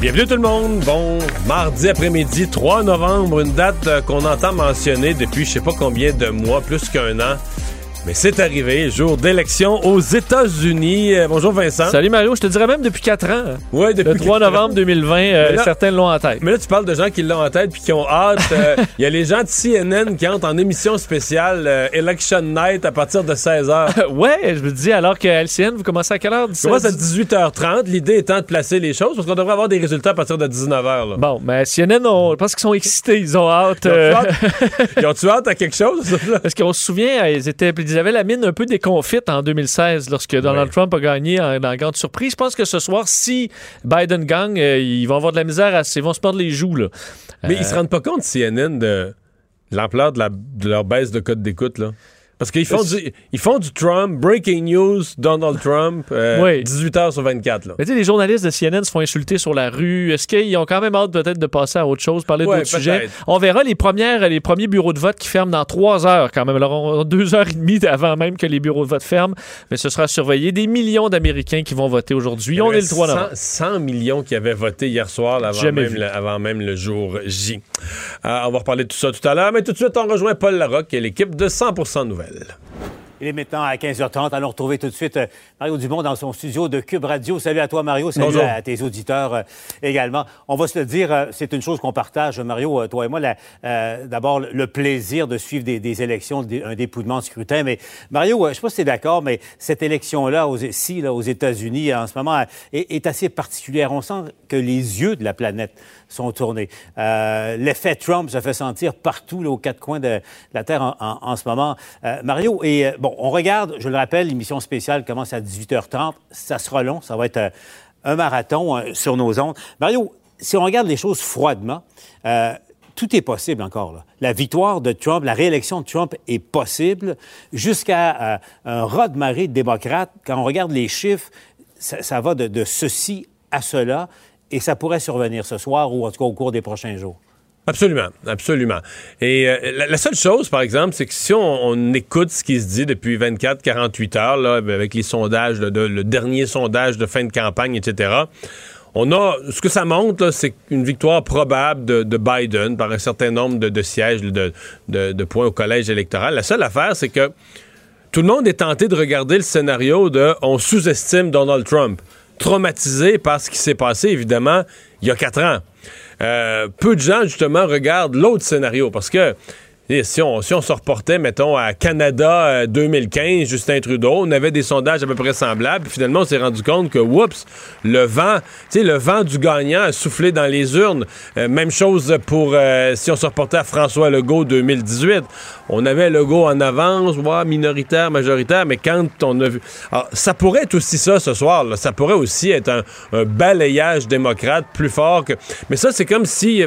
Bienvenue tout le monde. Bon mardi après-midi, 3 novembre, une date euh, qu'on entend mentionner depuis je sais pas combien de mois, plus qu'un an. Mais c'est arrivé, jour d'élection aux États-Unis. Euh, bonjour Vincent. Salut Mario, je te dirais même depuis 4 ans. Ouais, depuis Le 3 novembre 2020, euh, là- certains l'ont en tête. Mais là, tu parles de gens qui l'ont en tête puis qui ont hâte. Euh, Il y a les gens de CNN qui entrent en émission spéciale Election Night à partir de 16h. ouais, je me dis, alors que LCN, vous commencez à quelle heure? 17? Commence à 18h30. L'idée étant de placer les choses parce qu'on devrait avoir des résultats à partir de 19h. Là. Bon, mais CNN, on, je pense qu'ils sont excités, ils ont hâte. Ils ont-tu hâte? À quelque chose? Parce qu'on se souvient, ils, étaient, ils avaient la mine un peu déconfite en 2016 lorsque Donald Ouais. Trump a gagné en, en grande surprise. Je pense que ce soir, si Biden gagne, euh, ils vont avoir de la misère, à, ils vont se perdre les joues. Là. Mais Euh, ils se rendent pas compte, CNN, de l'ampleur de, la- de leur baisse de code d'écoute, là. Parce qu'ils font, du, ils font du Trump, breaking news, Donald Trump, euh, Oui. 18 heures sur 24, là. Mais tu sais, les journalistes de CNN se font insulter sur la rue. Est-ce qu'ils ont quand même hâte peut-être de passer à autre chose, parler Ouais, d'autres sujets? On verra les, premières, les premiers bureaux de vote qui ferment dans trois heures quand même. Alors, on deux heures et demie avant même que les bureaux de vote ferment. Mais ce sera surveillé. Des millions d'Américains qui vont voter aujourd'hui. On est le 3 novembre. 100, 100 millions qui avaient voté hier soir, là, avant, Jamais même vu. le, avant même le jour J. Euh, on va reparler de tout ça tout à l'heure, mais tout de suite, on rejoint Paul Larocque et l'équipe de 100% Nouvelles. Il est maintenant à 15h30. Allons retrouver tout de suite euh, Mario Dumont dans son studio de Cube Radio. Salut à toi, Mario. Salut Bonjour. à tes auditeurs euh, également. On va se le dire, euh, c'est une chose qu'on partage, Mario, toi et moi. euh, D'abord, le plaisir de suivre des, des élections, un dépouillement de scrutin. Mais Mario, je ne sais pas si tu es d'accord, mais cette élection-là, aux, ici, là, aux États-Unis, en ce moment, est, est assez particulière. On sent que les yeux de la planète sont tournés. Euh, L'effet Trump se fait sentir partout, aux quatre coins de la Terre en, ce moment. Euh, Mario, et euh, bon, on regarde, je le rappelle, l'émission spéciale commence à 18h30. Ça sera long, ça va être un marathon sur nos ondes. Mario, si on regarde les choses froidement, tout est possible encore. La victoire de Trump, la réélection de Trump est possible jusqu'à un raz de marée de démocrates. Quand on regarde les chiffres, ça, va de ceci à cela et ça pourrait survenir ce soir ou en tout cas au cours des prochains jours. Absolument, absolument. Et euh, la, seule chose, par exemple, c'est que si on, écoute ce qui se dit depuis 24-48 heures, là, avec les sondages, le dernier sondage de fin de campagne, etc., on a, ce que ça montre, c'est une victoire probable de, de Biden par un certain nombre de, sièges, de points au collège électoral. La seule affaire, c'est que tout le monde est tenté de regarder le scénario de on sous-estime Donald Trump, traumatisé par ce qui s'est passé, évidemment, il y a quatre ans. Euh, peu de gens, justement, regardent l'autre scénario parce que eh, si on, si on se reportait, mettons, à Canada euh, 2015, Justin Trudeau, on avait des sondages à peu près semblables. Puis finalement, on s'est rendu compte que, oups, le vent, tu le vent du gagnant a soufflé dans les urnes. Euh, même chose pour euh, si on se reportait à François Legault 2018. On avait Legault en avance, ouais, minoritaire, majoritaire, mais quand on a vu. Alors, ça pourrait être aussi ça ce soir. là. Ça pourrait aussi être un, un balayage démocrate plus fort que. Mais ça, c'est comme si euh,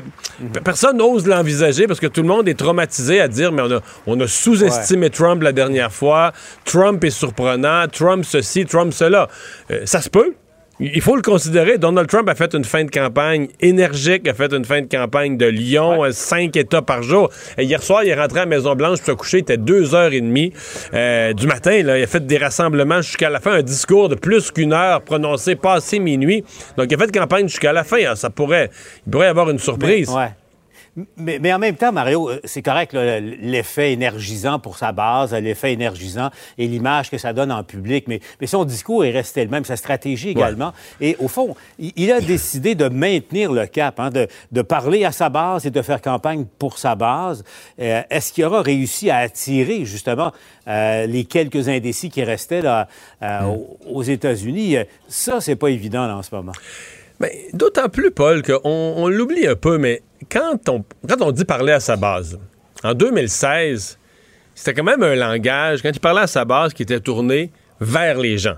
personne n'ose l'envisager parce que tout le monde est traumatisé à dire mais on a, on a sous-estimé Trump la dernière fois. Trump est surprenant. Trump ceci, Trump cela. Euh, ça se peut. Il faut le considérer. Donald Trump a fait une fin de campagne énergique, a fait une fin de campagne de Lyon, cinq États par jour. Et hier soir, il est rentré à la Maison-Blanche pour se coucher. Il était deux heures et demie euh, du matin. Là. Il a fait des rassemblements jusqu'à la fin, un discours de plus qu'une heure prononcé passé minuit. Donc, il a fait campagne jusqu'à la fin. Alors, ça pourrait, il pourrait y avoir une surprise. Mais, ouais. Mais, mais, en même temps, Mario, euh, c'est correct l'effet énergisant pour sa base, l'effet énergisant et l'image que ça donne en public. Mais, mais son discours est resté le même, sa stratégie également. Et au fond, il, a décidé de maintenir le cap, hein, de, de, parler à sa base et de faire campagne pour sa base. Euh, est-ce qu'il aura réussi à attirer justement euh, les quelques indécis qui restaient là, euh, mm. aux États-Unis? Ça, c'est pas évident là, en ce moment. D'autant plus, Paul, qu'on on, l'oublie un peu, mais quand on, dit parler à sa base, en 2016, c'était quand même un langage, quand il parlait à sa base, qui était tourné vers les gens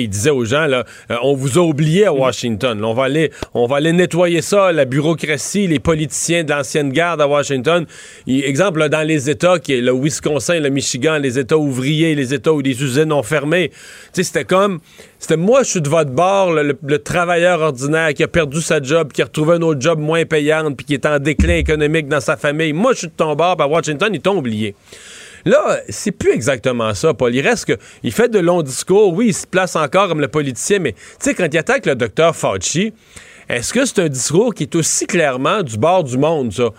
il disait aux gens, euh, on vous a oublié à Washington. on, va aller, nettoyer ça, la bureaucratie, les politiciens de l'ancienne garde à Washington. exemple, dans les États, qui le Wisconsin, le Michigan, les États ouvriers, les États où des usines ont fermé. C'était comme, c'était moi, je suis de votre bord, le, travailleur ordinaire qui a perdu sa job, qui a retrouvé un autre job moins payant, puis qui est en déclin économique dans sa famille. Moi, je suis de ton bord, à Washington, ils t'ont oublié. Là, c'est plus exactement ça, Paul. Il reste que. Il fait de longs discours. Oui, il se place encore comme le politicien, mais tu sais, quand il attaque le docteur Fauci, est-ce que c'est un discours qui est aussi clairement du bord du monde, ça?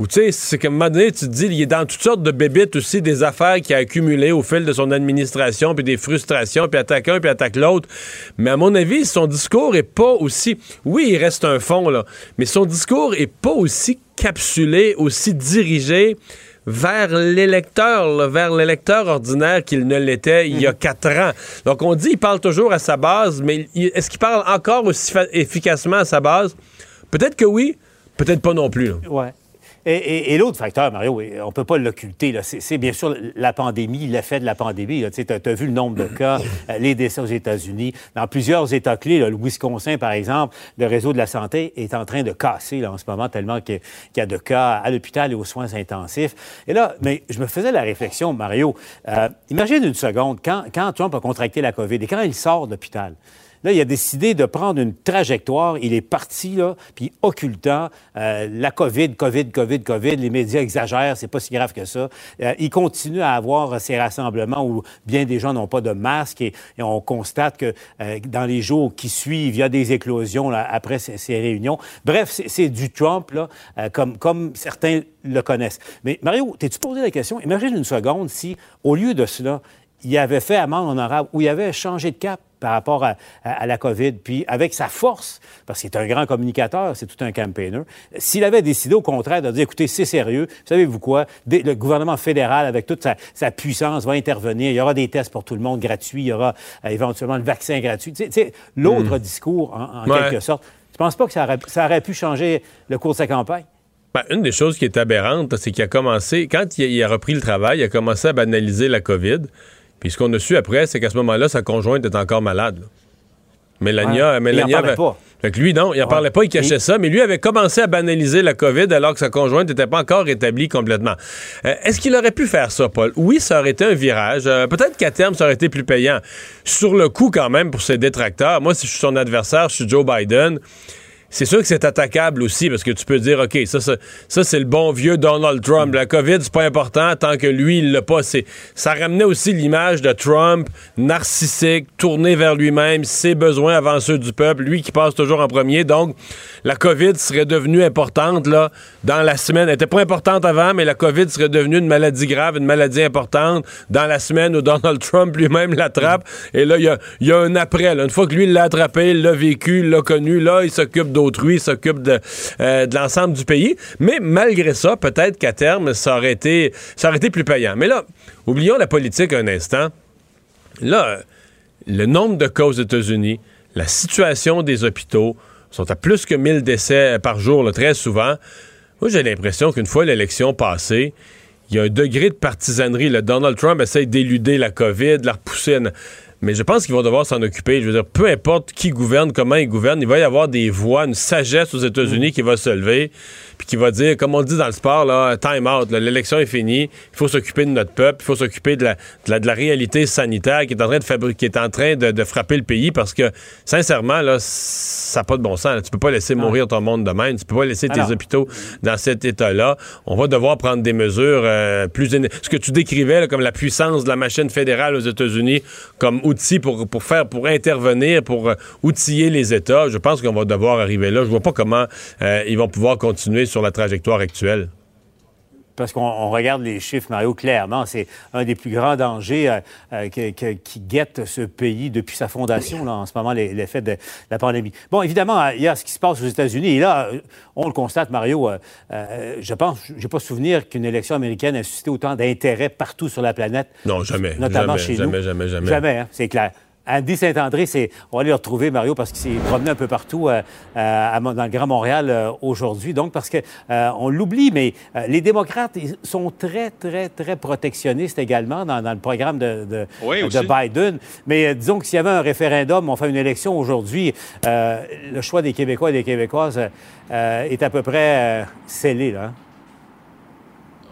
Ou tu sais, c'est qu'à un moment donné, tu te dis, il est dans toutes sortes de bébites aussi, des affaires qu'il a accumulées au fil de son administration, puis des frustrations, puis attaque un, puis attaque l'autre. Mais à mon avis, son discours est pas aussi... Oui, il reste un fond, là, mais son discours est pas aussi capsulé, aussi dirigé vers l'électeur, vers l'électeur ordinaire qu'il ne l'était il y a mhm. quatre ans. Donc on dit qu'il parle toujours à sa base, mais est-ce qu'il parle encore aussi efficacement à sa base? Peut-être que oui, peut-être pas non plus. Ouais. Et, l'autre facteur, Mario, on ne peut pas l'occulter, c'est bien sûr la pandémie, l'effet de la pandémie. Tu as, vu le nombre de cas, euh, les décès aux États-Unis. Dans plusieurs États clés, le Wisconsin, par exemple, le réseau de la santé est en train de casser en ce moment, tellement qu'il y a de cas à l'hôpital et aux soins intensifs. Et là, mais je me faisais la réflexion, Mario, euh, imagine une seconde, quand, quand Trump a contracté la COVID et quand il sort de l'hôpital, Là, il a décidé de prendre une trajectoire. Il est parti, puis occultant euh, la COVID, COVID, COVID, COVID. Les médias exagèrent, c'est pas si grave que ça. Euh, il continue à avoir ces rassemblements où bien des gens n'ont pas de masque et, on constate que euh, dans les jours qui suivent, il y a des éclosions après ces, réunions. Bref, c'est du Trump, là, comme, comme certains le connaissent. Mais Mario, t'es-tu posé la question? Imagine une seconde si, au lieu de cela, il avait fait amende honorable ou il avait changé de cap par rapport à, la COVID. Puis avec sa force, parce qu'il est un grand communicateur, c'est tout un campaigner, s'il avait décidé au contraire de dire, écoutez, c'est sérieux, savez-vous quoi, le gouvernement fédéral, avec toute sa, puissance, va intervenir, il y aura des tests pour tout le monde gratuits, il y aura euh, éventuellement le vaccin gratuit. Tu sais, l'autre hmm. discours, en, quelque sorte, je pense pas que ça aurait, ça aurait pu changer le cours de sa campagne? Ben, une des choses qui est aberrante, c'est qu'il a commencé, quand il a repris le travail, il a commencé à banaliser la COVID. Puis ce qu'on a su après, c'est qu'à ce moment-là, sa conjointe était encore malade. Mélania, Mélania il en pas. Fait que lui, non, il en parlait pas, il cachait ça, mais lui avait commencé à banaliser la COVID alors que sa conjointe n'était pas encore rétablie complètement. Euh, est-ce qu'il aurait pu faire ça, Paul? Oui, ça aurait été un virage. Euh, peut-être qu'à terme, ça aurait été plus payant. Sur le coup, quand même, pour ses détracteurs, moi, si je suis son adversaire, je suis Joe Biden c'est sûr que c'est attaquable aussi parce que tu peux dire, OK, ça, ça, c'est le bon vieux Donald Trump. La COVID, c'est pas important tant que lui, il l'a pas. Ça ramenait aussi l'image de Trump narcissique, tourné vers lui-même, ses besoins avant ceux du peuple, lui qui passe toujours en premier. Donc, la COVID serait devenue importante là, dans la semaine. Elle n'était pas importante avant, mais la COVID serait devenue une maladie grave, une maladie importante dans la semaine où Donald Trump lui-même l'attrape. Et là, il y a, un après. Une fois que lui, l'a attrapé, il l'a vécu, il l'a connu, là, il s'occupe d'autrui, s'occupe de, euh, de l'ensemble du pays. Mais malgré ça, peut-être qu'à terme, ça aurait, été, plus payant. Mais là, oublions la politique un instant. Là, le nombre de cas aux États-Unis, la situation des hôpitaux, sont à plus que 1000 décès par jour, très souvent. Moi, j'ai l'impression qu'une fois l'élection passée, il y a un degré de partisanerie. Donald Trump essaye d'éluder la COVID, de la repousser. Mais je pense qu'ils vont devoir s'en occuper. Je veux dire, peu importe qui gouverne, comment il gouverne, il va y avoir des voix, une sagesse aux États-Unis mm. qui va se lever puis qui va dire, comme on dit dans le sport, là, time out, l'élection est finie, il faut s'occuper de notre peuple, il faut s'occuper de la, de, la, réalité sanitaire qui est en train de fabriquer, qui est en train de, frapper le pays parce que, sincèrement, là, ça n'a pas de bon sens. Tu peux pas laisser mourir ton monde de même. Tu peux pas laisser tes hôpitaux dans cet état-là. On va devoir prendre des mesures euh, plus... Ce que tu décrivais comme la puissance de la machine fédérale aux États-Unis, comme outil pour, pour faire, pour intervenir, pour outiller les États. Je pense qu'on va devoir arriver là. Je vois pas comment ils vont pouvoir continuer sur la trajectoire actuelle parce qu'on regarde les chiffres, Mario, clairement, c'est un des plus grands dangers euh, euh, qui guette ce pays depuis sa fondation, là, en ce moment, l'effet de la pandémie. Bon, évidemment, il y a ce qui se passe aux États-Unis. Et là, on le constate, Mario, euh, je pense, j'ai pas souvenir qu'une élection américaine ait suscité autant d'intérêt partout sur la planète. Non, jamais. Notamment jamais, chez jamais, nous. Jamais, jamais, jamais. Hein, c'est clair. Andy Saint-André, c'est, on va aller le retrouver, Mario, parce qu'il s'est promené un peu partout euh, euh, dans le Grand Montréal euh, aujourd'hui. Donc, parce qu'on l'oublie, mais les démocrates ils sont très, très, très protectionnistes également dans, le programme de, de, Biden. Mais disons que s'il y avait un référendum, on fait une élection aujourd'hui, le choix des Québécois et des Québécoises est à peu près scellé, là.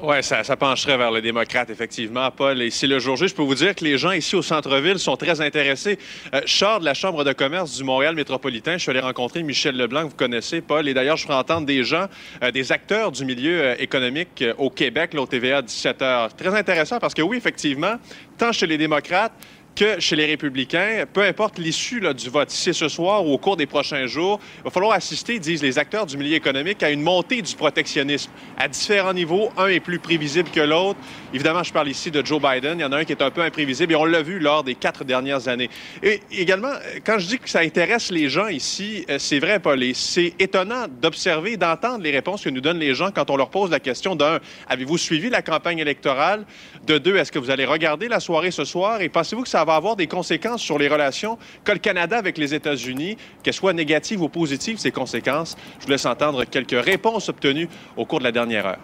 Oui, ça, pencherait vers le démocrate, effectivement, Paul. Et c'est le jour J. Je peux vous dire que les gens ici au centre-ville sont très intéressés. Euh, sors de la Chambre de commerce du Montréal métropolitain. Je suis allé rencontrer Michel Leblanc, que vous connaissez, Paul. Et d'ailleurs, je ferai entendre des gens, euh, des acteurs du milieu euh, économique au Québec, au TVA 17 h. Très intéressant parce que oui, effectivement, tant chez les démocrates que chez les républicains, peu importe l'issue du vote, si c'est ce soir ou au cours des prochains jours, il va falloir assister, disent les acteurs du milieu économique, à une montée du protectionnisme à différents niveaux. Un est plus prévisible que l'autre. Évidemment, je parle ici de Joe Biden. Il y en a un qui est un peu imprévisible et on l'a vu lors des quatre dernières années. Et également, quand je dis que ça intéresse les gens ici, euh, c'est vrai, Paul, c'est étonnant d'observer, d'entendre les réponses que nous donnent les gens quand on leur pose la question d'un, avez-vous suivi la campagne électorale? De deux, est-ce que vous allez regarder la soirée ce soir? Et pensez-vous que ça va avoir des conséquences sur les relations que le Canada avec les États-Unis, qu'elles soient négatives ou positives, ces conséquences? Je vous laisse entendre quelques réponses obtenues au cours de la dernière heure.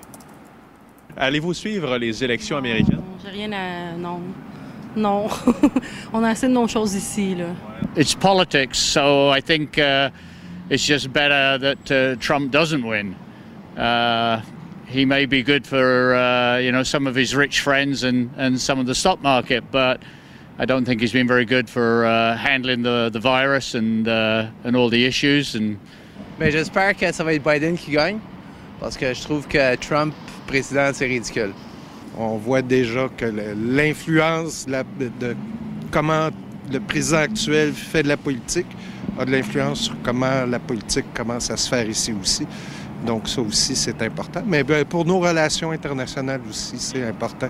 Allez-vous suivre les élections américaines? J'ai rien à... Non. Non. On a assez de non-choses ici, là. It's politics, so I think uh, it's just better that uh, Trump doesn't win. Uh, he may be good for, uh, you know, some of his rich friends and, and some of the stock market, but I don't think he's been very good for uh, handling the, the virus and, uh, and all the issues. And... Mais j'espère que ça va être Biden qui gagne, parce que je trouve que Trump président, c'est ridicule. On voit déjà que l'influence de comment le président actuel fait de la politique a de l'influence sur comment la politique commence à se faire ici aussi. Donc ça aussi, c'est important. Mais ben, pour nos relations internationales aussi, c'est important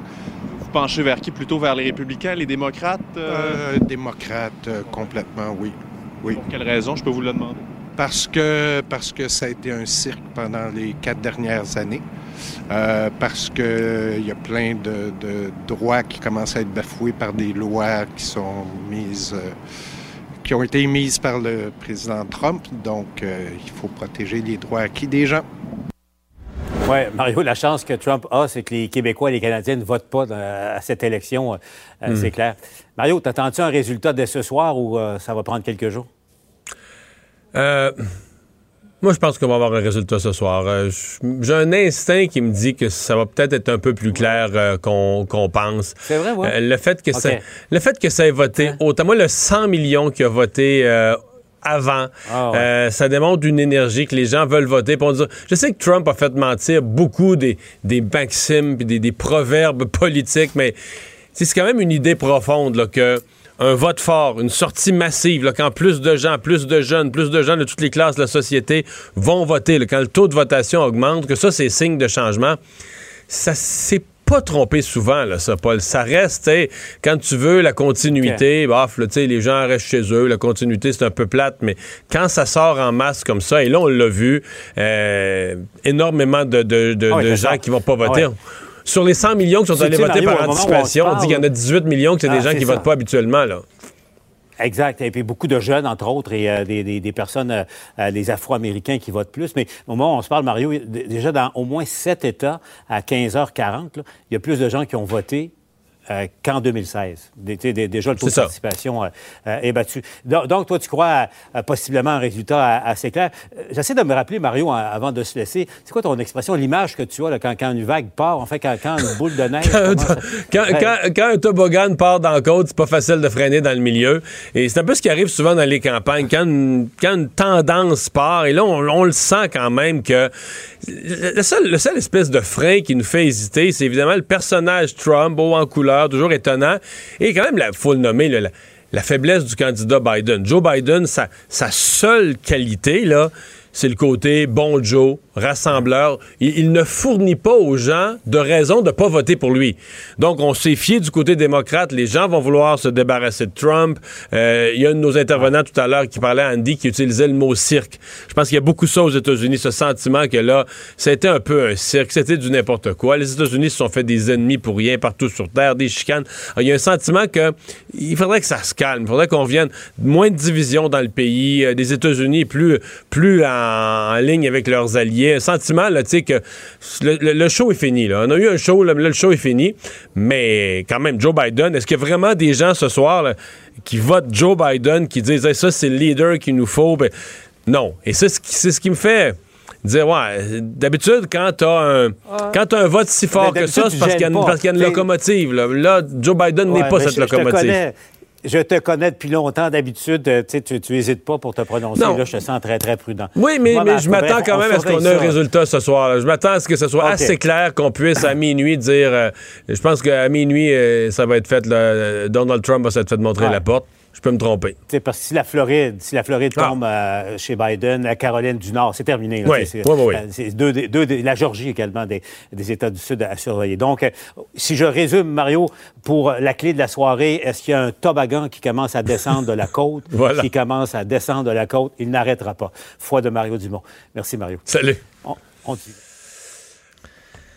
pencher vers qui? Plutôt vers les républicains, les démocrates? Euh? Euh, démocrates, euh, complètement, oui. oui. Pour quelle raison, je peux vous le demander? Parce que, parce que ça a été un cirque pendant les quatre dernières années. parce qu'il y a plein de, droits qui commencent à être bafoués par des lois qui sont mises, qui ont été émises par le président Trump. Donc, il faut protéger les droits acquis des gens. Oui, Mario, la chance que Trump a, c'est que les Québécois et les Canadiens ne votent pas à cette élection, euh, hmm. c'est clair. Mario, t'attends-tu un résultat dès ce soir ou euh, ça va prendre quelques jours? Euh, moi, je pense qu'on va avoir un résultat ce soir. J'ai un instinct qui me dit que ça va peut-être être un peu plus clair qu'on pense. C'est vrai, oui. le, fait que ça, le fait que ça ait voté autant, moi, le 100 millions qui a voté avant. Ah, euh, ça démontre une énergie que les gens veulent voter. Pour dire, je sais que Trump a fait mentir beaucoup des, des maximes des, des proverbes politiques, mais c'est quand même une idée profonde là, que un vote fort, une sortie massive, là, quand plus de gens, plus de jeunes, plus de gens de toutes les classes de la société vont voter, quand le taux de votation augmente, que ça, c'est signe de changement. Ça, c'est pas trompé souvent, là, ça, Paul. Ça reste, quand tu veux la continuité, bof, les gens restent chez eux, la continuité, c'est un peu plate, mais quand ça sort en masse comme ça, et là, on l'a vu, euh, énormément de, de, de, ah gens qui vont pas voter. Sur les 100 millions qui sont allés voter par anticipation, on, dit qu'il y en a 18 millions que c'est des ah, gens qui votent pas habituellement, là. Exact. Et puis beaucoup de jeunes, entre autres, et euh, des, personnes, euh, euh, des Afro-Américains qui votent plus. Mais au moment où on se parle, Mario, déjà dans au moins sept États, à 15h40, il y a plus de gens qui ont voté euh, qu'en 2016. déjà, le taux de participation euh, euh, est battu. Donc, toi, tu crois à, possiblement un résultat assez clair. J'essaie de me rappeler, Mario, avant de se laisser, c'est quoi ton expression, l'image que tu as quand, une vague part, en fait, quand, une boule de neige... quand, un toboggan part dans la côte, c'est pas facile de freiner dans le milieu. Et c'est un peu ce qui arrive souvent dans les campagnes. Quand une, tendance part, et là, on, le sent quand même que le seul, le seul espèce de frein qui nous fait hésiter, c'est évidemment le personnage Trump, beau en couleur, toujours étonnant. Et quand même, il faut le nommer, la faiblesse du candidat Biden. Joe Biden, sa, sa seule qualité, là, c'est le côté bon Joe, rassembleur. Il, ne fournit pas aux gens de raison de ne pas voter pour lui. Donc, on s'est fié du côté démocrate. Les gens vont vouloir se débarrasser de Trump. Euh, il y a un de nos intervenants tout à l'heure qui parlait, Andy, qui utilisait le mot cirque. Je pense qu'il y a beaucoup ça aux États-Unis, ce sentiment que là, c'était un peu un cirque, c'était du n'importe quoi. Les États-Unis se sont fait des ennemis pour rien partout sur Terre, des chicanes. il y a un sentiment que il faudrait que ça se calme. Il faudrait qu'on vienne moins de division dans le pays, euh, des États-Unis plus, plus en en, ligne avec leurs alliés. Sentiment, là, tu sais, que le, show est fini. Là. On a eu un show, là, le show est fini. Mais quand même, Joe Biden, est-ce qu'il y a vraiment des gens ce soir qui votent Joe Biden, qui disent ça, c'est le leader qu'il nous faut? Ben, non. Et c'est ce qui me fait dire ouais d'habitude quand t'as un quand as un vote si fort que ça c'est parce qu'il y, a une locomotive là, Joe Biden n'est pas cette locomotive je te connais depuis longtemps. D'habitude, euh, tu n'hésites pas pour te prononcer. Là, je te sens très, très prudent. Oui, mais, je m'attends quand même à ce qu'on ait un résultat ce soir. Je m'attends à ce que ce soit assez clair qu'on puisse à minuit dire. Euh, je pense qu'à minuit, euh, ça va être fait. Donald Trump va s'être fait montrer la porte. Je peux me tromper. C'est parce que si la Floride, si la Floride ah. tombe euh, chez Biden, la Caroline du Nord, c'est terminé. Oui, c'est, oui, oui. deux, la Georgie également des, États du Sud à surveiller. Donc, euh, si je résume, Mario, pour la clé de la soirée, est-ce qu'il y a un toboggan qui commence à descendre de la côte? voilà. Qui commence à descendre de la côte, il n'arrêtera pas. Foi de Mario Dumont. Merci, Mario. Salut. On, on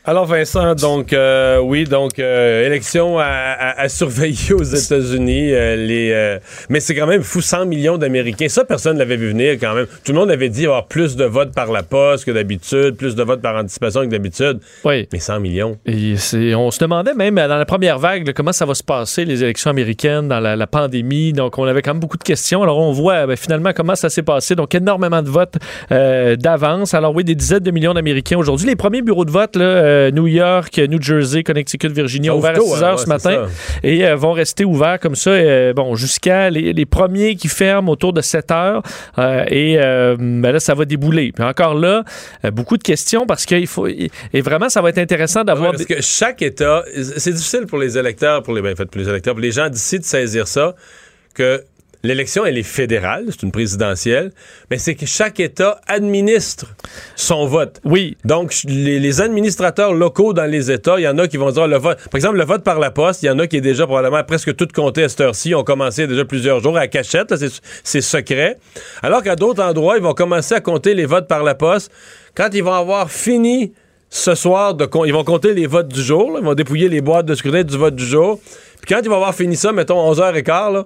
alors Vincent, donc euh, oui, donc euh, élection à, surveiller aux États-Unis. Euh, les, mais c'est quand même fou, 100 millions d'Américains. Ça, personne l'avait vu venir quand même. Tout le monde avait dit avoir plus de votes par la poste que d'habitude, plus de votes par anticipation que d'habitude. Oui. Mais 100 millions. Et on se demandait même dans la première vague comment ça va se passer les élections américaines dans la, pandémie. Donc on avait quand même beaucoup de questions. Alors on voit ben, finalement comment ça s'est passé. Donc énormément de votes d'avance. Alors oui, des dizaines de millions d'Américains aujourd'hui. Les premiers bureaux de vote là euh, New York, New Jersey, Connecticut, Virginie, ouverts à 6 heures hein, ce matin et euh, vont rester ouverts comme ça, euh, bon, jusqu'à les, premiers qui ferment autour de 7 heures et ben là, ça va débouler. Puis encore là, beaucoup de questions parce qu'il faut et vraiment, ça va être intéressant d'avoir. parce que chaque État, c'est difficile pour les électeurs, pour les, ben, pour les électeurs, pour les gens d'ici de saisir ça que L'élection, elle est fédérale, c'est une présidentielle, mais c'est que chaque État administre son vote. Oui. Donc, les, administrateurs locaux dans les États, il y en a qui vont dire le vote. Par exemple, le vote par la poste, il y en a qui est déjà probablement presque tout compté à cette heure-ci. ont commencé déjà plusieurs jours à cachette, c'est secret. Alors qu'à d'autres endroits, ils vont commencer à compter les votes par la poste quand ils vont avoir fini ce soir de ils vont compter les votes du jour, ils vont dépouiller les boîtes de scrutin du vote du jour. Puis quand ils vont avoir fini ça, mettons 11h15 là,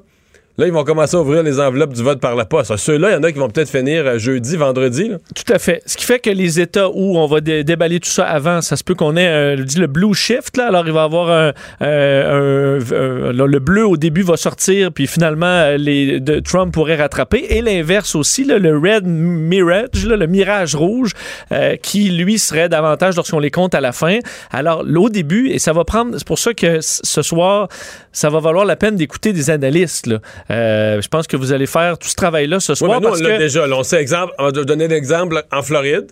Là, ils vont commencer à ouvrir les enveloppes du vote par la poste. Ceux-là, il y en a qui vont peut-être finir euh, jeudi, vendredi. Tout à fait. Ce qui fait que les États où on va déballer tout ça avant, ça se peut qu'on ait un, le blue shift. Là. Alors, il va y avoir un, le bleu au début va sortir, puis finalement, euh, les, Trump pourrait rattraper. Et l'inverse aussi, le red mirage, le mirage rouge, euh, qui lui serait davantage lorsqu'on les compte à la fin. Alors, au début, et ça va prendre, c'est pour ça que ce soir, ça va valoir la peine d'écouter des analystes. Là. Euh, je pense que vous allez faire tout ce travail-là ce soir. Oui, parce on que... déjà. on sait exemple. On va donner l'exemple en Floride.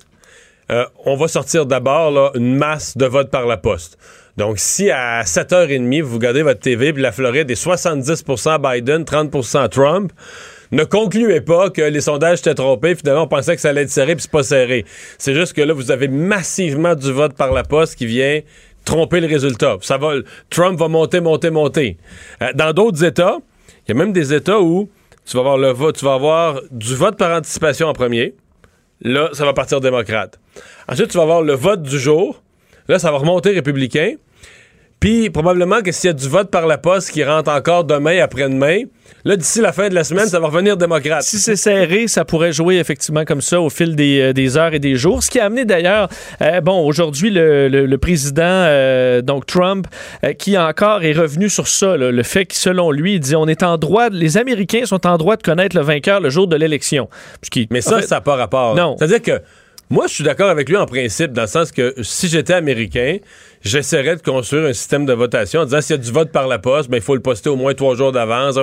Euh, on va sortir d'abord une masse de votes par la poste. Donc, si à 7h30, vous regardez votre TV, puis la Floride est 70% Biden, 30% Trump, ne concluez pas que les sondages étaient trompés. Finalement, on pensait que ça allait être serré, puis c'est pas serré. C'est juste que là, vous avez massivement du vote par la poste qui vient tromper le résultat. Ça va, Trump va monter, monter, monter. Euh, dans d'autres États, il y a même des États où tu vas avoir le vote, tu vas avoir du vote par anticipation en premier. Là, ça va partir démocrate. Ensuite, tu vas avoir le vote du jour. Là, ça va remonter républicain. Puis probablement que s'il y a du vote par la poste qui rentre encore demain, après-demain, là, d'ici la fin de la semaine, ça va revenir démocrate. Si c'est serré, ça pourrait jouer effectivement comme ça au fil des, euh, heures et des jours. Ce qui a amené d'ailleurs, euh, bon, aujourd'hui, le, président, euh, donc Trump, qui encore est revenu sur ça, le fait que selon lui, il dit on est en droit, les Américains sont en droit de connaître le vainqueur le jour de l'élection. Mais ça, ça n'a pas rapport. Non. C'est-à-dire que moi, je suis d'accord avec lui en principe, dans le sens que si j'étais américain, j'essaierais de construire un système de votation en disant s'il y a du vote par la poste, ben, il faut le poster au moins trois jours d'avance.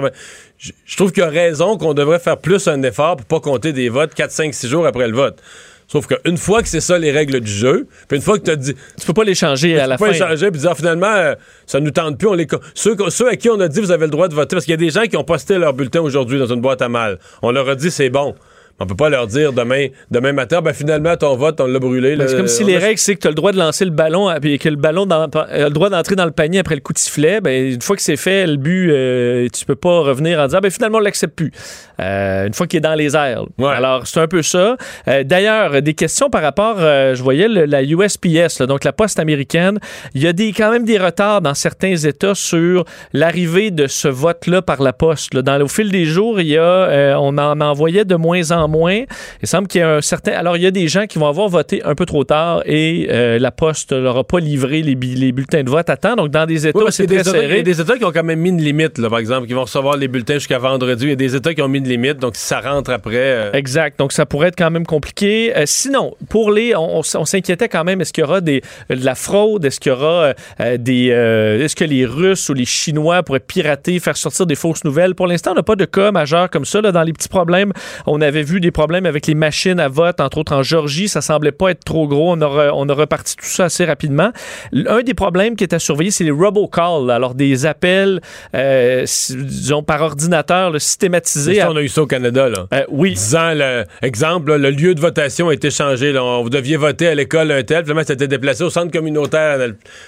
Je, trouve qu'il y a raison qu'on devrait faire plus un effort pour pas compter des votes 4, 5, 6 jours après le vote. Sauf qu'une fois que c'est ça les règles du jeu, puis une fois que tu as dit. Tu peux pas les changer à la tu peux fin. pas les changer puis dire finalement, euh, ça nous tente plus. On les... ceux, ceux à qui on a dit vous avez le droit de voter, parce qu'il y a des gens qui ont posté leur bulletin aujourd'hui dans une boîte à mal. On leur a dit c'est bon. On peut pas leur dire demain, demain matin, ben finalement ton vote, on l'a brûlé. Ben, c'est comme si les a- règles, c'est que tu as le droit de lancer le ballon et que le ballon dans- a le droit d'entrer dans le panier après le coup de sifflet. Ben, une fois que c'est fait, le but, euh, tu peux pas revenir en disant ben, finalement, on l'accepte plus. Euh, une fois qu'il est dans les airs. Alors, c'est un peu ça. Euh, D'ailleurs, des questions par rapport, euh, je voyais le- la USPS, là, donc la poste américaine. Il y a des, quand même des retards dans certains États sur l'arrivée de ce vote-là par la poste. là. Dans, au fil des jours, il y a, on en envoyait de moins en moins. Il semble qu'il y a un certain. Alors, il y a des gens qui vont avoir voté un peu trop tard et euh, la Poste leur a pas livré les, les bulletins de vote à temps. Donc, dans des États Oui, c'est très États- il y serré. a des États qui ont quand même mis une limite, là, par exemple, qui vont recevoir les bulletins jusqu'à vendredi. Il y a des États qui ont mis une limite, donc ça rentre après. euh, Exact. Donc, ça pourrait être quand même compliqué. Euh, sinon, pour les. On, on s- on s'inquiétait quand même. Est-ce qu'il y aura des, de la fraude? Est-ce qu'il y aura des. est-ce que les Russes ou les Chinois pourraient pirater, faire sortir des fausses nouvelles? Pour l'instant, on n'a pas de cas majeur comme ça. Là, dans les petits problèmes, on avait vu des problèmes avec les machines à vote, entre autres en Georgie. Ça semblait pas être trop gros. On a, on a reparti tout ça assez rapidement. Un des problèmes qui est à surveiller, c'est les robocalls. Alors, des appels, euh, disons, par ordinateur, là, systématisés. ça, à- on a eu ça au Canada, là. oui. Disant, le, exemple, là, le lieu de votation a été changé. Là, On- vous deviez voter à l'école un tel, finalement, c'était déplacé au centre communautaire.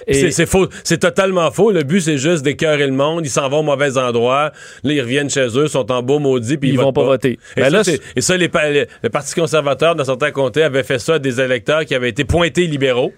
Et- C'est, faux. C'est totalement faux. Le but, c'est juste d'écœurer le monde. Ils s'en vont au mauvais endroit. Là, ils reviennent chez eux, sont en beau maudit, puis ils, Ils vont pas voter. Et, Ben ça, là, c'est- et ça, le Parti conservateur, dans certains comtés, avait fait ça à des électeurs qui avaient été pointés libéraux.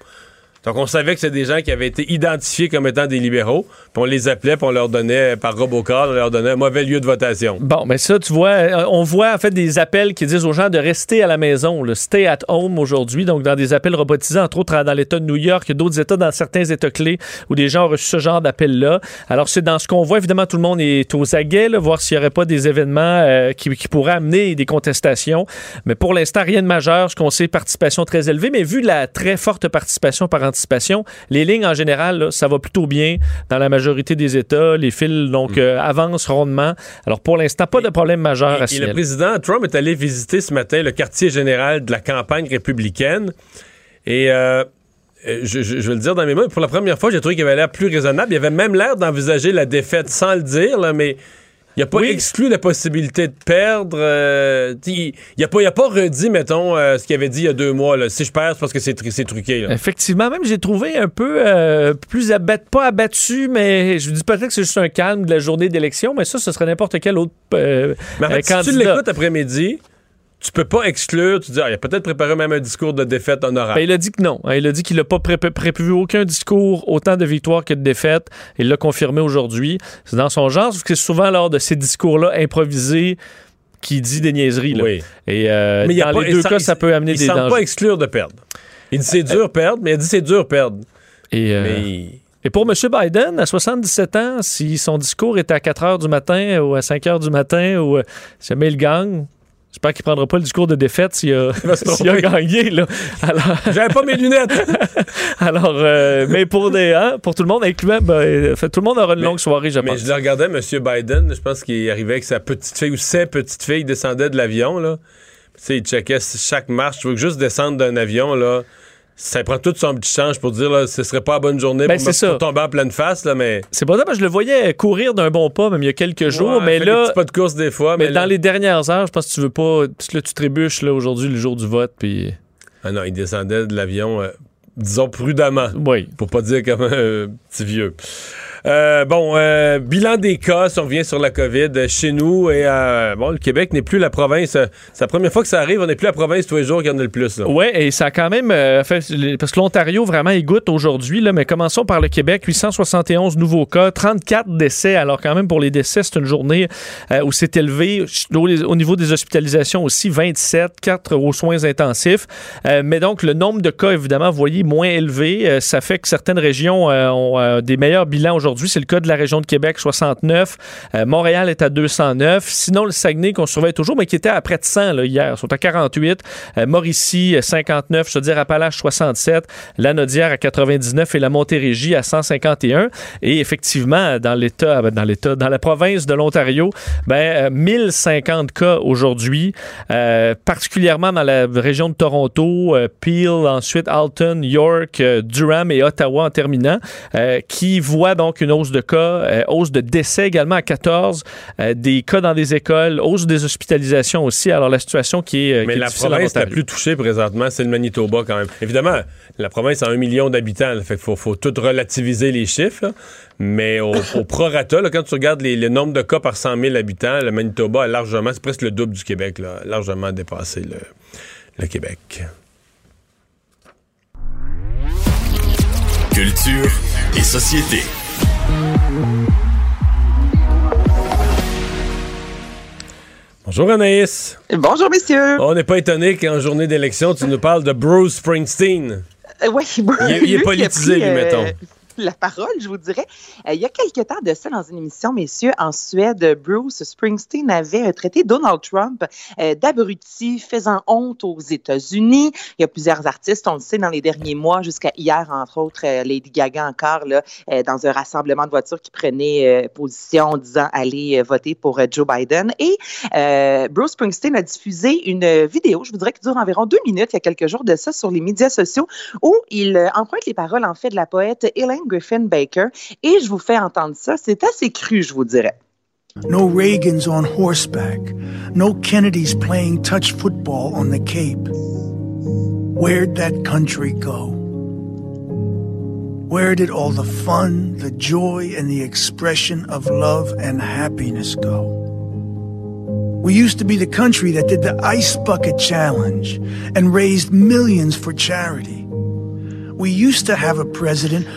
Donc, on savait que c'était des gens qui avaient été identifiés comme étant des libéraux. Puis on les appelait, puis on leur donnait, par robocall, on leur donnait un mauvais lieu de votation. Bon, mais ça, tu vois, euh, on voit en fait des appels qui disent aux gens de rester à la maison, le stay at home aujourd'hui, donc dans des appels robotisés, entre autres dans l'État de New York, d'autres États, dans certains États clés, où des gens ont reçu ce genre d'appel-là. Alors, c'est dans ce qu'on voit, évidemment, tout le monde est aux aguets, voir s'il n'y aurait pas des événements euh, qui, qui pourraient amener des contestations. Mais pour l'instant, rien de majeur. Ce qu'on sait, participation très élevée, mais vu la très forte participation par les lignes en général, là, ça va plutôt bien dans la majorité des États. Les fils, donc, euh, avancent rondement. Alors, pour l'instant, pas de problème majeur à Et le président Trump est allé visiter ce matin le quartier général de la campagne républicaine. Et euh, euh, je, je- je vais le dire dans mes mots, pour la première fois, j'ai trouvé qu'il avait l'air plus raisonnable. Il avait même l'air d'envisager la défaite sans le dire, là, mais il n'a pas exclu la possibilité de perdre. euh, il n'a pas, a pas redit, mettons, euh, ce qu'il avait dit il y a deux mois. là. Si je perds, c'est parce que c'est tru- c'est truqué. là. Effectivement, même j'ai trouvé un peu euh, plus abattu, pas abattu, mais je dis peut-être que c'est juste un calme de la journée d'élection, mais ça, ce serait n'importe quel autre Mais en fait, si tu l'écoutes après-midi, tu peux pas exclure. Tu dis, ah, il a peut-être préparé même un discours de défaite honorable. Ben, il a dit que non. hein. Il a dit qu'il n'a pas pré- pré- prévu aucun discours, autant de victoires que de défaites. Il l'a confirmé aujourd'hui. C'est dans son genre, parce que c'est souvent lors de ces discours-là improvisés qu'il dit des niaiseries. là. Oui. Et euh, Mais il y a dans pas- les il deux cas, ça peut amener il des semble dangers. pas exclure de perdre. Il dit c'est dur perdre, mais il dit c'est dur perdre. Et, euh, Mais Et pour M. Biden, à 77 ans, si son discours est à 4 heures du matin ou à 5 heures du matin ou euh, si jamais il gagne, j'espère qu'il prendra pas le discours de défaite s'il a, a gagné. Là. Alors, J'avais pas mes lunettes. alors euh, mais pour, des, hein, pour tout le monde, incluant, ben, euh, fait, tout le monde aura une longue soirée, je Mais pense. je le regardais, M. Biden, je pense qu'il arrivait avec sa petite fille ou ses petites filles descendaient de l'avion, là. Tu sais, il checkait chaque marche. Tu veux juste descendre d'un avion, là. Ça prend tout son petit change pour dire, là, ce serait pas la bonne journée Ben, pour, me- ça. tomber en pleine face, là, mais. C'est pas ça, parce que je le voyais courir d'un bon pas, même il y a quelques jours, Ouais, mais là, pas de course des fois, mais mais, dans les dernières heures, je pense que tu veux pas, parce que là, tu trébuches là, aujourd'hui, le jour du vote, puis... Ah non, il descendait de l'avion, euh, disons prudemment. Oui. Pour pas dire comme un euh, petit vieux. Euh, bon, euh, bilan des cas, si on revient sur la COVID, euh, chez nous, et bon, le Québec n'est plus la province. c'est la première fois que ça arrive, on n'est plus la province tous les jours qu'il y en a le plus. Oui, et ça a quand même fait. Parce que l'Ontario, vraiment, goûte aujourd'hui, mais commençons par le Québec. 871 nouveaux cas, 34 décès. Alors, quand même, pour les décès, c'est une journée où c'est élevé. Au, au niveau des hospitalisations aussi, 27, 4 aux soins intensifs. Mais donc, le nombre de cas, évidemment, vous voyez, moins élevé. Ça fait que certaines régions ont des meilleurs bilans aujourd'hui aujourd'hui. C'est le cas de la région de Québec, 69. Euh, Montréal est à 209. Sinon, le Saguenay, qu'on surveille toujours, mais qui était à près de 100 là, hier, sont à 48. Euh, Mauricie, 59. Je veux dire, Appalaches, 67. La à 99 et la Montérégie à 151. Et effectivement, dans l'État, ben, dans l'État, dans la province de l'Ontario, ben, 1050 cas aujourd'hui, particulièrement dans la région de Toronto, Peel, ensuite Alton, York, Durham et Ottawa en terminant, qui voient donc une hausse de cas, hausse de décès également à 14, des cas dans des écoles, hausse des hospitalisations aussi. Alors la situation qui est, Mais la province la plus touchée présentement, c'est le Manitoba quand même. Évidemment, la province a un million d'habitants, fait qu'il faut, faut, tout relativiser les chiffres. Mais au, prorata, quand tu regardes les, le nombre de cas par 100 000 habitants, le Manitoba a largement, c'est presque le double du Québec, là, largement dépassé le, le Québec. Culture et société. Bonjour Anaïs. Bonjour messieurs. On n'est pas étonné qu'en journée d'élection, tu nous parles de Bruce Springsteen. Euh, oui, Bruce. Il, il est politisé, lui, mettons. Euh, la parole, je vous dirais. Euh, il y a quelques temps de ça, dans une émission, messieurs, en Suède, Bruce Springsteen avait traité Donald Trump euh, d'abruti, faisant honte aux États-Unis. Il y a plusieurs artistes, on le sait, dans les derniers mois, jusqu'à hier, entre autres, euh, Lady Gaga encore, là, dans un rassemblement de voitures qui prenait position disant aller voter pour Joe Biden. Et Bruce Springsteen a diffusé une vidéo, je vous dirais, qui dure environ deux minutes, il y a quelques jours de ça, sur les médias sociaux, où il emprunte les paroles, en fait, de la poète Elaine Griffin Baker. Et je vous fais entendre ça. C'est assez cru, je vous dirais. No Reagans on horseback. No Kennedys playing touch football on the Cape. Where'd that country go? Where did all the fun, the joy, and the expression of love and happiness go? We used to be the country that did the Ice Bucket Challenge and raised millions for charity.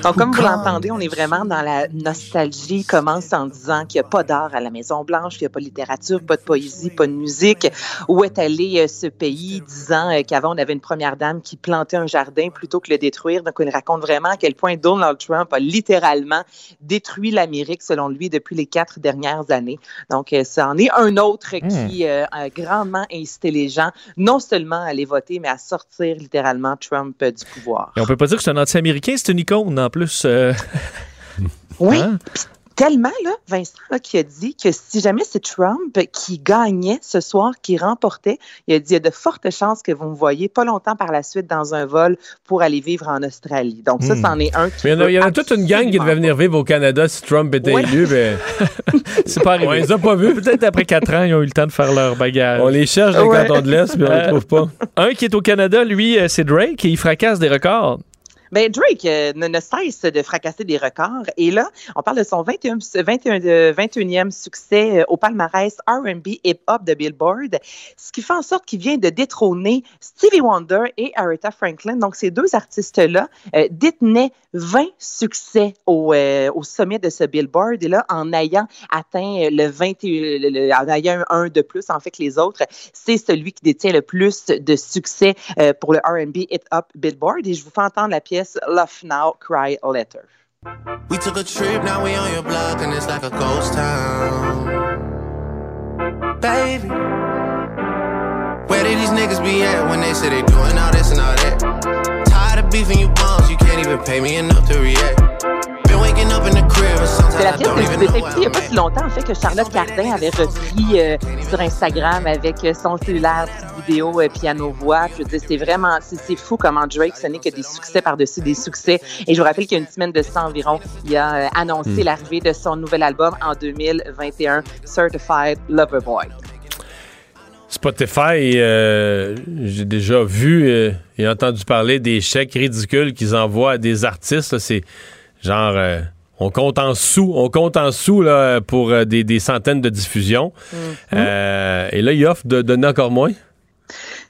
Donc, comme vous l'entendez, on est vraiment dans la nostalgie. Il commence en disant qu'il n'y a pas d'art à la Maison-Blanche, qu'il n'y a pas de littérature, pas de poésie, pas de musique. Où est allé euh, ce pays, disant euh, qu'avant, on avait une première dame qui plantait un jardin plutôt que le détruire? Donc, il raconte vraiment à quel point Donald Trump a littéralement détruit l'Amérique, selon lui, depuis les quatre dernières années. Donc, euh, ça en est un autre hmm. qui a grandement incité les gens, non seulement à aller voter, mais à sortir littéralement Trump du pouvoir. Et on peut pas dire que c'est un anti-américain, c'est une icône en plus. Euh. Oui. Hein? Tellement, là, Vincent, qui a dit que si jamais c'est Trump qui gagnait ce soir, qui remportait, il a dit il y a de fortes chances que vous me voyez pas longtemps par la suite dans un vol pour aller vivre en Australie. Donc, ça, c'en est un qui. Mais il y, en a, toute une gang qui devait venir vivre au Canada si Trump était élu. Mais... c'est pas arrivé. On les a pas vus. Peut-être après quatre ans, ils ont eu le temps de faire leur bagage. On les cherche dans le canton de l'Est, mais on les trouve pas. Un qui est au Canada, lui, euh, c'est Drake, et il fracasse des records. Ben, Drake euh, ne, cesse de fracasser des records. Et là, on parle de son 21, 21, 21e succès euh, au palmarès RB hip-hop de Billboard, ce qui fait en sorte qu'il vient de détrôner Stevie Wonder et Aretha Franklin. Donc, ces deux artistes-là euh, détenaient 20 succès au, au, sommet de ce Billboard. Et là, en ayant atteint le 20, en ayant un de plus, en fait, que les autres, c'est celui qui détient le plus de succès pour le RB hip-hop Billboard. Et je vous fais entendre la pièce Love Now, Cry Later. We took a trip, now we on your block, and it's like a ghost town. Baby, where did these niggas be at when they say they doing all this and all that? Tired of beefing you bums, you can't even pay me enough to react. C'est la pièce que je vous ai fait il n'y a pas si longtemps, en fait, que Charlotte Cardin avait repris euh, sur Instagram avec euh, son cellulaire, petite vidéo, euh, piano-voix. Je veux dire, c'est vraiment, c'est fou comment Drake, ce n'est que des succès par-dessus des succès. Et je vous rappelle qu'il y a une semaine de ça environ, il a annoncé hmm. l'arrivée de son nouvel album en 2021, Certified Lover Boy. Spotify, j'ai déjà vu et entendu parler des chèques ridicules qu'ils envoient à des artistes. C'est genre euh, on compte en sous, on compte en sous là, pour euh, des, centaines de diffusions. Mm-hmm. Euh, et là, il offre de donner encore moins.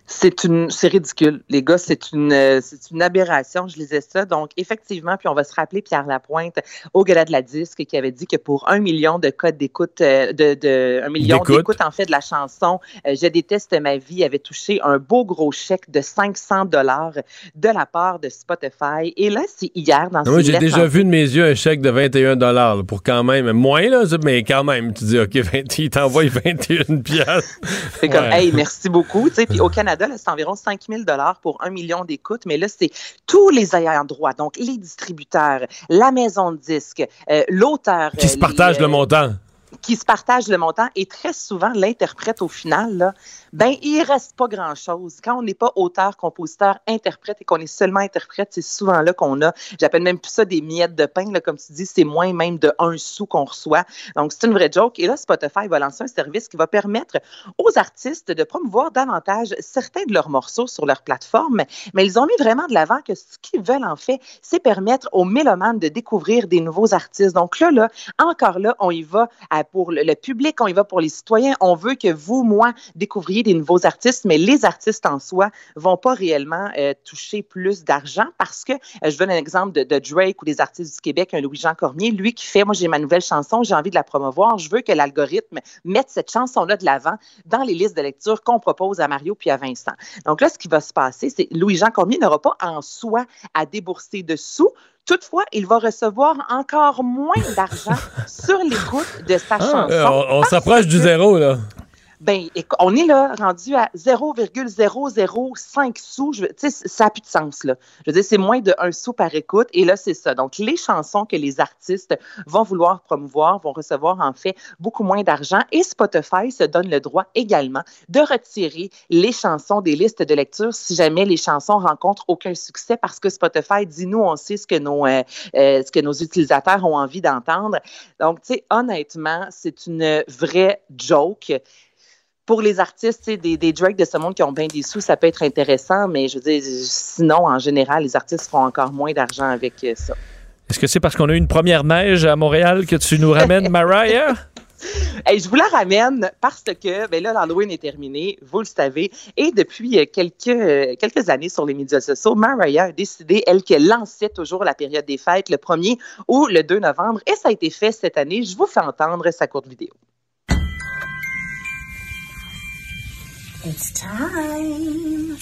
C'est une, c'est ridicule, les gars. C'est une, euh, c'est une aberration. Je lisais ça. Donc, effectivement, puis on va se rappeler Pierre Lapointe au gala de la disque qui avait dit que pour un million de codes d'écoute, euh, de, de, un million D'écoute. d'écoutes en fait de la chanson, euh, Je déteste ma vie avait touché un beau gros chèque de 500 dollars de la part de Spotify. Et là, c'est hier dans Moi, j'ai déjà en- vu de mes yeux un chèque de 21 là, pour quand même, moins, là, mais quand même, tu dis, OK, 20, il t'envoie 21 piastres. C'est comme, hey, merci beaucoup. Tu sais, Puis au Canada, c'est environ 5 000 pour un million d'écoutes, mais là, c'est tous les ayants droit, donc les distributeurs, la maison de disques, euh, l'auteur. Qui euh, se partagent les, le euh, montant. Qui se partagent le montant et très souvent l'interprète au final, là, ben il reste pas grand-chose. Quand on n'est pas auteur, compositeur, interprète et qu'on est seulement interprète, c'est souvent là qu'on a, j'appelle même plus ça des miettes de pain, là, comme tu dis, c'est moins même de un sou qu'on reçoit. Donc c'est une vraie joke. Et là, Spotify va lancer un service qui va permettre aux artistes de promouvoir davantage certains de leurs morceaux sur leur plateforme, mais ils ont mis vraiment de l'avant que ce qu'ils veulent en fait, c'est permettre aux mélomanes de découvrir des nouveaux artistes. Donc là, là, encore là, on y va à- pour le, public, on y va pour les citoyens. On veut que vous, moi, découvriez des nouveaux artistes, mais les artistes en soi vont pas réellement euh, toucher plus d'argent parce que, euh, je donne un exemple de, de Drake ou des artistes du Québec, un Louis-Jean Cormier, lui qui fait, moi j'ai ma nouvelle chanson, j'ai envie de la promouvoir, je veux que l'algorithme mette cette chanson-là de l'avant dans les listes de lecture qu'on propose à Mario puis à Vincent. Donc là, ce qui va se passer, c'est Louis-Jean Cormier n'aura pas en soi à débourser de sous. Toutefois, il va recevoir encore moins d'argent sur l'écoute de sa chanson. Euh, on on s'approche du zéro, là. Ben, on est là rendu à 0,005 sous. Je ça n'a plus de sens, là. Je veux dire, c'est moins de 1 sou par écoute. Et là, c'est ça. Donc, les chansons que les artistes vont vouloir promouvoir vont recevoir, en fait, beaucoup moins d'argent. Et Spotify se donne le droit également de retirer les chansons des listes de lecture si jamais les chansons rencontrent aucun succès parce que Spotify dit, nous, on sait ce que nos, euh, euh, ce que nos utilisateurs ont envie d'entendre. Donc, tu sais, honnêtement, c'est une vraie joke pour les artistes, des, des Drake de ce monde qui ont bien des sous, ça peut être intéressant, mais je veux dire, sinon, en général, les artistes font encore moins d'argent avec euh, ça. Est-ce que c'est parce qu'on a eu une première neige à Montréal que tu nous ramènes Mariah? Hey, je vous la ramène parce que ben là, l'Halloween est terminé, vous le savez. Et depuis euh, quelques, euh, quelques années sur les médias sociaux, Mariah a décidé, elle, qu'elle lançait toujours la période des fêtes le 1er ou le 2 novembre. Et ça a été fait cette année. Je vous fais entendre sa courte vidéo. It's time.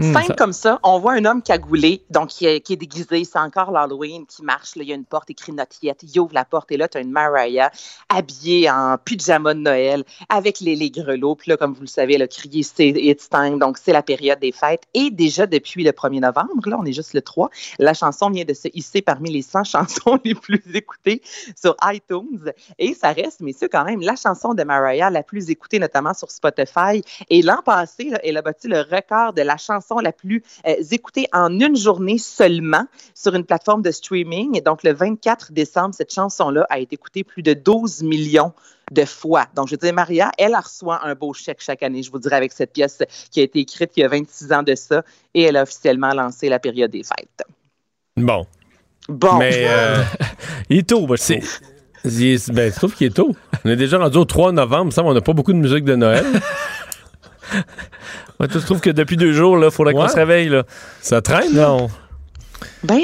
Hmm, Simple ça- comme ça, on voit un homme cagoulé, donc qui est, qui est déguisé, c'est encore l'Halloween, qui marche, là, il y a une porte écrit Notiette, il ouvre la porte et là, tu as une Mariah habillée en pyjama de Noël avec les, les grelots, puis là, comme vous le savez, elle a crié c'est It's time, donc c'est la période des fêtes. Et déjà depuis le 1er novembre, là, on est juste le 3, la chanson vient de se hisser parmi les 100 chansons les plus écoutées sur iTunes et ça reste, messieurs, quand même, la chanson de Mariah la plus écoutée, notamment sur Spotify. Et l'an passé, là, elle a battu le record de la chanson la plus euh, écoutée en une journée seulement sur une plateforme de streaming. Et donc, le 24 décembre, cette chanson-là a été écoutée plus de 12 millions de fois. Donc, je veux dire, Maria, elle reçoit un beau chèque chaque année, je vous dirais, avec cette pièce qui a été écrite il y a 26 ans de ça. Et elle a officiellement lancé la période des fêtes. Bon. Bon. Mais. euh, il est tôt, moi, est- Ben, je trouve qu'il est tôt. On est déjà rendu au 3 novembre, ça, on n'a pas beaucoup de musique de Noël. Ouais, tu trouves que depuis deux jours, il faudrait qu'on se réveille. Là. Ça traîne? Non. Ben.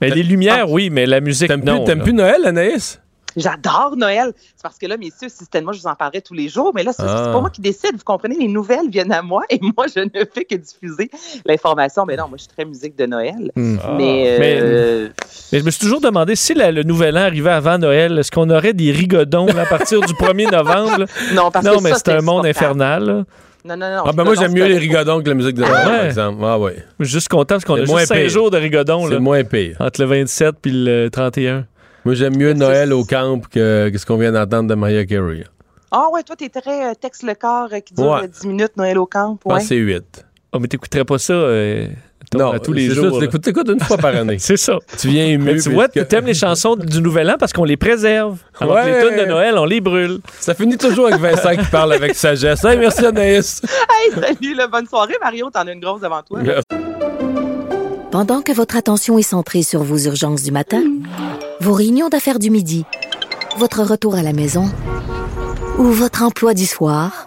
Mais les lumières, oui, mais la musique, T'aimes non. plus, t'aimes plus Noël, Anaïs? J'adore Noël. C'est parce que là, messieurs, si c'était moi, je vous en parlerais tous les jours. Mais là, c'est Ah. c'est pas moi qui décide. Vous comprenez, les nouvelles viennent à moi et moi, je ne fais que diffuser l'information. Mais non, moi, je suis très musique de Noël. Hmm. Mais, Mais- euh, Mais je me suis toujours demandé si la- le nouvel an arrivait avant Noël, est-ce qu'on aurait des rigodons là, à partir du 1er novembre? là? Non, parce non que mais ça, c'est un c'est monde insupportable. infernal. là. Non, non, non. Ah, ben moi, j'aime mieux les rigodons que la musique de Noël, Ah par exemple. Ah, ouais. Je suis juste content parce qu'on a moins juste 5 pire. jours de rigodons C'est moins pire. entre le 27 puis le 31. Moi, j'aime mieux Noël au camp que, que ce qu'on vient d'entendre de Mariah Carey. Ah ouais, toi, t'es très euh, texte le corps euh, qui dure Ouais. euh, 10 minutes, Noël au camp. Je pense Ouais. que c'est 8. Oh, mais t'écouterais pas ça euh, Non, à tous les jours. Ça, tu l'écoutes- une fois par année. C'est ça. tu viens ému. Mais tu vois, que- tu aimes les chansons du Nouvel An parce qu'on les préserve. Alors que Ouais. les tunes de Noël, on les brûle. Ça finit toujours avec Vincent qui parle avec sagesse. Hey, merci Anaïs. Hey, salut, là, bonne soirée, Mario. T'en as une grosse devant toi. Pendant que votre attention est centrée sur vos urgences du matin, vos réunions d'affaires du midi, votre retour à la maison ou votre emploi du soir,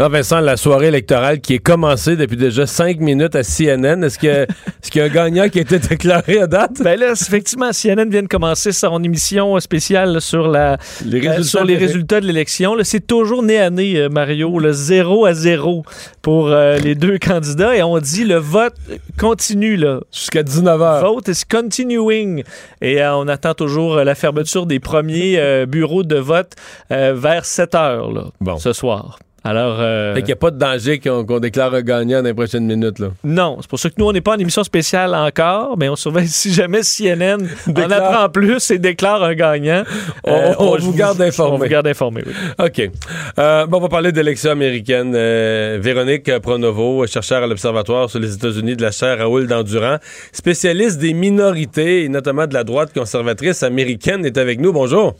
Ah, Vincent, la soirée électorale qui est commencée depuis déjà cinq minutes à CNN, est-ce que- est-ce qu'il y a un gagnant qui a été déclaré à date? Ben là, effectivement, CNN vient de commencer son émission spéciale sur, la, Les euh, résultats sur les de- résultats de l'élection. C'est toujours nez à nez, euh, Mario, le 0 à 0 pour euh, les deux candidats. Et on dit le vote continue. là. Jusqu'à 19h. Vote is continuing. Et euh, on attend toujours la fermeture des premiers bureaux de vote vers 7 heures là, ce soir. Alors, euh, Fait qu'il n'y a pas de danger qu'on déclare un gagnant dans les prochaines minutes. Là. non, c'est pour ça que nous, on n'est pas en émission spéciale encore, mais on surveille si jamais CNN en Déclare- apprend plus et déclare un gagnant. On- Euh, on vous garde informé. On vous garde informé, oui. OK. Euh, bon, on va parler d'élections américaines. Euh, Véronique Pronovo, chercheur à l'Observatoire sur les États-Unis de la chaire Raoul Dandurand, spécialiste des minorités, et notamment de la droite conservatrice américaine, est avec nous. Bonjour.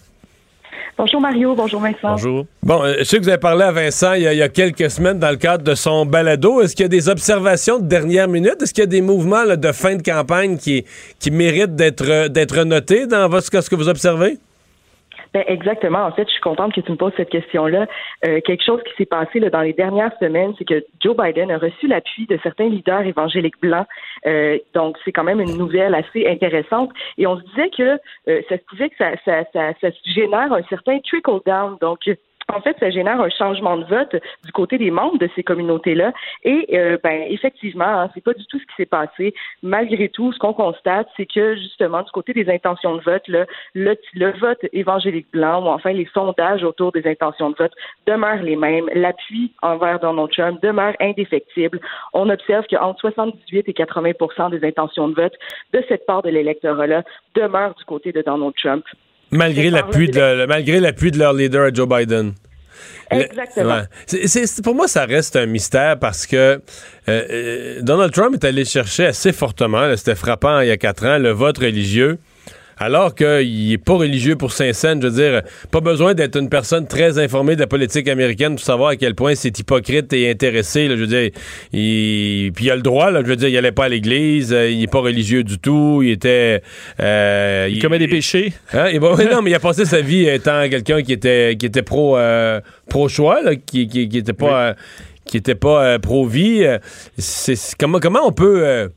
Bonjour Mario, bonjour Vincent. Bonjour. Bon, euh, je sais que vous avez parlé à Vincent il y a, quelques semaines dans le cadre de son balado. Est-ce qu'il y a des observations de dernière minute? Est-ce qu'il y a des mouvements de fin de campagne qui, méritent d'être d'être notés dans ce que vous observez? Ben, exactement. En fait, je suis contente que tu me poses cette question-là. Euh, quelque chose qui s'est passé là, dans les dernières semaines, c'est que Joe Biden a reçu l'appui de certains leaders évangéliques blancs. Euh, donc, c'est quand même une nouvelle assez intéressante. Et on se disait que euh, ça se pouvait que ça, ça, ça, ça génère un certain trickle down. Donc, en fait, ça génère un changement de vote du côté des membres de ces communautés-là. Et euh, ben effectivement, hein, c'est pas du tout ce qui s'est passé. Malgré tout, ce qu'on constate, c'est que justement du côté des intentions de vote, là, le, le vote évangélique blanc ou enfin les sondages autour des intentions de vote demeurent les mêmes. L'appui envers Donald Trump demeure indéfectible. On observe qu'entre 78 et 80% des intentions de vote de cette part de l'électorat-là demeurent du côté de Donald Trump. Malgré l'appui de, le- malgré l'appui de leur leader Joe Biden. Exactement. ouais. Pour moi, ça reste un mystère parce que euh, euh, Donald Trump est allé chercher assez fortement, c'était frappant il y a quatre ans, le vote religieux. Alors qu'il n'est pas religieux pour Saint-Saëns, je veux dire, pas besoin d'être une personne très informée de la politique américaine pour savoir à quel point c'est hypocrite et intéressé. là, je veux dire, il, puis il a le droit, là, je veux dire, il allait pas à l'église, euh, il est pas religieux du tout, il était... euh, Il commet des péchés. Hein? Et bon, non, mais il a passé sa vie étant quelqu'un qui était qui était pro euh, pro choix, là, qui, qui, qui était pas euh, qui était pas pro vie. C'est c'est- comment comment on peut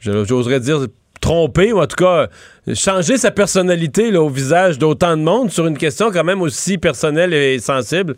j'oserais dire tromper ou en tout cas changer sa personnalité là, au visage d'autant de monde sur une question quand même aussi personnelle et sensible.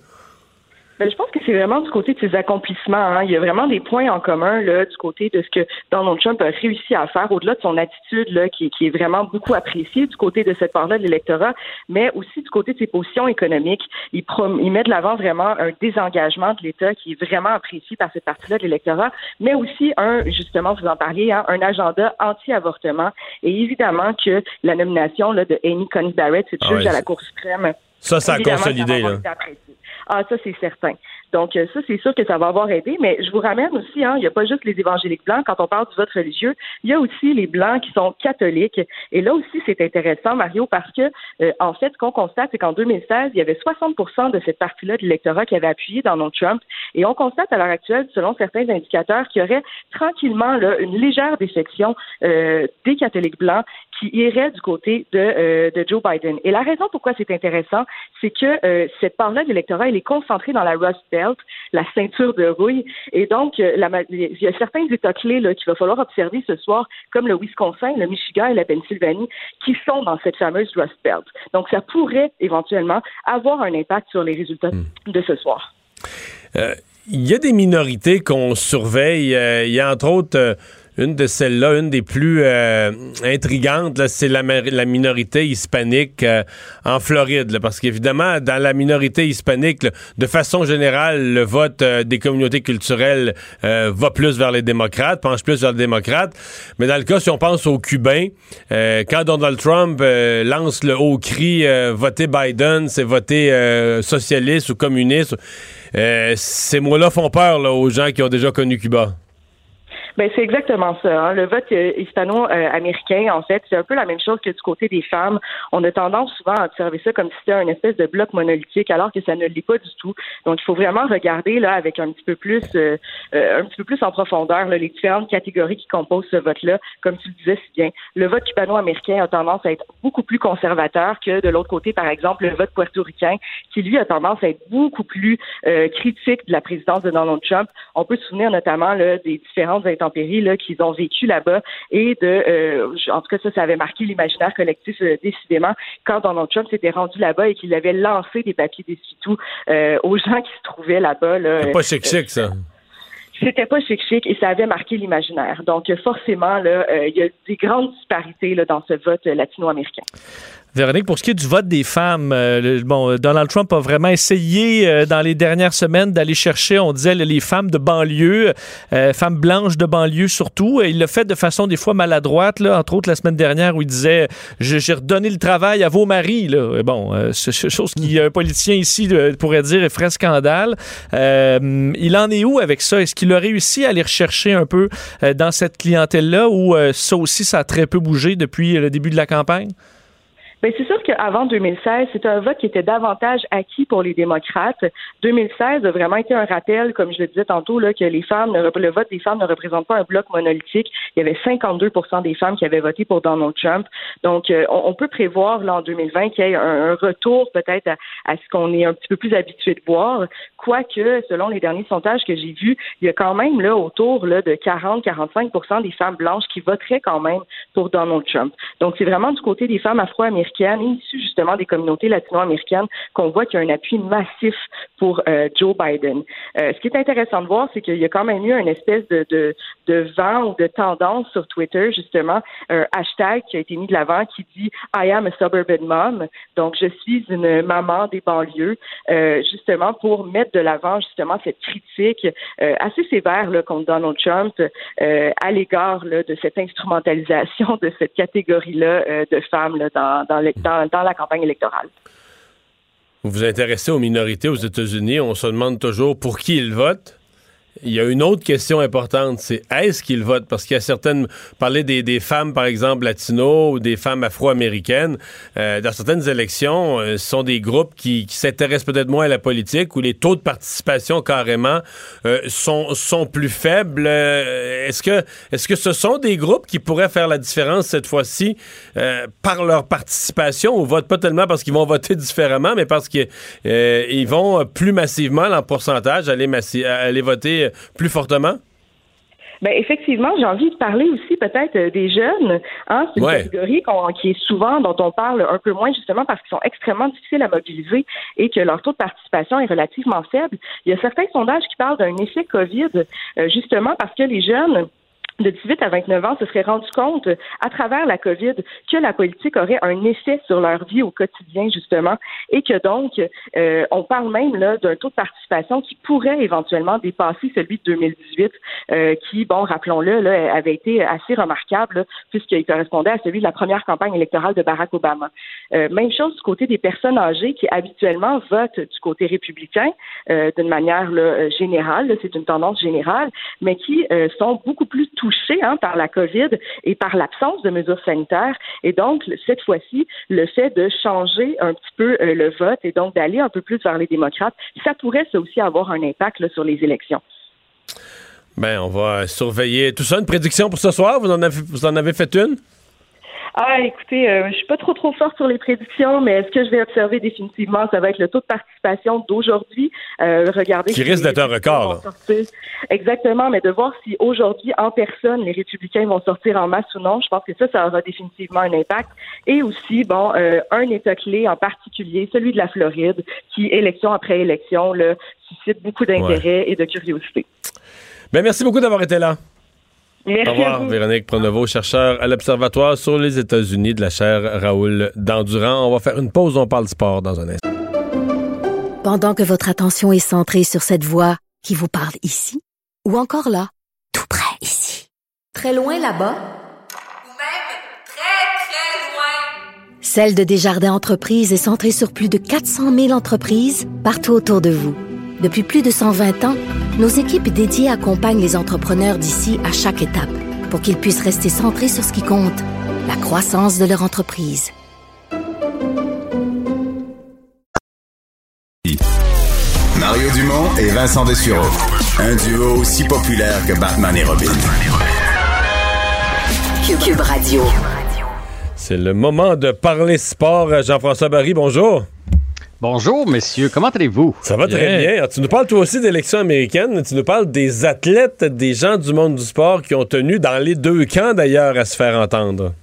Ben, je pense que c'est vraiment du côté de ses accomplissements. hein. Il y a vraiment des points en commun là, du côté de ce que Donald Trump a réussi à faire, au-delà de son attitude là, qui, qui est vraiment beaucoup appréciée du côté de cette part-là de l'électorat, mais aussi du côté de ses positions économiques. Il, prom- il met de l'avant vraiment un désengagement de l'État qui est vraiment apprécié par cette partie-là de l'électorat, mais aussi un, justement, vous en parliez, hein, un agenda anti-avortement. Et évidemment que la nomination là, de Amy Coney Barrett, cette Ah juge à la Cour suprême, Ça, ça a consolidé, là. Ah, ça, c'est certain. Donc, euh, ça, c'est sûr que ça va avoir aidé, mais je vous ramène aussi, hein, il n'y a pas juste les évangéliques blancs. Quand on parle du vote religieux, il y a aussi les blancs qui sont catholiques. Et là aussi, c'est intéressant, Mario, parce que, euh, en fait, ce qu'on constate, c'est qu'en 2016, il y avait 60% de cette partie-là de l'électorat qui avait appuyé Donald Trump. Et on constate à l'heure actuelle, selon certains indicateurs, qu'il y aurait tranquillement là, une légère défection euh, des catholiques blancs qui irait du côté de, euh, de Joe Biden. Et la raison pourquoi c'est intéressant, c'est que euh, cette part-là de l'électorat, elle est concentrée dans la Rust Belt, la ceinture de rouille. Et donc, euh, la il y a certains États clés qu'il va falloir observer ce soir, comme le Wisconsin, le Michigan et la Pennsylvanie, qui sont dans cette fameuse Rust Belt. Donc, ça pourrait éventuellement avoir un impact sur les résultats de ce soir. Euh, Il y a des minorités qu'on surveille. Euh, Il y a entre autres euh, une de celles-là, une des plus euh, intrigantes, c'est la, la, minorité hispanique euh, en Floride. parce qu'évidemment, dans la minorité hispanique, de façon générale, le vote euh, des communautés culturelles va plus vers les démocrates, penche plus vers les démocrates. Mais dans le cas, si on pense aux Cubains, quand Donald Trump lance le haut cri voter Biden, c'est voter socialiste ou communiste, ces mots-là font peur aux gens qui ont déjà connu Cuba. Ben c'est exactement ça. Hein. Le vote euh, hispano-américain, en fait, c'est un peu la même chose que du côté des femmes. On a tendance souvent à observer ça comme si c'était un espèce de bloc monolithique, alors que ça ne l'est pas du tout. Donc, il faut vraiment regarder là avec un petit peu plus, euh, euh, un petit peu plus en profondeur les différentes catégories qui composent ce vote-là. Comme tu le disais si bien, le vote cubano-américain a tendance à être beaucoup plus conservateur que de l'autre côté, par exemple, le vote puertoricain, qui lui a tendance à être beaucoup plus critique de la présidence de Donald Trump. On peut se souvenir notamment là, des différentes intempéries qu'ils ont vécu là-bas et de, euh, en tout cas ça, ça avait marqué l'imaginaire collectif euh, décidément quand Donald Trump s'était rendu là-bas et qu'il avait lancé des papiers d'essuie-tout euh, aux gens qui se trouvaient là-bas. Là, C'est pas chic-chic ça. C'était pas chic-chic et ça avait marqué l'imaginaire. Donc forcément, là, il y a des grandes disparités là, dans ce vote latino-américain. Véronique, pour ce qui est du vote des femmes, euh, bon, Donald Trump a vraiment essayé euh, dans les dernières semaines d'aller chercher, on disait, les femmes de banlieue, euh, femmes blanches de banlieue surtout. Il l'a fait de façon des fois maladroite, entre autres la semaine dernière où il disait J'ai redonné le travail à vos maris. Bon, c'est chose qu'un politicien ici pourrait dire ferait scandale. il en est où avec ça? Est-ce qu'il a réussi à aller rechercher un peu dans cette clientèle-là ou ça aussi, ça a très peu bougé depuis le début de la campagne? Bien, c'est sûr qu'avant 2016, c'était un vote qui était davantage acquis pour les démocrates. 2016 a vraiment été un rappel, comme je le disais tantôt, là, que les femmes, le vote des femmes ne représente pas un bloc monolithique. Il y avait 52% des femmes qui avaient voté pour Donald Trump. Donc, euh, on, peut prévoir là, en 2020 qu'il y ait un, retour peut-être à, ce qu'on est un petit peu plus habitué de voir. Quoique, selon les derniers sondages que j'ai vus, il y a quand même là autour là, de 40-45 des femmes blanches qui voteraient quand même pour Donald Trump. Donc, c'est vraiment du côté des femmes afro-américaines issus justement des communautés latino-américaines, qu'on voit qu'il y a un appui massif pour euh, Joe Biden. Euh, ce qui est intéressant de voir, c'est qu'il y a quand même eu une espèce de, de, de vent ou de tendance sur Twitter, justement, un hashtag qui a été mis de l'avant qui dit I am a suburban mom. Donc, je suis une maman des banlieues, euh, justement, pour mettre de l'avant, justement, cette critique assez sévère contre Donald Trump à l'égard de cette instrumentalisation de cette catégorie-là de femmes dans dans, la campagne électorale. Vous vous intéressez aux minorités aux États-Unis, on se demande toujours pour qui ils votent? Il y a une autre question importante, c'est est-ce qu'ils votent? Parce qu'il y a certaines, parler des, des, femmes, par exemple, latinos ou des femmes afro-américaines, euh, dans certaines élections, euh, ce sont des groupes qui, qui s'intéressent peut-être moins à la politique, où les taux de participation carrément euh, sont, sont plus faibles. est-ce que, est-ce que ce sont des groupes qui pourraient faire la différence cette fois-ci par leur participation? Ou votent pas tellement parce qu'ils vont voter différemment, mais parce qu'ils vont plus massivement, en pourcentage, aller, aller voter plus fortement? Ben effectivement, j'ai envie de parler aussi peut-être euh, des jeunes. Hein? C'est une catégorie qui est souvent dont on parle un peu moins justement parce qu'ils sont extrêmement difficiles à mobiliser et que leur taux de participation est relativement faible. Il y a certains sondages qui parlent d'un effet COVID euh, justement parce que les jeunes de 18 à 29 ans se seraient rendus compte à travers la COVID que la politique aurait un effet sur leur vie au quotidien justement et que donc euh, on parle même là d'un taux de participation qui pourrait éventuellement dépasser celui de 2018 euh, qui bon rappelons-le là, avait été assez remarquable puisqu'il correspondait à celui de la première campagne électorale de Barack Obama. Euh, même chose du côté des personnes âgées qui habituellement votent du côté républicain d'une manière là, générale, c'est une tendance générale, mais qui sont beaucoup plus touchés hein, par la COVID et par l'absence de mesures sanitaires. Et donc, cette fois-ci, le fait de changer un petit peu euh, le vote et donc d'aller un peu plus vers les démocrates, ça pourrait aussi avoir un impact sur les élections. Ben, on va surveiller tout ça. Une prédiction pour ce soir? Vous en avez, vous en avez fait une? Ah, écoutez, euh, je suis pas trop trop forte sur les prédictions, mais ce que je vais observer définitivement, ça va être le taux de participation d'aujourd'hui. Euh, regardez. Qui risque d'être un record. Exactement, mais de voir si aujourd'hui, en personne, les républicains vont sortir en masse ou non, je pense que ça, ça aura définitivement un impact. Et aussi, bon, euh, un État clé en particulier, celui de la Floride, qui, élection après élection, là, suscite beaucoup d'intérêt et de curiosité. Ben, merci beaucoup d'avoir été là. Merci Au revoir, à vous. Véronique Pronovo, chercheur à l'Observatoire sur les États-Unis de la chaire Raoul Dandurand. On va faire une pause, on parle sport dans un instant. Pendant que votre attention est centrée sur cette voix qui vous parle ici, ou encore là, tout près ici, très loin là-bas, Celle de Desjardins Entreprises est centrée sur plus de 400 000 entreprises partout autour de vous. Depuis plus de 120 ans, nos équipes dédiées accompagnent les entrepreneurs d'ici à chaque étape pour qu'ils puissent rester centrés sur ce qui compte, la croissance de leur entreprise. Mario Dumont et Vincent Dessureau. Un duo aussi populaire que Batman et Robin. Cube Radio. C'est le moment de parler sport. Jean-François Barry, bonjour. Bonjour, messieurs. Comment allez-vous? Ça va très bien. Alors, tu nous parles toi aussi d'élections américaines. Tu nous parles des athlètes, des gens du monde du sport qui ont tenu dans les deux camps d'ailleurs à se faire entendre.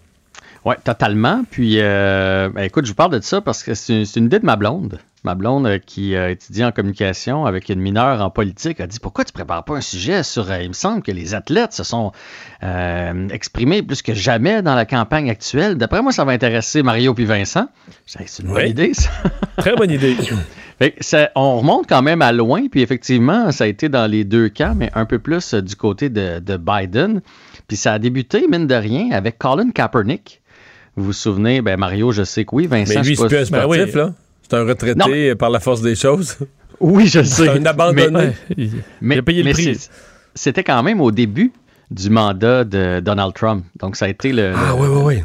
Oui, totalement. Puis, euh, ben, écoute, je vous parle de ça parce que c'est c'est une idée de ma blonde. Ma blonde euh, qui euh, étudie en communication avec une mineure en politique a dit Pourquoi tu prépares pas un sujet sur. euh, il me semble que les athlètes se sont euh, exprimés plus que jamais dans la campagne actuelle. D'après moi, ça va intéresser Mario puis Vincent. C'est une bonne Oui. idée, ça. Très bonne idée. Ça- on remonte quand même à loin, puis effectivement, ça a été dans les deux camps, mais un peu plus du côté de, de Biden. Puis ça a débuté, mine de rien, avec Colin Kaepernick. Vous vous souvenez, ben Mario, je sais que oui, Vincent. Mais lui, c'est plus là. C'est un retraité Non, mais- par la force des choses? Oui, je sais. C'est un abandonné. Mais, Il a payé le mais prix. C'était quand même au début du mandat de Donald Trump. Donc ça a été le, Ah le- oui, oui, oui.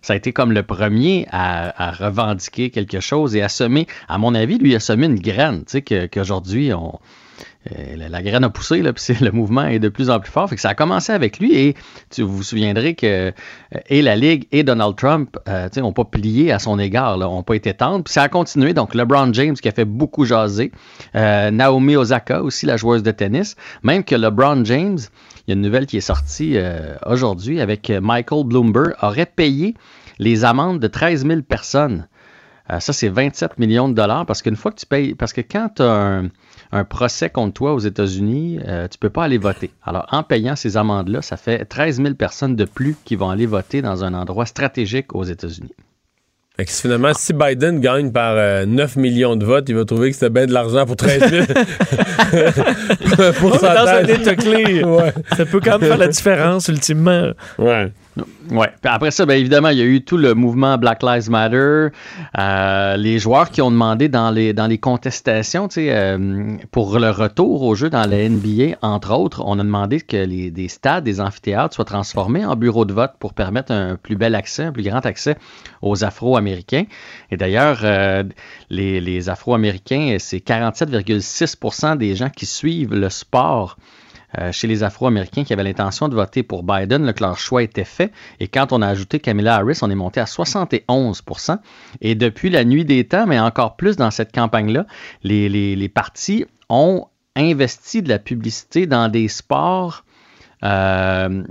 ça a été comme le premier à, à revendiquer quelque chose et à semer, à mon avis, lui, il a semé une graine, tu sais, qu'aujourd'hui, on, euh, la, la graine a poussé, là, puis le mouvement est de plus en plus fort. Fait que ça a commencé avec lui et tu vous souviendrez que euh, et la Ligue et Donald Trump euh, n'ont pas plié à son égard, n'ont pas été tendres. Puis ça a continué. Donc LeBron James qui a fait beaucoup jaser, euh, Naomi Osaka aussi, la joueuse de tennis, même que LeBron James, il y a une nouvelle qui est sortie euh, aujourd'hui avec euh, Michael Bloomberg, aurait payé les amendes de 13 000 personnes. Euh, ça, c'est 27 millions de dollars parce qu'une fois que tu payes, parce que quand tu as un, un procès contre toi aux États-Unis, euh, tu peux pas aller voter. Alors, en payant ces amendes-là, ça fait 13 000 personnes de plus qui vont aller voter dans un endroit stratégique aux États-Unis. Fait que finalement, si Biden gagne par euh, 9 millions de votes, il va trouver que c'était bien de l'argent pour 13 000. Pour Dans un s'entendre. état clé, Ouais. ça peut quand même faire la différence, ultimement. Ouais. Ouais. Après ça, bien évidemment, il y a eu tout le mouvement Black Lives Matter. Euh, les joueurs qui ont demandé dans les, dans les contestations, euh, pour le retour au jeu dans la NBA, entre autres, on a demandé que les, des stades, des amphithéâtres soient transformés en bureaux de vote pour permettre un plus bel accès, un plus grand accès aux Afro-Américains. Et d'ailleurs, euh, les, les Afro-Américains, c'est 47,6% des gens qui suivent le sport euh, chez les Afro-Américains qui avaient l'intention de voter pour Biden, là, que leur choix était fait. Et quand on a ajouté Kamala Harris, on est monté à 71% Et depuis la nuit des temps, mais encore plus dans cette campagne-là, les, partis ont investi de la publicité dans des sports euh,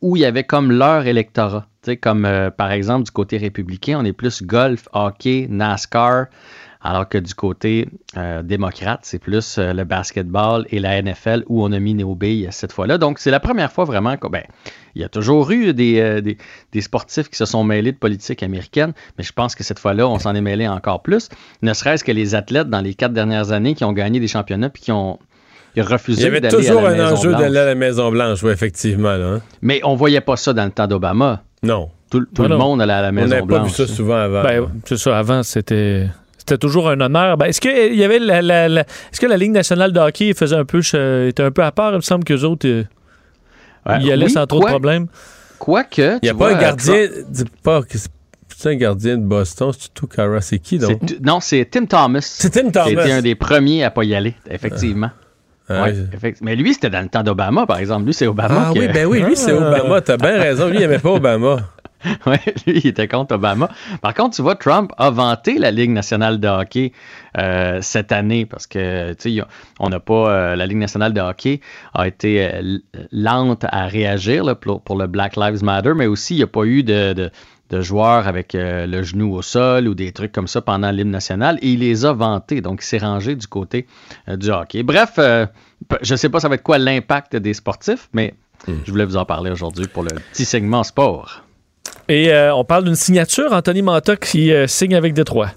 où il y avait comme leur électorat. Comme euh, par exemple du côté républicain, on est plus golf, hockey, NASCAR, alors que du côté euh, démocrate, c'est plus euh, le basketball et la NFL où on a mis nos billes cette fois-là. Donc, c'est la première fois vraiment que, ben, il y a toujours eu des, euh, des, des sportifs qui se sont mêlés de politique américaine, mais je pense que cette fois-là, on s'en est mêlé encore plus. Ne serait-ce que les athlètes dans les quatre dernières années qui ont gagné des championnats puis qui ont ils refusé Il y avait toujours un enjeu Maison-Blanche. d'aller à la Maison-Blanche, oui, effectivement. Là, hein. Mais on voyait pas ça dans le temps d'Obama. Non. Tout, tout Ah le non. monde allait à la On n'avait pas vu Maison-Blanche. ça souvent avant. Ben, c'est ça, avant, c'était. C'était toujours un honneur. Ben, est-ce que il y avait la, la- la- est-ce que la Ligue nationale de hockey faisait un peu ch- était un peu à part, il me semble qu'eux autres euh, y allaient oui, sans trop de quoi- problèmes. Quoique. Il n'y a pas vois, un gardien. Trump- Dis pas que c'est un gardien de Boston, c'est tout Cara. C'est qui donc? c'est- Non, c'est Tim Thomas. C'est Tim Thomas. C'était un des premiers à pas y aller, effectivement. Ah, Ouais, effect- Mais lui, c'était dans le temps d'Obama, par exemple. Lui, c'est Obama. Ah que- oui, ben oui, lui c'est Ah. Obama. T'as bien raison. Lui, il n'aimait pas Obama. Ouais, lui, il était contre Obama. Par contre, tu vois, Trump a vanté la Ligue nationale de hockey euh, cette année parce que, tu sais, on n'a pas. euh, la Ligue nationale de hockey a été euh, lente à réagir là, pour, pour le Black Lives Matter, mais aussi, il n'y a pas eu de. de- de joueurs avec le genou au sol ou des trucs comme ça pendant l'hymne national et il les a vantés. Donc, il s'est rangé du côté du hockey. Bref, je ne sais pas ça va être quoi l'impact des sportifs, mais Je voulais vous en parler aujourd'hui pour le petit segment sport. Et euh, on parle d'une signature, Anthony Manta qui euh, signe avec Détroit.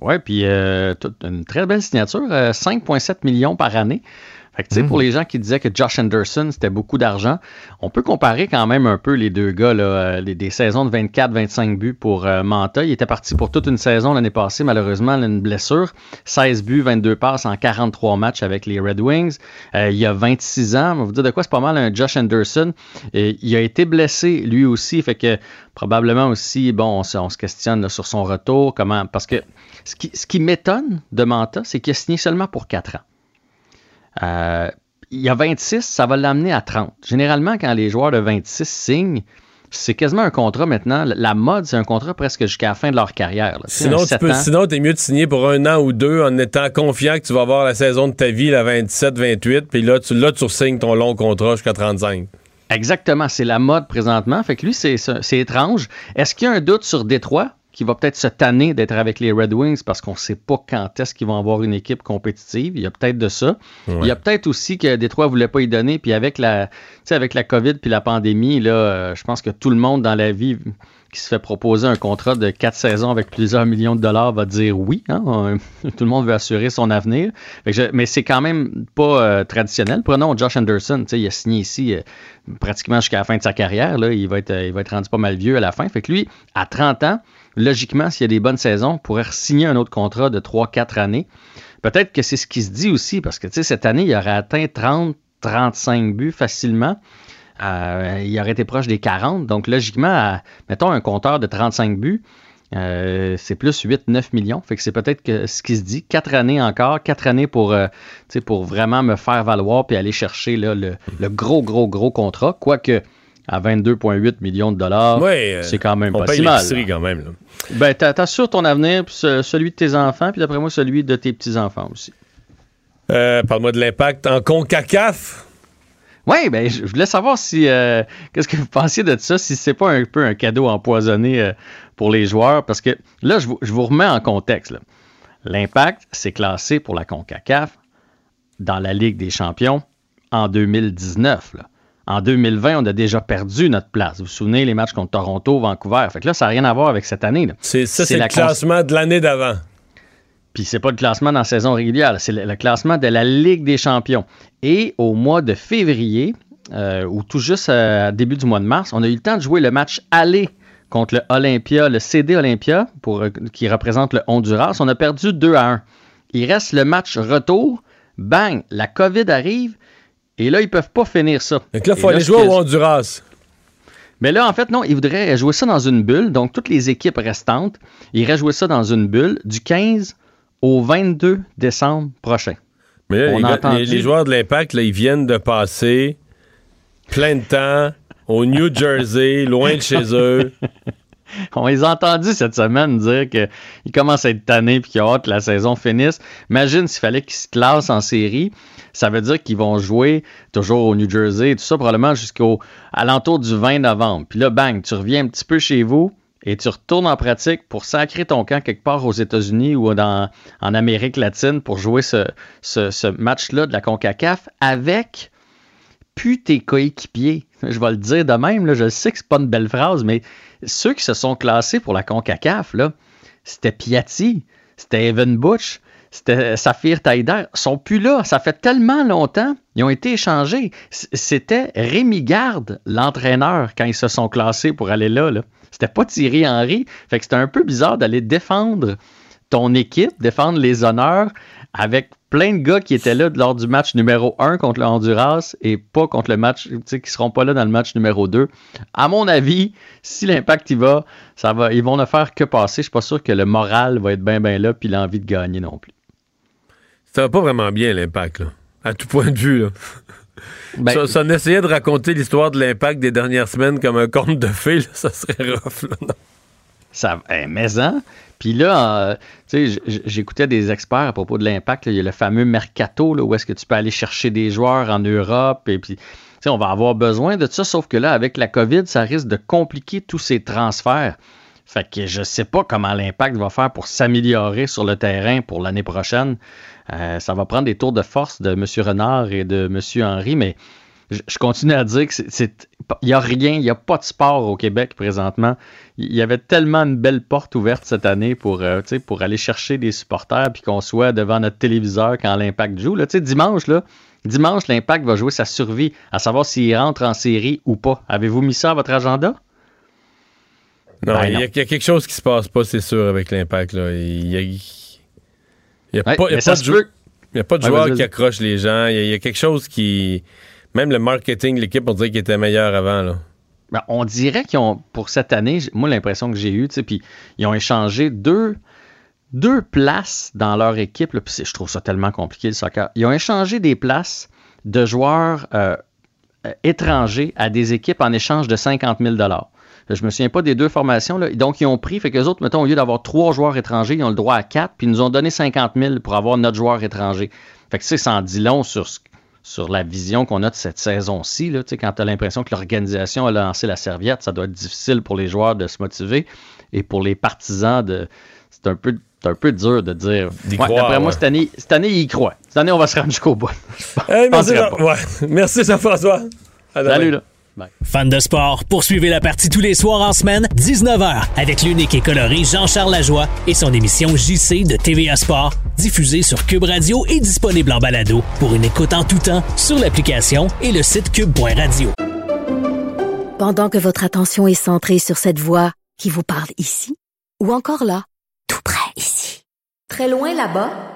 Oui, puis euh, une très belle signature, euh, 5,7 millions par année. Fait que, tu sais, Mhm. pour les gens qui disaient que Josh Anderson, c'était beaucoup d'argent, on peut comparer quand même un peu les deux gars, là, euh, les- des saisons de 24-25 buts pour euh, Manta. Il était parti pour toute une saison l'année passée, malheureusement, une blessure. 16 buts, 22 passes en 43 matchs avec les Red Wings. Euh, il a 26 ans. On va vous dire de quoi c'est pas mal un Josh Anderson. Et il a été blessé lui aussi, fait que probablement aussi, bon, on se, on se questionne là, sur son retour, comment, parce que ce qui, ce qui m'étonne de Manta, c'est qu'il a signé seulement pour 4 ans. Euh, il y a 26, ça va l'amener à 30. Généralement, quand les joueurs de 26 signent, c'est quasiment un contrat maintenant. La mode, c'est un contrat presque jusqu'à la fin de leur carrière. là. Sinon, tu peux, sinon, t'es mieux de signer pour un an ou deux en étant confiant que tu vas avoir la saison de ta vie, la 27-28, puis là, tu, là, tu signes ton long contrat jusqu'à 35. Exactement, c'est la mode présentement. Fait que lui, c'est c'est étrange. Est-ce qu'il y a un doute sur Détroit? Qui va peut-être se tanner d'être avec les Red Wings parce qu'on ne sait pas quand est-ce qu'ils vont avoir une équipe compétitive? Il y a peut-être de ça. Ouais. Il y a peut-être aussi que Détroit ne voulait pas y donner. Puis avec la, avec COVID puis la pandémie, là, euh, je pense que tout le monde dans la vie qui se fait proposer un contrat de quatre saisons avec plusieurs millions de dollars va dire oui. hein. On- tout le monde veut assurer son avenir. Je- mais c'est quand même pas euh, traditionnel. Prenons Josh Anderson. Il a signé ici euh, pratiquement jusqu'à la fin de sa carrière. Là. Il, va être, il va être rendu pas mal vieux à la fin. Fait que lui, à 30 ans, logiquement, s'il y a des bonnes saisons, pourrait signer un autre contrat de 3-4 années. Peut-être que c'est ce qui se dit aussi, parce que cette année, il aurait atteint 30-35 buts facilement. Euh, il aurait été proche des 40. Donc, logiquement, à- mettons un compteur de 35 buts, euh, c'est plus 8-9 millions. Fait que c'est peut-être que ce qui se dit. Quatre années encore, quatre années pour, euh, pour vraiment me faire valoir puis aller chercher là, le, le gros, gros, gros contrat. Quoique, à 22,8 millions de dollars, Ouais, c'est quand même on pas paye si mal. quand même. là. Ben, t'a- t'assures ton avenir, puis ce- celui de tes enfants, puis d'après moi, celui de tes petits-enfants aussi. Euh, Parle-moi de l'impact en CONCACAF. Oui, ben, je voulais savoir si. euh, Qu'est-ce que vous pensiez de ça, si c'est pas un peu un cadeau empoisonné euh, pour les joueurs, parce que là, je vous, je vous remets en contexte. L'impact, c'est classé pour la CONCACAF dans la Ligue des champions en 2019. là. En 2020, on a déjà perdu notre place. Vous vous souvenez, les matchs contre Toronto, Vancouver. Fait que là, ça n'a rien à voir avec cette année. là. C'est ça, c'est le classement de l'année d'avant. puis c'est pas le classement dans la saison régulière, là, c'est le, le classement de la Ligue des champions. Et au mois de février, euh, ou tout juste euh, début du mois de mars, on a eu le temps de jouer le match aller contre le Olympia, le CD Olympia, pour, euh, qui représente le Honduras. On a perdu 2 à 1. Il reste le match retour. Bang, la COVID arrive. Et là, ils peuvent pas finir ça. Donc là, il faut aller jouer au Honduras. mais là, en fait, non, ils voudraient jouer ça dans une bulle. Donc, toutes les équipes restantes iraient jouer ça dans une bulle du 15 au 22 décembre prochain. Mais là, les, a gars- entendu- les- les joueurs de l'Impact, là, ils viennent de passer plein de temps au New Jersey, loin de chez eux. On les a entendus cette semaine dire qu'ils commencent à être tannés et qu'ils ont hâte que la saison finisse. Imagine s'il fallait qu'ils se classent en série. Ça veut dire qu'ils vont jouer toujours au New Jersey et tout ça, probablement jusqu'au alentour du 20 novembre. Puis là, bang, tu reviens un petit peu chez vous et tu retournes en pratique pour sacrer ton camp quelque part aux États-Unis ou en Amérique latine pour jouer ce- ce match-là de la CONCACAF avec plus tes coéquipiers. Je vais le dire de même, je sais que c'est pas une belle phrase, mais ceux qui se sont classés pour la CONCACAF, c'était Piatti, c'était Evan Butch, c'était Saphir Taider, sont plus là. Ça fait tellement longtemps, ils ont été échangés. C'était Rémi Garde, l'entraîneur, quand ils se sont classés pour aller là. là. C'était pas Thierry Henry. Fait que c'était un peu bizarre d'aller défendre ton équipe, défendre les honneurs avec plein de gars qui étaient là lors du match numéro 1 contre le Honduras et pas contre le match, tu sais, qui seront pas là dans le match numéro 2. À mon avis, si l'impact y va, ça va, ils vont ne faire que passer. Je suis pas sûr que le moral va être bien bien là puis l'envie de gagner non plus. Ça va pas vraiment bien, l'Impact, là. À tout point de vue, là. Ben- ça, ça, on essayait de raconter l'histoire de l'Impact des dernières semaines comme un conte de fées, là, ça serait rough, là. non? Ça, eh, mais hein? Puis là, euh, j'écoutais des experts à propos de l'impact. Il y a le fameux mercato, là, où est-ce que tu peux aller chercher des joueurs en Europe. Et puis, on va avoir besoin de ça. Sauf que là, avec la COVID, ça risque de compliquer tous ces transferts. Fait que je sais pas comment l'impact va faire pour s'améliorer sur le terrain pour l'année prochaine. Euh, ça va prendre des tours de force de M. Renard et de M. Henry, mais je, continue à dire que c'est. Il n'y a rien, il n'y a pas de sport au Québec présentement. Il y avait tellement une belle porte ouverte cette année pour, euh, pour aller chercher des supporters puis qu'on soit devant notre téléviseur quand l'Impact joue. Là, dimanche, là, dimanche, l'Impact va jouer sa survie, à savoir s'il rentre en série ou pas. Avez-vous mis ça à votre agenda? Non, Ben il y, a- y quelque chose qui se passe pas, c'est sûr, avec l'impact. Il y a, il y a Ouais, pas, a de se jou- peut. il y a pas de Ouais, joueurs vas-y, qui vas-y. accrochent les gens. Il y, a- il y a quelque chose qui. Même le marketing, l'équipe, on dirait qu'il était meilleur avant. Là. Ben, on dirait qu'ils ont, pour cette année, moi, l'impression que j'ai eue, puis ils ont échangé deux, deux places dans leur équipe. je trouve ça tellement compliqué, le soccer. Ils ont échangé des places de joueurs euh, euh, étrangers à des équipes en échange de 50 000 Je me souviens pas des deux formations. Là. Donc, ils ont pris, fait que les autres, mettons, au lieu d'avoir trois joueurs étrangers, ils ont le droit à quatre, puis ils nous ont donné 50 000 pour avoir notre joueur étranger. Fait que, sais, ça en dit long sur, ce- sur la vision qu'on a de cette saison-ci. là. Tu sais, Quand tu as l'impression que l'organisation a lancé la serviette, ça doit être difficile pour les joueurs de se motiver et pour les partisans de. C'est un peu. C'est un peu dur de dire. Ouais, croire, D'après moi, cette année, cette année, ils y croient. Cette année, on va se rendre jusqu'au bout. Hey, merci, penserais Jean- ouais. merci Jean-François. À. Salut, là. Fan de sport, poursuivez la partie tous les soirs en semaine, 19h, avec l'unique et coloré Jean-Charles Lajoie et son émission JC de TVA Sport, diffusée sur Cube Radio et disponible en balado pour une écoute en tout temps sur l'application et le site cube.radio. Pendant que votre attention est centrée sur cette voix qui vous parle ici, ou encore là, tout près ici, très loin là-bas,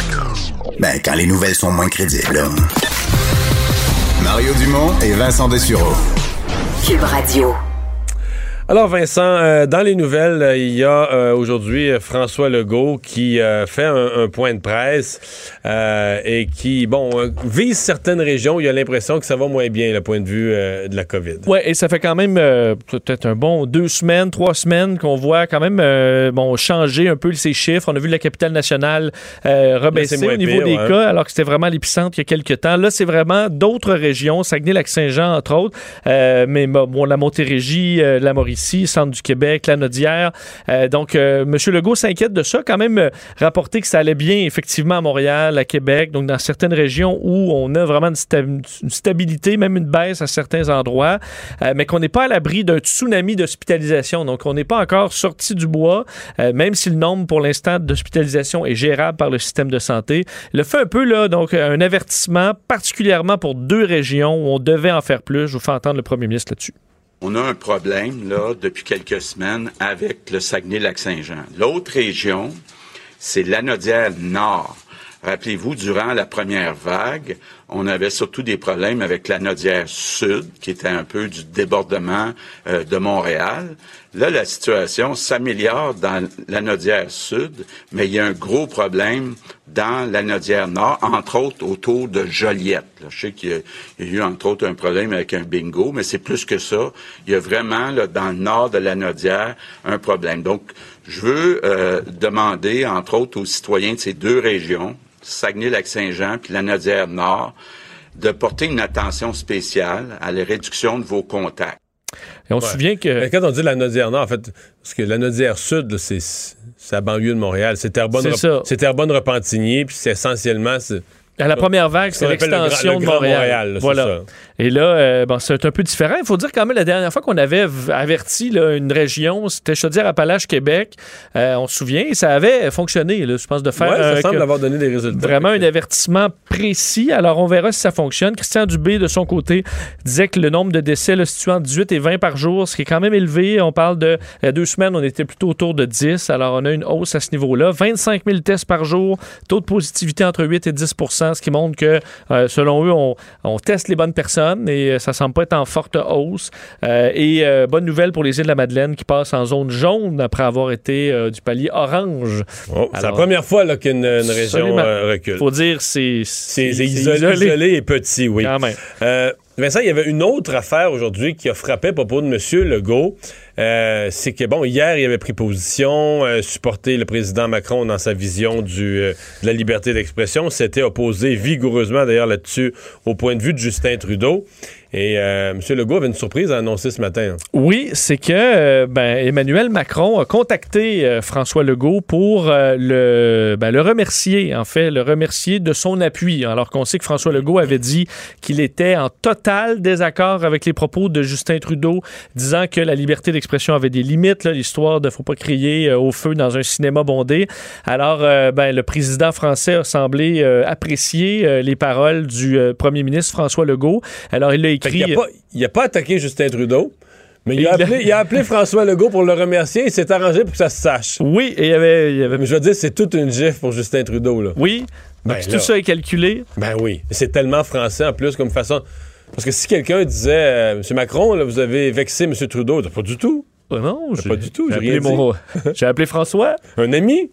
Ben, quand les nouvelles sont moins crédibles. Mario Dumont et Vincent Dessureau. Cube Radio. Alors Vincent, euh, dans les nouvelles, euh, il y a euh, aujourd'hui François Legault qui fait un, un point de presse et qui, bon, vise certaines régions. où Il a l'impression que ça va moins bien, le point de vue de la COVID. Oui, et ça fait quand même peut-être un bon deux semaines, trois semaines qu'on voit quand même bon, changer un peu ces chiffres. On a vu la capitale nationale rebaisser au niveau pire, des ouais. cas, alors que c'était vraiment l'épicentre il y a quelques temps. Là, c'est vraiment d'autres régions, Saguenay-Lac-Saint-Jean, entre autres, mais bon, la Montérégie, la Mauricie, Centre du Québec, la Nodière. Euh, donc, euh, M. Legault s'inquiète de ça. Quand même, euh, rapporter que ça allait bien, effectivement, à Montréal, à Québec, donc dans certaines régions où on a vraiment une, une stabilité, même une baisse à certains endroits, mais qu'on n'est pas à l'abri d'un tsunami d'hospitalisation. Donc, on n'est pas encore sorti du bois, même si le nombre pour l'instant d'hospitalisation est gérable par le système de santé. A fait un peu, là, donc, un avertissement, particulièrement pour deux régions où on devait en faire plus. Je vous fais entendre le premier ministre là-dessus. On a un problème, là, depuis quelques semaines avec le Saguenay-Lac-Saint-Jean. L'autre région, c'est l'Anodière Nord. Rappelez-vous, durant la première vague, on avait surtout des problèmes avec l'Anodière Sud, qui était un peu du débordement euh, de Montréal. Là, la situation s'améliore dans l'Anodière Sud, mais il y a un gros problème dans l'Anodière Nord, entre autres autour de Joliette. Je sais qu'il y, a- eu, entre autres, un problème avec un bingo, mais c'est plus que ça. Il y a vraiment, là, dans le nord de l'Anodière, un problème. Donc, je veux euh, demander, entre autres, aux citoyens de ces deux régions, Saguenay-Lac-Saint-Jean puis l'Anodière Nord, de porter une attention spéciale à la réduction de vos contacts. Et on se souvient que. Mais quand on dit la Nodière Nord, en fait, parce que la Nodière Sud, c'est c'est la banlieue de Montréal. C'est Terrebonne, Terrebonne-Repentigny, puis c'est essentiellement. c'est- À la première vague, c'est l'extension le de Montréal. Montréal, là, c'est voilà. ça. Et là, euh, bon, c'est un peu différent. Il faut dire quand même, la dernière fois qu'on avait averti là, une région, c'était Chaudière-Appalaches, Québec. Euh, on se souvient, et ça avait fonctionné, là, je pense, de faire Ouais, ça euh, semble avoir donné des résultats. Vraiment un avertissement précis. Alors, on verra si ça fonctionne. Christian Dubé, de son côté, disait que le nombre de décès situe entre 18 et 20 par jour, ce qui est quand même élevé. On parle de il y a deux semaines, on était plutôt autour de 10. Alors, on a une hausse à ce niveau-là. 25 000 tests par jour, taux de positivité entre 8 et 10% qui montrent que, euh, selon eux, on, on teste les bonnes personnes et euh, ça semble pas être en forte hausse. Euh, et euh, bonne nouvelle pour les îles de la Madeleine qui passent en zone jaune après avoir été euh, du palier orange. Oh, c'est la première fois qu'une une région recule. Faut dire, c'est isolé, isolé et petit, oui. Quand même. Vincent, il y avait une autre affaire aujourd'hui qui a frappé à propos de M. Legault. Euh, c'est que, bon, hier, il avait pris position, euh, supporté le président Macron dans sa vision euh, de la liberté d'expression. S'était opposé vigoureusement, d'ailleurs, là-dessus, au point de vue de Justin Trudeau. Et euh, M. Legault avait une surprise à annoncer ce matin. hein. Oui, c'est que euh, ben, Emmanuel Macron a contacté euh, François Legault pour euh, le, ben, le remercier, en fait, le remercier de son appui, alors qu'on sait que François Legault avait dit qu'il était en total désaccord avec les propos de Justin Trudeau, disant que la liberté d'expression avait des limites, l'histoire de faut pas crier au feu dans un cinéma bondé. Alors, ben, le président français a semblé apprécier les paroles du premier ministre François Legault. Alors, il a écrit... il n'a pas, attaqué Justin Trudeau, mais il Il a, appelé, il a appelé François Legault pour le remercier et s'est arrangé pour que ça se sache. Oui, et il y avait... il y avait- Mais je veux dire, c'est toute une gifle pour Justin Trudeau. Là. Oui, Ben donc là. tout ça est calculé. Ben oui. C'est tellement français en plus comme façon. Parce que si quelqu'un disait euh, M. Macron, là, vous avez vexé M. Trudeau, pas du tout. Euh, non, Pas du tout, j'ai appelé rien dit. mon- J'ai appelé François. Un ami?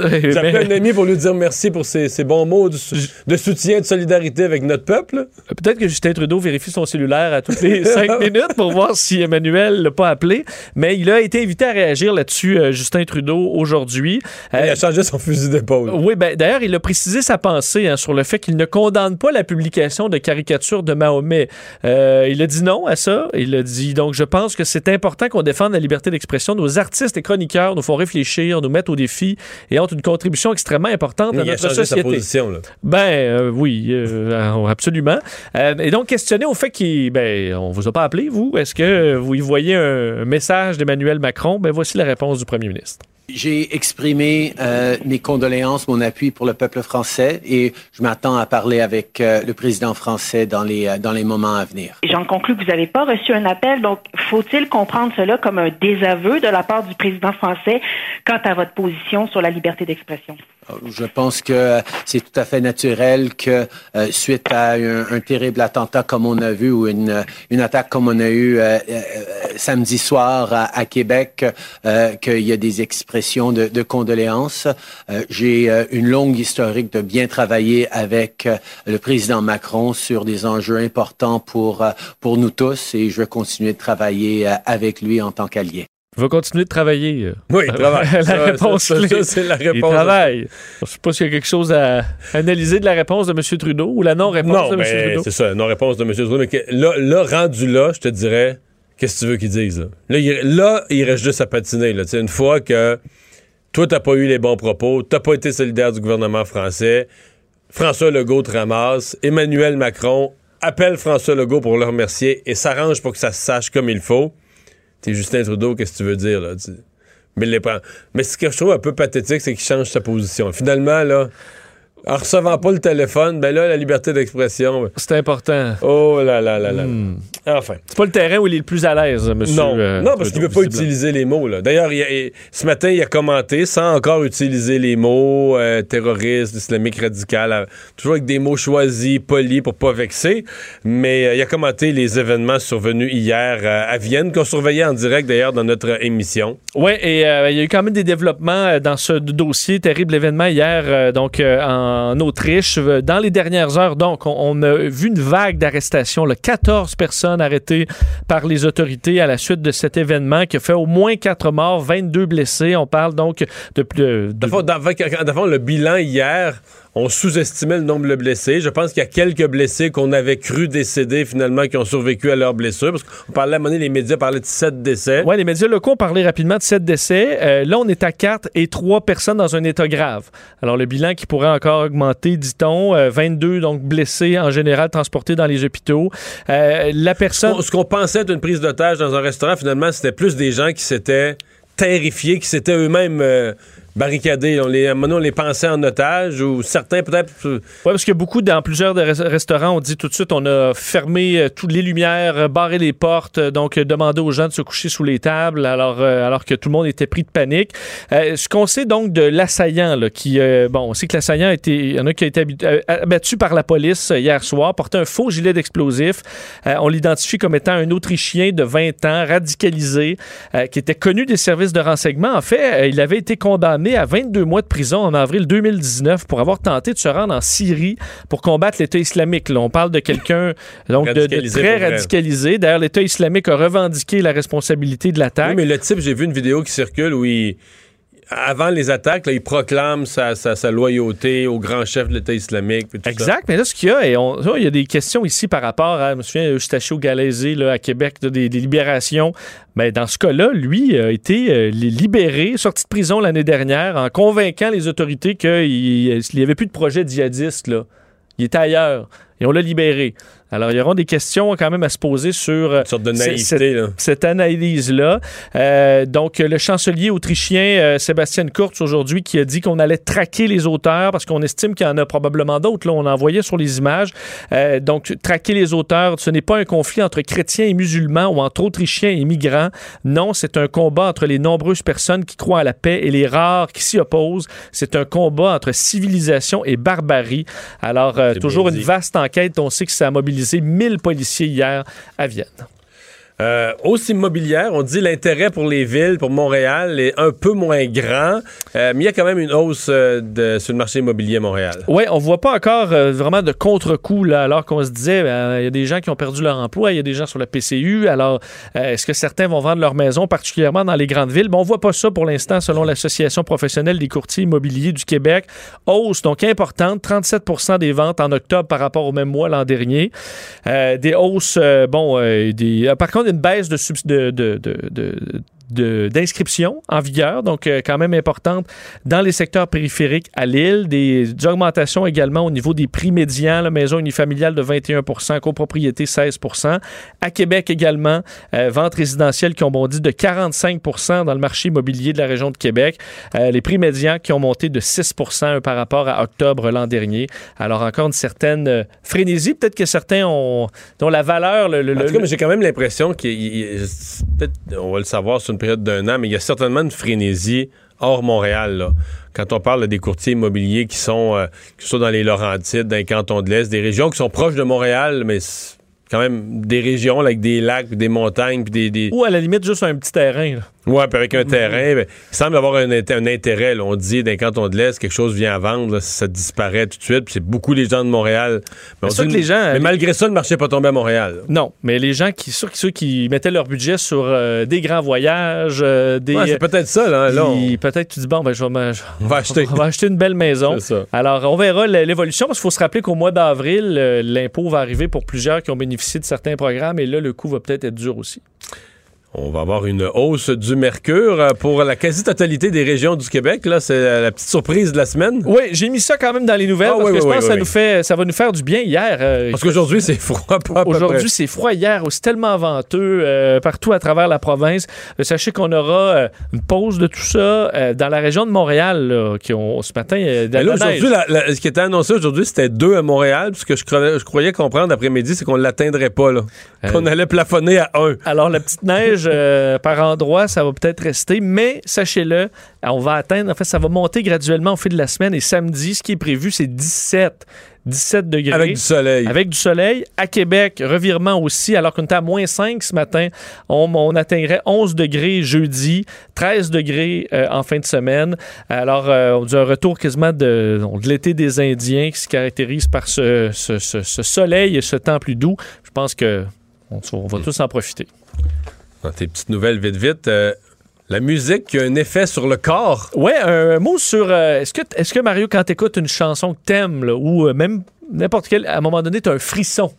Mais- un ami pour lui dire merci pour ses, ses bons mots de, sou- de soutien, de solidarité avec notre peuple. Peut-être que Justin Trudeau vérifie son cellulaire à toutes les cinq minutes pour voir si Emmanuel l'a pas appelé. Mais il a été invité à réagir là-dessus, euh, Justin Trudeau, aujourd'hui. Il Euh, a changé son fusil d'épaule. oui, ben, d'ailleurs, il a précisé sa pensée hein, sur le fait qu'il ne condamne pas la publication de caricatures de Mahomet. Euh, il a dit non à ça. Il a dit donc, je pense que c'est important qu'on défende la liberté d'expression. Nos artistes et chroniqueurs nous font réfléchir, nous mettent au défi et ont une contribution extrêmement importante à notre changé sa société. position. Là. Ben euh, oui, euh, absolument. Euh, et donc questionné au fait qu'il, ben, on vous a pas appelé vous. Est-ce que vous y voyez un message d'Emmanuel Macron? Ben voici la réponse du Premier ministre. J'ai exprimé euh, mes condoléances, mon appui pour le peuple français et je m'attends à parler avec euh, le président français dans les, euh, dans les moments à venir. J'en conclus que vous n'avez pas reçu un appel, donc faut-il comprendre cela comme un désaveu de la part du président français quant à votre position sur la liberté d'expression? Je pense que c'est tout à fait naturel que euh, suite à un, un terrible attentat comme on a vu ou une, une attaque comme on a eu euh, euh, samedi soir à, à Québec, euh, qu'il y a des expressions de, de condoléances. Euh, J'ai euh, une longue historique de bien travailler avec euh, le président Macron sur des enjeux importants pour, euh, pour nous tous et je vais continuer de travailler euh, avec lui en tant qu'allié. Il va continuer de travailler. Oui, il travaille. la Ça, réponse c'est la Il réponse. travaille. Je sais pas s'il y a quelque chose à analyser de la réponse de M. Trudeau ou la non-réponse Non, de M. mais Trudeau. c'est ça, non-réponse de M. Trudeau. Mais là, là, rendu là, je te dirais, qu'est-ce que tu veux qu'il dise? Là, là, il, là, il reste juste à patiner. Là. Tu Une fois que toi, t'as pas eu les bons propos, t'as pas été solidaire du gouvernement français, François Legault te ramasse, Emmanuel Macron appelle François Legault pour le remercier et s'arrange pour que ça se sache comme il faut. T'es Justin Trudeau, qu'est-ce que tu veux dire? Là? Tu- Mais, les Mais ce que je trouve un peu pathétique, c'est qu'il change sa position. Finalement, là, en recevant pas le téléphone, ben là, la liberté d'expression. C'est important. Oh là là là là. Hmm. Enfin. C'est pas le terrain où il est le plus à l'aise, M. Non, euh, non, parce qu'il veut pas utiliser les mots. là. D'ailleurs, ce matin, il a commenté sans encore utiliser les mots euh, terroriste, islamique radical, euh, toujours avec des mots choisis, polis pour pas vexer. Mais euh, il a commenté les événements survenus hier à Vienne, qu'on surveillait en direct d'ailleurs dans notre émission. Oui, et il y a eu quand même des développements dans ce dossier. Terrible événement hier, donc euh, en Autriche. Euh, Dans les dernières heures, donc, on, a vu une vague d'arrestations. là. 14 personnes arrêtées par les autorités à la suite de cet événement qui a fait au moins 4 morts, 22 blessés. On parle donc de... de, de- fond, le bilan hier, on sous-estimait le nombre de blessés. Je pense qu'il y a quelques blessés qu'on avait cru décédés finalement qui ont survécu à leurs blessures. Parce qu'on parlait à un moment donné, les médias parlaient de sept décès. Oui, les médias locaux ont parlé rapidement de 7 décès. Euh, là, on est à 4 et 3 personnes dans un état grave. Alors, le bilan qui pourrait encore augmenter, dit-on. Euh, 22 donc blessés en général transportés dans les hôpitaux. Euh, la personne... Ce qu'on pensait être une prise d'otage dans un restaurant, finalement, c'était plus des gens qui s'étaient terrifiés, qui s'étaient eux-mêmes euh, barricadés. On les, on les pensait en otage ou certains peut-être. euh, Oui, parce que beaucoup, dans plusieurs restaurants, on dit tout de suite, on a fermé euh, toutes les lumières, euh, barré les portes, donc demandé aux gens de se coucher sous les tables, alors, alors que tout le monde était pris de panique. Ce qu'on sait donc de l'assaillant, qui, bon, on sait que l'assaillant a été, il y en a qui a été abattu par la police hier soir, portait un faux gilet d'explosifs. Euh, on l'identifie comme étant un Autrichien de 20 ans, radicalisé, qui était connu des services de renseignement. En fait, il avait été condamné à 22 mois de prison en avril 2019 pour avoir tenté de se rendre en Syrie pour combattre l'État islamique. Là, on parle de quelqu'un donc de- de, très radicalisé. D'ailleurs, l'État islamique a revendiqué la responsabilité de l'attaque. Oui, mais le type, j'ai vu une vidéo qui circule où il. Avant les attaques, il proclame sa, loyauté au grand chef de l'État islamique. Exact, mais là, ce qu'il y a, il y a des questions ici par rapport à, je me souviens, Eustachio Galaisé à Québec, des, libérations. Mais dans ce cas-là, lui a été euh, li- libéré, sorti de prison l'année dernière, en convainquant les autorités qu'il n'y avait plus de projet djihadiste. Il était ailleurs. Et on l'a libéré. Alors, il y aura des questions quand même à se poser sur euh, sorte de c- naïveté, cette, là. cette analyse-là. Euh, donc, le chancelier autrichien euh, Sébastien Kurz aujourd'hui qui a dit qu'on allait traquer les auteurs parce qu'on estime qu'il y en a probablement d'autres. Là, on en voyait sur les images. Euh, donc, traquer les auteurs, ce n'est pas un conflit entre chrétiens et musulmans ou entre autrichiens et migrants. Non, c'est un combat entre les nombreuses personnes qui croient à la paix et les rares qui s'y opposent. C'est un combat entre civilisation et barbarie. Alors, toujours une vaste enquête. On sait que ça a mobilisé 1000 policiers hier à Vienne. Euh, hausse immobilière, on dit l'intérêt pour les villes, pour Montréal, est un peu moins grand, euh, mais il y a quand même une hausse euh, sur le marché immobilier à Montréal. Oui, on voit pas encore vraiment de contre-coup, alors qu'on se disait, ben, il y a des gens qui ont perdu leur emploi, il y a des gens sur la PCU, alors est-ce que certains vont vendre leur maison, particulièrement dans les grandes villes? Bon, on voit pas ça pour l'instant, selon l'Association professionnelle des courtiers immobiliers du Québec. Hausse, donc importante, 37% des ventes en octobre par rapport au même mois l'an dernier. Des hausses, bon, par contre, une baisse de, de- de- de- d'inscription en vigueur, donc euh, quand même importante dans les secteurs périphériques à Lille. Des, des augmentations également au niveau des prix médians, la maison unifamiliale de 21% copropriété 16 À Québec également, euh, ventes résidentielles qui ont bondi de 45 dans le marché immobilier de la région de Québec. Euh, les prix médians qui ont monté de 6% par rapport à octobre l'an dernier. Alors encore une certaine euh, frénésie. Peut-être que certains ont, dont la valeur... Le, le- En tout cas, j'ai quand même l'impression qu'il peut-être on va le savoir sur une d'un an, mais il y a certainement une frénésie hors Montréal. Quand on parle des courtiers immobiliers qui sont, euh, qui sont dans les Laurentides, dans les cantons de l'Est, des régions qui sont proches de Montréal, mais quand même des régions avec des lacs, des montagnes, puis des, des- Ou à la limite juste un petit terrain. là. Ouais, puis avec un terrain, ben, il semble avoir un, int- un intérêt. là. On dit dans les cantons de l'Est, quelque chose vient à vendre, là, ça disparaît tout de suite. puis C'est beaucoup les gens de Montréal. Mais, on C'est sûr dit- que les gens- mais malgré ça, le marché n'est pas tombé à Montréal. là. Non, mais les gens qui, sûr, ceux qui mettaient leur budget sur euh, des grands voyages, euh, des. Ouais, c'est peut-être ça. Là, là, on- Peut-être tu dis, bon, ben, je vais, me- je- On va acheter. on va acheter une belle maison. Ça. Alors, on verra l'évolution parce qu'il faut se rappeler qu'au mois d'avril, euh, l'impôt va arriver pour plusieurs qui ont bénéficié de certains programmes et là, le coût va peut-être être dur aussi. On va avoir une hausse du mercure euh, pour la quasi-totalité des régions du Québec. Là, c'est la petite surprise de la semaine. Oui, j'ai mis ça quand même dans les nouvelles Ah, parce oui, que je pense oui, que ça, nous fait, ça va nous faire du bien hier. euh, Parce qu'aujourd'hui, c'est froid. Aujourd'hui, c'est froid. Hier, c'est tellement venteux euh, partout à travers la province. Euh, sachez qu'on aura une pause de tout ça dans la région de Montréal, là, qui ont, ce matin, aujourd'hui, ce qui était annoncé aujourd'hui, c'était deux à Montréal. Ce que je croyais, je croyais comprendre après-midi, c'est qu'on ne l'atteindrait pas. Qu'on allait plafonner à un. Alors, la petite neige, euh, par endroit, ça va peut-être rester, mais sachez-le, on va atteindre, en fait, ça va monter graduellement au fil de la semaine et samedi, ce qui est prévu, c'est 17. 17 degrés. Avec du soleil. Avec du soleil. À Québec, revirement aussi, alors qu'on était à moins 5 ce matin, on, on atteindrait 11 degrés jeudi, 13 degrés euh, en fin de semaine. Alors, euh, on dit un retour quasiment de, de l'été des Indiens qui se caractérise par ce, ce- ce- ce soleil et ce temps plus doux. Je pense que on, on va tous en profiter. Dans tes petites nouvelles, vite, vite. euh, la musique qui a un effet sur le corps. Ouais, un mot sur. euh, est-ce que, est-ce que Mario, quand t'écoutes une chanson que t'aimes, ou euh, même n'importe quel, à un moment donné, t'as un frisson.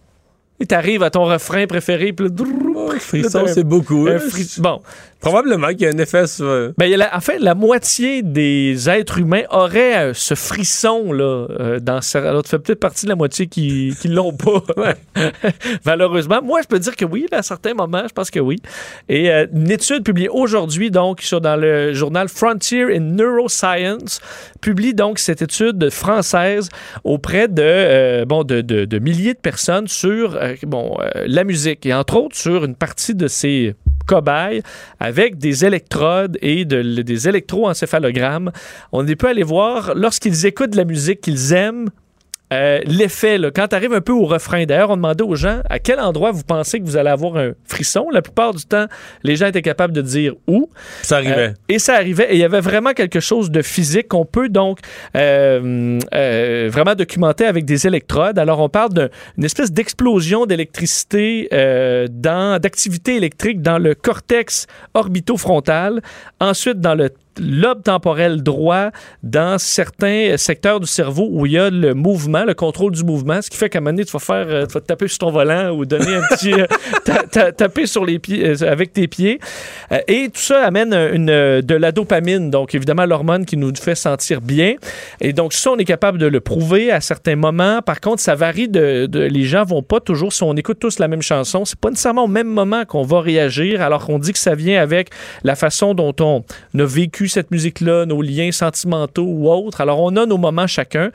Et t'arrives à ton refrain préféré, puis drrrr, frisson, c'est beaucoup. un hein. fris- Bon, Probablement qu'il y a un effet sur. euh, Ben, la- en fait, la moitié des êtres humains auraient euh, ce frisson là euh, dans cer- alors tu fais peut-être partie de la moitié qui qui l'ont pas. Malheureusement, moi je peux dire que oui, à certains moments, je pense que oui. Et euh, une étude publiée aujourd'hui donc sur dans le journal Frontier in Neuroscience publie donc cette étude française auprès de bon de, de- de milliers de personnes sur bon la musique et entre autres sur une partie de ces cobayes avec des électrodes et de- des électroencéphalogrammes. On peut aller voir lorsqu'ils écoutent la musique qu'ils aiment. Euh, L'effet, quand tu arrives un peu au refrain. D'ailleurs, on demandait aux gens à quel endroit vous pensez que vous allez avoir un frisson? La plupart du temps, les gens étaient capables de dire où. Ça arrivait. Euh, et ça arrivait. Et il y avait vraiment quelque chose de physique qu'on peut donc euh, vraiment documenter avec des électrodes. Alors, on parle d'une espèce d'explosion d'électricité, dans- d'activité électrique dans le cortex orbitofrontal, ensuite dans le lobe temporel droit dans certains secteurs du cerveau où il y a le mouvement, le contrôle du mouvement, ce qui fait qu'à un moment donné, tu vas faire, euh, tu vas te taper sur ton volant ou donner un petit, euh, ta- ta- taper sur les pieds, euh, avec tes pieds. Et tout ça amène une, de la dopamine, donc évidemment l'hormone qui nous fait sentir bien. Et donc ça, on est capable de le prouver à certains moments. Par contre, ça varie de, de- les gens vont pas toujours, si on écoute tous la même chanson, c'est pas nécessairement au même moment qu'on va réagir, alors qu'on dit que ça vient avec la façon dont on a vécu cette musique-là, nos liens sentimentaux ou autres. Alors, on a nos moments chacun.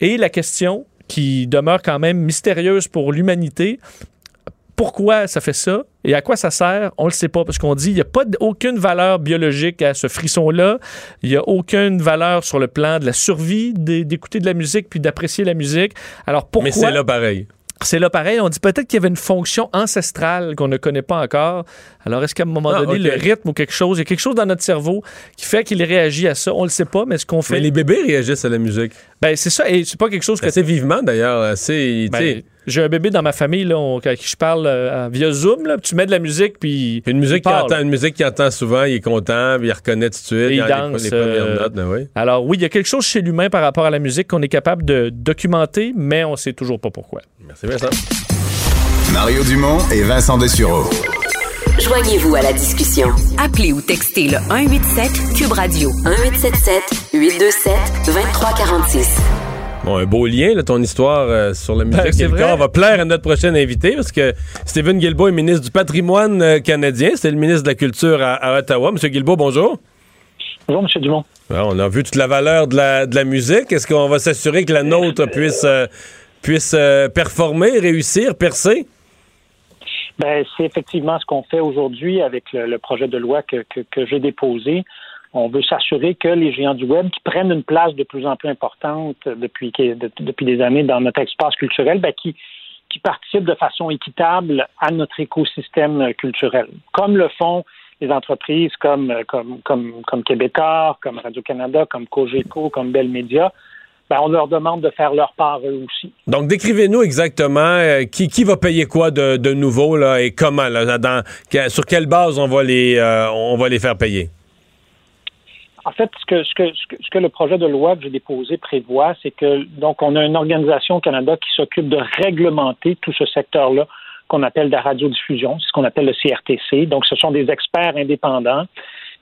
Et la question qui demeure quand même mystérieuse pour l'humanité, pourquoi ça fait ça et à quoi ça sert, on le sait pas parce qu'on dit il n'y a pas aucune valeur biologique à ce frisson-là, il n'y a aucune valeur sur le plan de la survie d'é- d'écouter de la musique puis d'apprécier la musique. Alors pourquoi Mais c'est là pareil. C'est là pareil. On dit peut-être qu'il y avait une fonction ancestrale qu'on ne connaît pas encore. Alors, est-ce qu'à un moment Ah, donné, le rythme ou quelque chose, il y a quelque chose dans notre cerveau qui fait qu'il réagit à ça? On le sait pas, mais ce qu'on fait. Mais les bébés réagissent à la musique. Ben, c'est ça. Et c'est pas quelque chose que. Assez vivement, d'ailleurs. Assez. Ben, j'ai un bébé dans ma famille là, on- à qui je parle euh, via Zoom. Là, puis tu mets de la musique, puis. une musique parle. entend, une musique qu'il entend souvent, il est content, puis il reconnaît tout de suite. Et il danse, Les, premières euh, notes, ben oui. Alors, oui, il y a quelque chose chez l'humain par rapport à la musique qu'on est capable de documenter, mais on sait toujours pas pourquoi. Merci Vincent. Mario Dumont et Vincent Dessureau. Joignez-vous à la discussion. Appelez ou textez le 187 Cube Radio 1877 827 2346. Bon, un beau lien, là, ton histoire euh, sur la musique. Ben, c'est Quelque vrai. part, va plaire à notre prochain invité parce que Stephen Guilbeault est ministre du patrimoine euh, canadien. C'est le ministre de la Culture à, à Ottawa. Monsieur Guilbeault, bonjour. Bonjour, M. Dumont. Alors, on a vu toute la valeur de la, de la musique. Est-ce qu'on va s'assurer que la nôtre puisse, euh, puisse euh, performer, réussir, percer? Ben, c'est effectivement ce qu'on fait aujourd'hui avec le, le projet de loi que, que, que j'ai déposé. On veut s'assurer que les géants du web qui prennent une place de plus en plus importante depuis, depuis des années dans notre espace culturel, ben, qui, qui participent de façon équitable à notre écosystème culturel, comme le font les entreprises comme, comme, comme, comme Québécois, comme Radio-Canada, comme Cogeco, comme Bell Media. Ben, on leur demande de faire leur part eux aussi. Donc, décrivez-nous exactement euh, qui, qui va payer quoi de, de nouveau là, et comment, là, dans, sur quelle base on va les, euh, on va les faire payer? En fait, ce que, ce, que, ce, que, le projet de loi que j'ai déposé prévoit, c'est que donc on a une organisation au Canada qui s'occupe de réglementer tout ce secteur-là qu'on appelle de la radiodiffusion, c'est ce qu'on appelle le CRTC. Donc, ce sont des experts indépendants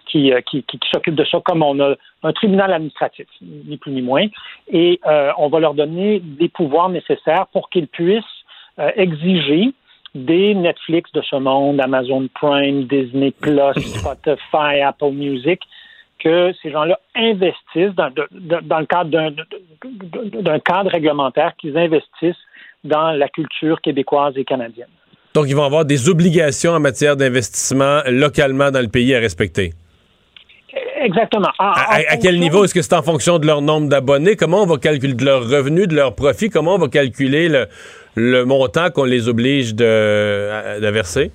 qui, euh, qui, qui, qui s'occupent de ça comme on a un tribunal administratif, ni plus ni moins. Et euh, on va leur donner des pouvoirs nécessaires pour qu'ils puissent euh, exiger des Netflix de ce monde, Amazon Prime, Disney Plus, Spotify, Apple Music, que ces gens-là investissent dans, de- de- dans le cadre d'un- cadre réglementaire, qu'ils investissent dans la culture québécoise et canadienne. Donc, ils vont avoir des obligations en matière d'investissement localement dans le pays à respecter. Exactement. En- À, en à- à quel niveau? Est-ce que c'est en fonction de leur nombre d'abonnés? Comment on va calculer de leur revenu, de leur profit? Comment on va calculer le, le montant qu'on les oblige de, à- de verser?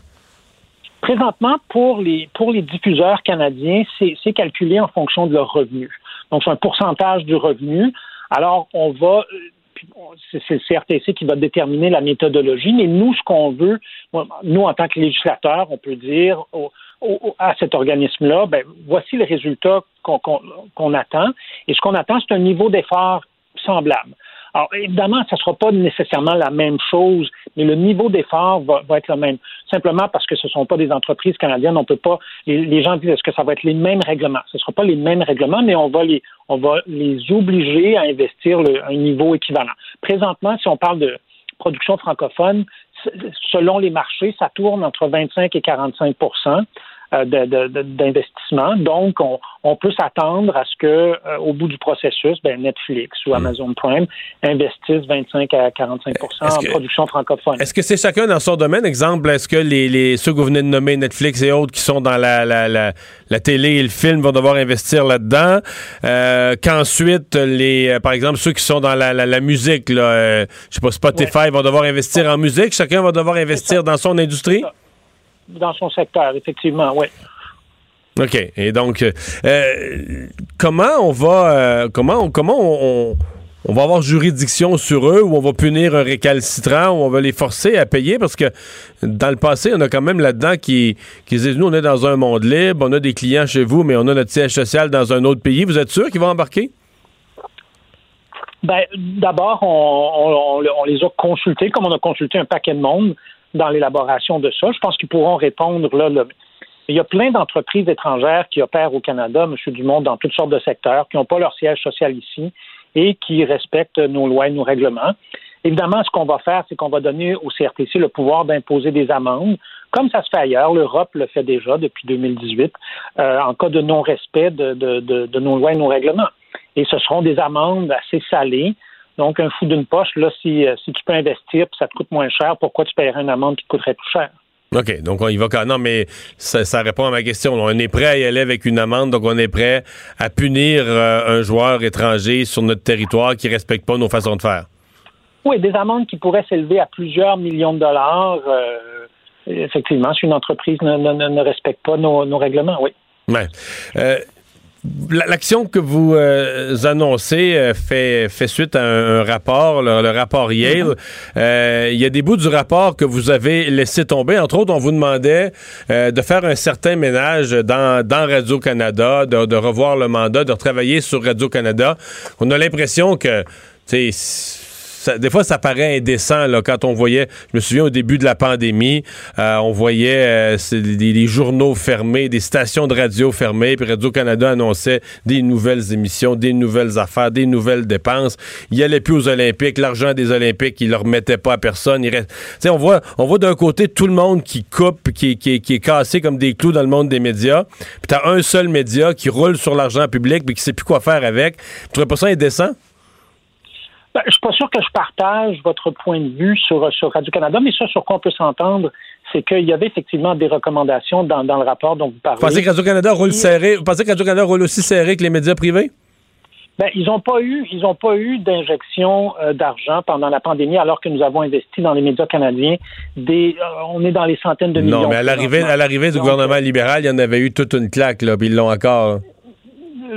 Présentement, pour les, pour les diffuseurs canadiens, c'est calculé en fonction de leur revenu. Donc, c'est un pourcentage du revenu. Alors, on va, c'est le CRTC qui va déterminer la méthodologie, mais nous, ce qu'on veut, nous, en tant que législateurs, on peut dire à cet organisme-là, ben, voici le résultat qu'on attend. Et ce qu'on attend, c'est un niveau d'effort semblable. Alors, évidemment, ça ne sera pas nécessairement la même chose, mais le niveau d'effort va, être le même. Simplement parce que ce ne sont pas des entreprises canadiennes, on peut pas. Les, gens disent est-ce que ça va être les mêmes règlements? Ce ne sera pas les mêmes règlements, mais on va les, on va les obliger à investir le, un niveau équivalent. Présentement, si on parle de production francophone, selon les marchés, ça tourne entre 25 et 45 euh, d'investissement. Donc, on, on peut s'attendre à ce que, euh, au bout du processus, ben, Netflix ou Amazon Prime investissent 25 à 45% en production francophone. Est-ce que c'est chacun dans son domaine? Exemple, est-ce que les, les, ceux que vous venez de nommer, Netflix et autres, qui sont dans la, la, la, la télé et le film, vont devoir investir là-dedans? Euh, Qu'ensuite, les, euh, par exemple, ceux qui sont dans la, la, la musique, là, euh, je sais pas, Spotify, ouais. vont devoir investir en musique. Chacun va devoir investir dans son industrie? Dans son secteur, effectivement, oui. OK. Et donc, euh, comment on va, euh, comment, on, comment on, on, va avoir juridiction sur eux, ou on va punir un récalcitrant, ou on va les forcer à payer? Parce que dans le passé, on a quand même là-dedans qui, qui disent, nous, on est dans un monde libre, on a des clients chez vous, mais on a notre siège social dans un autre pays. Vous êtes sûr qu'ils vont embarquer? Ben, d'abord, on, on, on les a consultés, comme on a consulté un paquet de monde dans l'élaboration de ça. Je pense qu'ils pourront répondre là. Le... Il y a plein d'entreprises étrangères qui opèrent au Canada, M. Dumont, dans toutes sortes de secteurs, qui n'ont pas leur siège social ici et qui respectent nos lois et nos règlements. Évidemment, ce qu'on va faire, c'est qu'on va donner au CRTC le pouvoir d'imposer des amendes, comme ça se fait ailleurs. L'Europe le fait déjà depuis 2018, euh, en cas de non-respect de, de, nos lois et nos règlements. Et ce seront des amendes assez salées donc, un fou d'une poche, là, si, si tu peux investir puis ça te coûte moins cher, pourquoi tu paierais une amende qui te coûterait plus cher? OK, donc on y va quand non, mais ça, ça, répond à ma question. On est prêt à y aller avec une amende, donc on est prêt à punir euh, un joueur étranger sur notre territoire qui ne respecte pas nos façons de faire. Oui, des amendes qui pourraient s'élever à plusieurs millions de dollars. Euh, effectivement, si une entreprise ne, ne, ne respecte pas nos, nos, règlements, oui. Ouais. Euh, L'action que vous euh, annoncez euh, fait, fait suite à un, un rapport, le, le, rapport Yale. Euh, il y a des bouts du rapport que vous avez laissé tomber. Entre autres, on vous demandait de faire un certain ménage dans, dans Radio-Canada, de, de, revoir le mandat, de retravailler sur Radio-Canada. On a l'impression que, tu sais, des fois, ça paraît indécent là, quand on voyait, je me souviens au début de la pandémie, euh, on voyait euh, des, journaux fermés, des stations de radio fermées, puis Radio-Canada annonçait des nouvelles émissions, des nouvelles affaires, des nouvelles dépenses. Il allait plus aux Olympiques, l'argent des Olympiques, il leur mettait pas à personne. Il on voit, d'un côté tout le monde qui coupe, qui, est cassé comme des clous dans le monde des médias, puis t'as un seul média qui roule sur l'argent public, puis qui sait plus quoi faire avec. Tu trouves pas ça indécent? Ben, je ne suis pas sûr que je partage votre point de vue sur, sur Radio-Canada, mais ça, sur quoi on peut s'entendre, c'est qu'il y avait effectivement des recommandations dans, dans, le rapport dont vous parlez. Vous pensez que Radio-Canada roule serré? Vous pensez que Radio-Canada roule aussi serré que les médias privés? Ben, ils n'ont pas eu, ils ont pas eu d'injection euh, d'argent pendant la pandémie, alors que nous avons investi dans les médias canadiens. Des, euh, on est dans les centaines de millions. Non, mais à l'arrivée, à l'arrivée du gouvernement libéral, il y en avait eu toute une claque, là, puis ils l'ont encore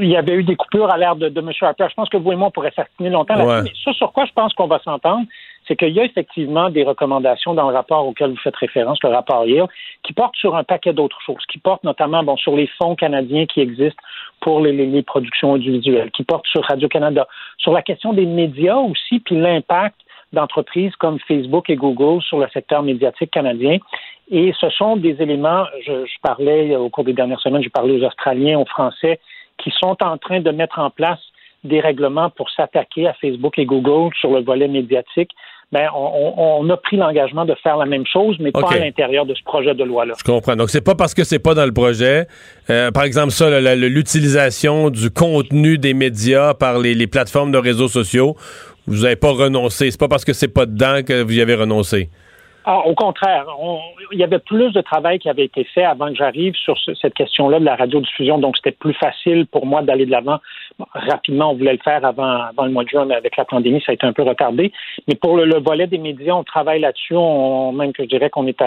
il y avait eu des coupures à l'ère de, de, M. Harper. Je pense que vous et moi, on pourrait longtemps. Ouais. Mais ça, sur quoi je pense qu'on va s'entendre, c'est qu'il y a effectivement des recommandations dans le rapport auquel vous faites référence, le rapport Yale, qui portent sur un paquet d'autres choses, qui portent notamment bon, sur les fonds canadiens qui existent pour les, les, les productions audiovisuelles, qui portent sur Radio-Canada, sur la question des médias aussi, puis l'impact d'entreprises comme Facebook et Google sur le secteur médiatique canadien. Et ce sont des éléments, je, je parlais au cours des dernières semaines, j'ai parlé aux Australiens, aux Français, qui sont en train de mettre en place des règlements pour s'attaquer à Facebook et Google sur le volet médiatique. Ben, on, on a pris l'engagement de faire la même chose, mais okay. pas à l'intérieur de ce projet de loi-là. Je comprends. Donc, c'est pas parce que c'est pas dans le projet. Euh, par exemple, ça, l'utilisation du contenu des médias par les, les plateformes de réseaux sociaux, vous n'avez pas renoncé. C'est pas parce que c'est pas dedans que vous y avez renoncé. Ah, au contraire, on, il y avait plus de travail qui avait été fait avant que j'arrive sur ce, cette question-là de la radiodiffusion, donc c'était plus facile pour moi d'aller de l'avant. Rapidement, on voulait le faire avant, avant le mois de juin, mais avec la pandémie, ça a été un peu retardé. Mais pour le, le volet des médias, on travaille là-dessus. On, même que je dirais qu'on est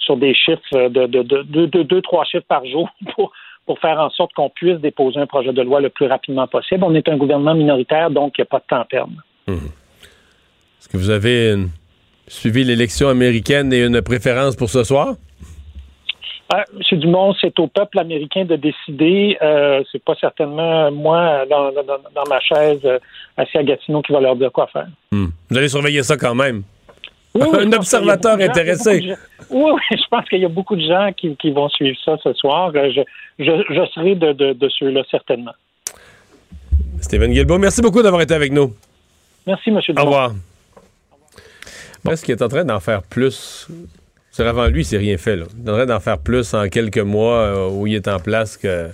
sur des chiffres de, de, de, de, de deux, trois chiffres par jour pour pour faire en sorte qu'on puisse déposer un projet de loi le plus rapidement possible. On est un gouvernement minoritaire, donc il n'y a pas de temps à perdre. Mmh. Est-ce que vous avez une suivi l'élection américaine et une préférence pour ce soir? Ah, M. Dumont, c'est au peuple américain de décider. Euh, c'est pas certainement moi dans, dans, dans ma chaise euh, assis à Gatineau qui va leur dire quoi faire. Hmm. Vous allez surveiller ça quand même. Oui, oui, je Un observateur intéressé. gens- Oui, oui, je pense qu'il y a beaucoup de gens qui, qui vont suivre ça ce soir. Euh, Je, je, je serai de, de, de ceux-là, certainement. Stephen Guilbeault, merci beaucoup d'avoir été avec nous. Merci, M. Au Dumont. Est-ce qu'il est en train d'en faire plus? C'est avant lui, c'est rien fait. Il est en train d'en faire plus en quelques mois euh, où il est en place que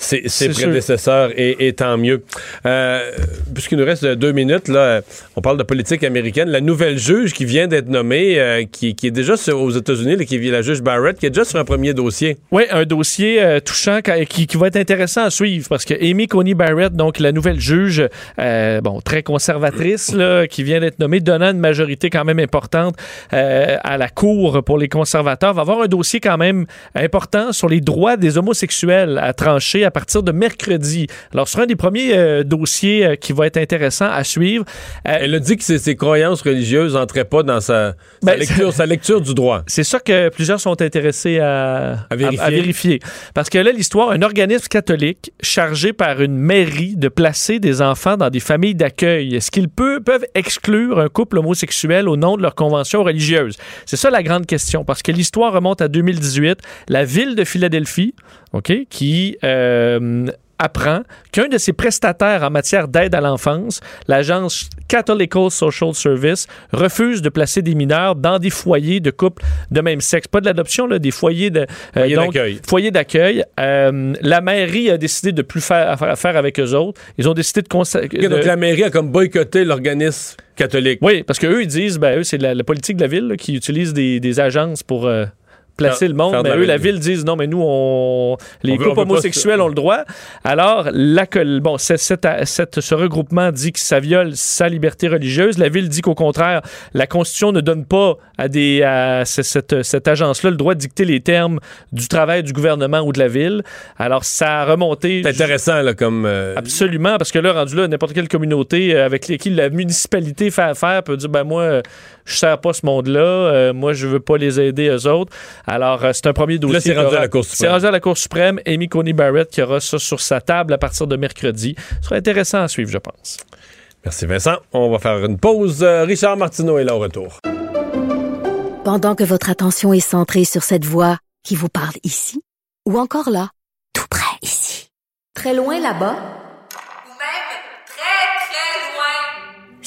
ses, prédécesseurs, et, et tant mieux. Euh, Puisqu'il nous reste deux minutes, là, on parle de politique américaine. La nouvelle juge qui vient d'être nommée, euh, qui, qui est déjà sur- aux États-Unis, qui est la juge Barrett, qui est déjà sur un premier dossier. Oui, un dossier euh, touchant qui, qui va être intéressant à suivre parce que Amy Coney Barrett, donc la nouvelle juge, euh, bon, très conservatrice, là, qui vient d'être nommée, donnant une majorité quand même importante euh, à la Cour pour les conservateurs, va avoir un dossier quand même important sur les droits des homosexuels à trancher à partir de mercredi. Alors, ce sera un des premiers euh, dossiers euh, qui va être intéressant à suivre. Euh, Elle a dit que ses, ses croyances religieuses n'entraient pas dans sa, sa Ben, lecture, sa lecture du droit. C'est ça que plusieurs sont intéressés à, À vérifier. à- à vérifier. Parce que là, l'histoire, un organisme catholique chargé par une mairie de placer des enfants dans des familles d'accueil, est-ce qu'ils peut- peuvent exclure un couple homosexuel au nom de leur convention religieuse? C'est ça la grande question. Parce que l'histoire remonte à 2018. La ville de Philadelphie, OK, qui... euh, apprend qu'un de ses prestataires en matière d'aide à l'enfance, l'agence Catholical Social Service, refuse de placer des mineurs dans des foyers de couples de même sexe. Pas de l'adoption, là, des foyers de euh, donc, d'accueil. foyers d'accueil. Euh, la mairie a décidé de plus faire affaire, avec eux autres. Ils ont décidé de, consa- donc la mairie a comme boycotté l'organisme catholique. oui, parce qu'eux, ils disent, ben, eux, c'est la, la politique de la ville là, qui utilise des, des agences pour euh, placer le monde. Mais la eux, la ville. disent, non, mais nous, on, les On veut- couples on veut pas homosexuels se- ont le droit. Alors, la, col- bon, ce regroupement dit que ça viole sa liberté religieuse. La ville dit qu'au contraire, la Constitution ne donne pas à, des, à ce- cette, cette agence-là le droit de dicter les termes du travail du gouvernement ou de la ville. Alors, ça a remonté. C'est intéressant, là, comme. euh, Absolument, parce que là, rendu là, n'importe quelle communauté euh, avec qui la municipalité fait affaire peut dire ben moi, je sers pas ce monde-là, euh, moi, je veux pas les aider eux autres. Alors, euh, c'est un premier dossier. c'est qui rendu aura- à la Cour C'est suprême. rendu à la Cour suprême. Amy Coney Barrett qui aura ça sur sa table à partir de mercredi. Ce sera intéressant à suivre, je pense. Merci Vincent. On va faire une pause. Euh, Richard Martineau est là au retour. Pendant que votre attention est centrée sur cette voix qui vous parle ici, ou encore là, tout près ici, très loin là-bas,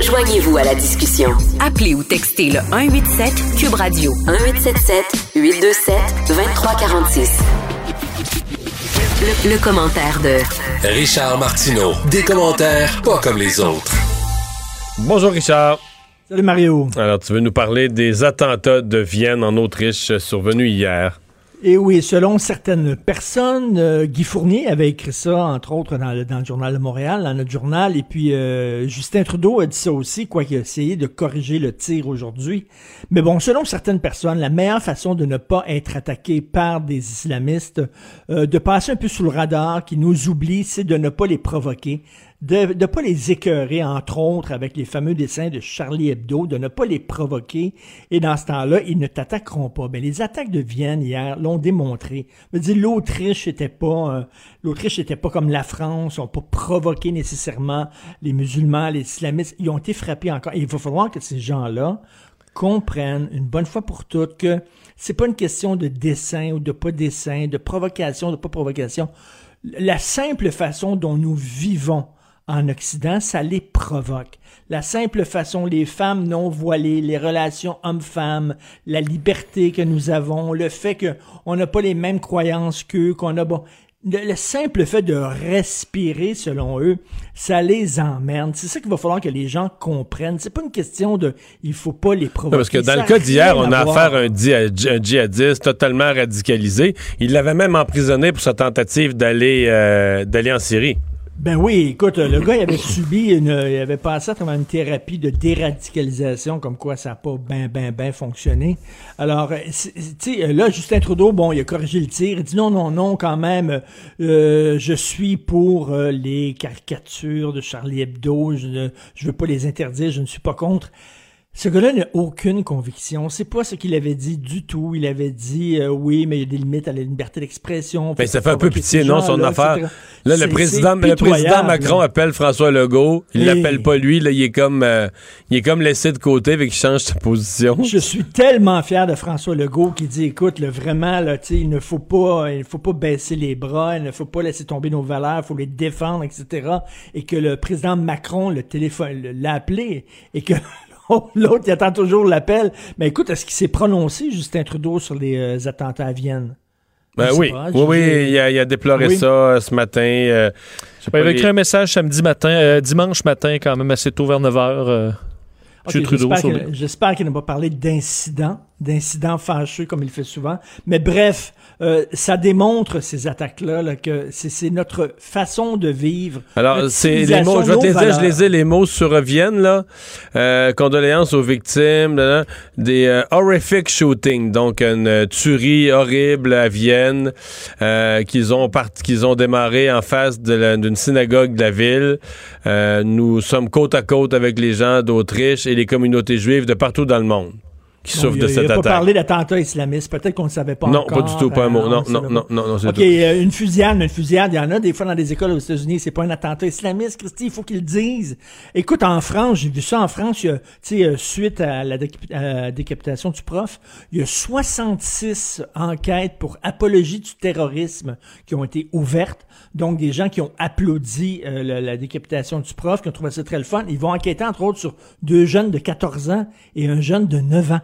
Joignez-vous à la discussion. Appelez ou textez le 187 Cube Radio 1877 827 2346. Le, le commentaire de Richard Martineau. Des commentaires pas comme les autres. Bonjour Richard. Salut Mario. Alors, tu veux nous parler des attentats de Vienne en Autriche survenus hier. Et oui, selon certaines personnes, euh, Guy Fournier avait écrit ça, entre autres, dans le, dans le Journal de Montréal, dans notre journal, et puis euh, Justin Trudeau a dit ça aussi, quoi qu'il a essayé de corriger le tir aujourd'hui. Mais bon, selon certaines personnes, la meilleure façon de ne pas être attaqué par des islamistes, euh, de passer un peu sous le radar, qui nous oublie, c'est de ne pas les provoquer, de ne pas les écœurer, entre autres, avec les fameux dessins de Charlie Hebdo, de ne pas les provoquer, et dans ce temps-là, ils ne t'attaqueront pas. Ben, les attaques de Vienne hier l'ont démontré. Je l'Autriche était pas, euh, l'Autriche était pas comme la France, ont pas provoqué nécessairement les musulmans, les islamistes, ils ont été frappés encore. Et il va falloir que ces gens-là comprennent une bonne fois pour toutes que c'est pas une question de dessin ou de pas dessin, de provocation, de pas provocation. La simple façon dont nous vivons en Occident, ça les provoque. La simple façon, les femmes non voilées, les relations hommes-femmes, la liberté que nous avons, le fait qu'on n'a pas les mêmes croyances qu'eux, qu'on a bon, le, le simple fait de respirer, selon eux, ça les emmerde. C'est ça qu'il va falloir que les gens comprennent. C'est pas une question de, il faut pas les provoquer. Non, parce que dans Ça le cas d'hier, on a affaire à un djihadiste totalement radicalisé. Il l'avait même emprisonné pour sa tentative d'aller euh, d'aller en Syrie. Ben oui, écoute, le gars, il avait subi une, il avait passé à travers une thérapie de déradicalisation, comme quoi ça n'a pas ben, ben, ben fonctionné. Alors, euh, tu sais, là, Justin Trudeau, bon, il a corrigé le tir. Il dit non, non, non, quand même, euh, je suis pour euh, les caricatures de Charlie Hebdo. Je ne veux pas les interdire, je ne suis pas contre. Ce gars-là n'a aucune conviction. C'est pas ce qu'il avait dit du tout. Il avait dit euh, oui, mais il y a des limites à la liberté d'expression. Ben, Faut ça fait un peu pitié, non, son affaire? etc. Là, le président, le président Macron là. appelle François Legault. Il Et- l'appelle pas lui. Là, il est comme, euh, il est comme laissé de côté, avec qu'il change sa position. Je suis tellement fier de François Legault qui dit écoute, là, vraiment, là, tu sais, il ne faut pas, il faut pas baisser les bras, il ne faut pas laisser tomber nos valeurs, il faut les défendre, etc. Et que le président Macron le téléphone, l'a appelé et que l'autre il attend toujours l'appel. Mais écoute, est-ce qu'il s'est prononcé Justin Trudeau sur les euh, attentats à Vienne? Ben oui, pas, oui, oui, il a, il a déploré Oui. ça euh, ce matin. euh, Ben, il avait les- écrit un message samedi matin, euh, dimanche matin, quand même assez tôt, vers 9 h. J'espère qu'il- les- J'espère qu'il n'a pas parlé d'incidents, d'incidents fâcheux comme il fait souvent. Mais bref, euh, ça démontre ces attaques-là là, que c'est notre façon de vivre. Alors, c'est les mots, je vais te les dire, je les ai, les mots sur Vienne, là. Euh, condoléances aux victimes, là, là. des euh, horrific shootings, donc une tuerie horrible à Vienne, euh, qu'ils ont part- qu'ils ont démarré en face d'une synagogue de la ville. Euh, nous sommes côte à côte avec les gens d'Autriche et les communautés juives de partout dans le monde qui souffrent il de cette Il n'a pas attaque. parlé d'attentat islamiste. Peut-être qu'on ne savait pas Non, encore. pas du tout, pas un mot. euh, Non, on non, non, non, non, OK, euh, une fusillade, une fusillade, il y en a des fois dans des écoles aux États-Unis. C'est pas un attentat islamiste, Christy, il faut qu'ils le disent. Écoute, en France, j'ai vu ça en France, tu sais, euh, suite à la décapi- à la décapitation du prof, il y a 66 enquêtes pour apologie du terrorisme qui ont été ouvertes. Donc, des gens qui ont applaudi euh, la, la décapitation du prof, qui ont trouvé ça très le fun. Ils vont enquêter, entre autres, sur deux jeunes de 14 ans et un jeune de 9 ans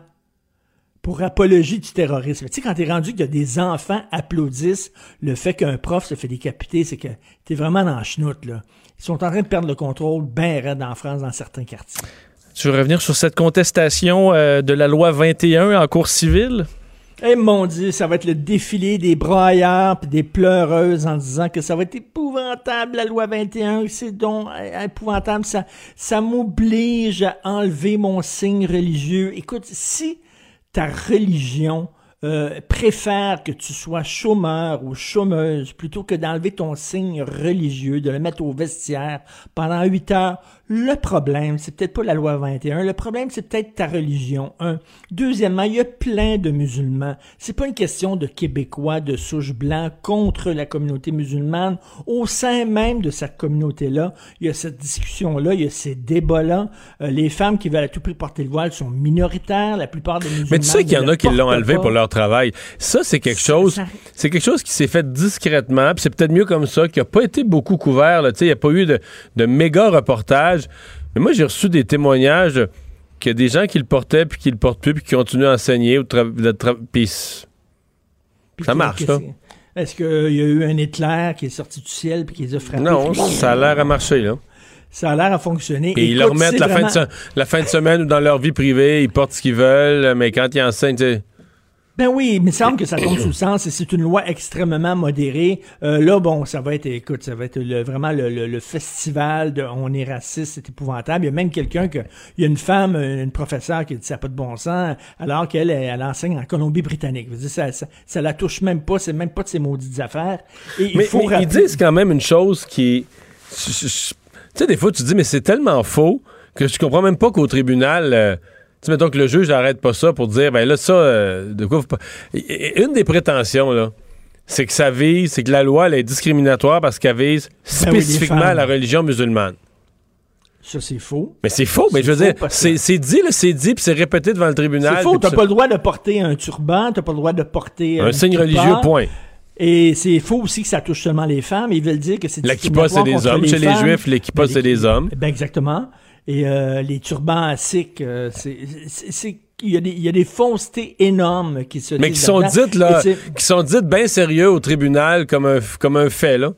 pour apologie du terrorisme. Tu sais, quand t'es rendu qu'il y a des enfants applaudissent le fait qu'un prof se fait décapiter, c'est que t'es vraiment dans la chenoute, là. Ils sont en train de perdre le contrôle bien raide en France, dans certains quartiers. Tu veux revenir sur cette contestation euh, de la loi 21 en cours civile? Eh mon Dieu, ça va être le défilé des braillards puis des pleureuses en disant que ça va être épouvantable la loi 21, c'est donc euh, épouvantable, ça, ça m'oblige à enlever mon signe religieux. Écoute, si ta religion euh, préfère que tu sois chômeur ou chômeuse plutôt que d'enlever ton signe religieux, de le mettre au vestiaire pendant huit heures. Le problème, c'est peut-être pas la loi 21. Le problème, c'est peut-être ta religion. Un. Deuxièmement, il y a plein de musulmans. C'est pas une question de Québécois de souche blanc contre la communauté musulmane. Au sein même de cette communauté-là, il y a cette discussion-là, il y a ces débats-là. Euh, les femmes qui veulent à tout prix porter le voile sont minoritaires. La plupart des musulmans. Mais tu sais qu'il y en a qui l'ont enlevé pas. pour leur travail. Ça, c'est quelque chose. C'est quelque chose qui s'est fait discrètement. Puis c'est peut-être mieux comme ça, qui n'a pas été beaucoup couvert. Tu sais, Il n'y a pas eu de, de méga Mais moi, j'ai reçu des témoignages qu'il y a des gens qui le portaient, puis qui le portent plus, puis qui continuent à enseigner. Ou puis ça marche, là. Est-ce qu'il y a eu un éclair qui est sorti du ciel puis qui les a frappés? Non, ça a l'air à marcher, là. Ça a l'air à fonctionner. Et ils leur remettent la, fin de se- la fin de semaine ou dans leur vie privée, ils portent ce qu'ils veulent, mais quand ils enseignent, tu sais, Ben oui, il me semble que ça tombe sous le sens et c'est une loi extrêmement modérée. Euh, là, bon, ça va être, écoute, ça va être le- vraiment le, le- le festival de on est raciste, c'est épouvantable. Il y a même quelqu'un que, il y a une femme, une professeure qui dit ça n'a pas de bon sens, alors qu'elle elle, elle enseigne en Colombie-Britannique. Ça, ça, ça la touche même pas, c'est même pas de ses maudites affaires. Et il mais, faut mais ils disent quand même une chose qui. Tu sais, des fois, tu dis, mais c'est tellement faux que je comprends même pas qu'au tribunal. euh, tu mettons que le juge n'arrête pas ça pour dire, ben là, ça, euh, de quoi Une des prétentions, là, c'est que ça vise, c'est que la loi, elle est discriminatoire parce qu'elle vise Ben oui, spécifiquement femmes. la religion musulmane. Ça, c'est faux. Mais c'est faux, mais je veux dire, c'est c'est dit, là, c'est dit, puis c'est répété devant le tribunal. C'est faux, t'as pas le droit de porter un turban, t'as pas le droit de porter Un signe kippa. religieux, point. Et c'est faux aussi que ça touche seulement les femmes. Ils veulent dire que c'est La kippa, c'est des hommes. Chez les. Juifs, les kippas, Ben, c'est des hommes. Ben exactement. Et euh, les turbans à sikh, euh, c'est, c'est, c'est- il y, a des, il y a des faussetés énormes qui se Mais qui sont dites, là, qui sont dites bien sérieux au tribunal comme un, comme un fait, là.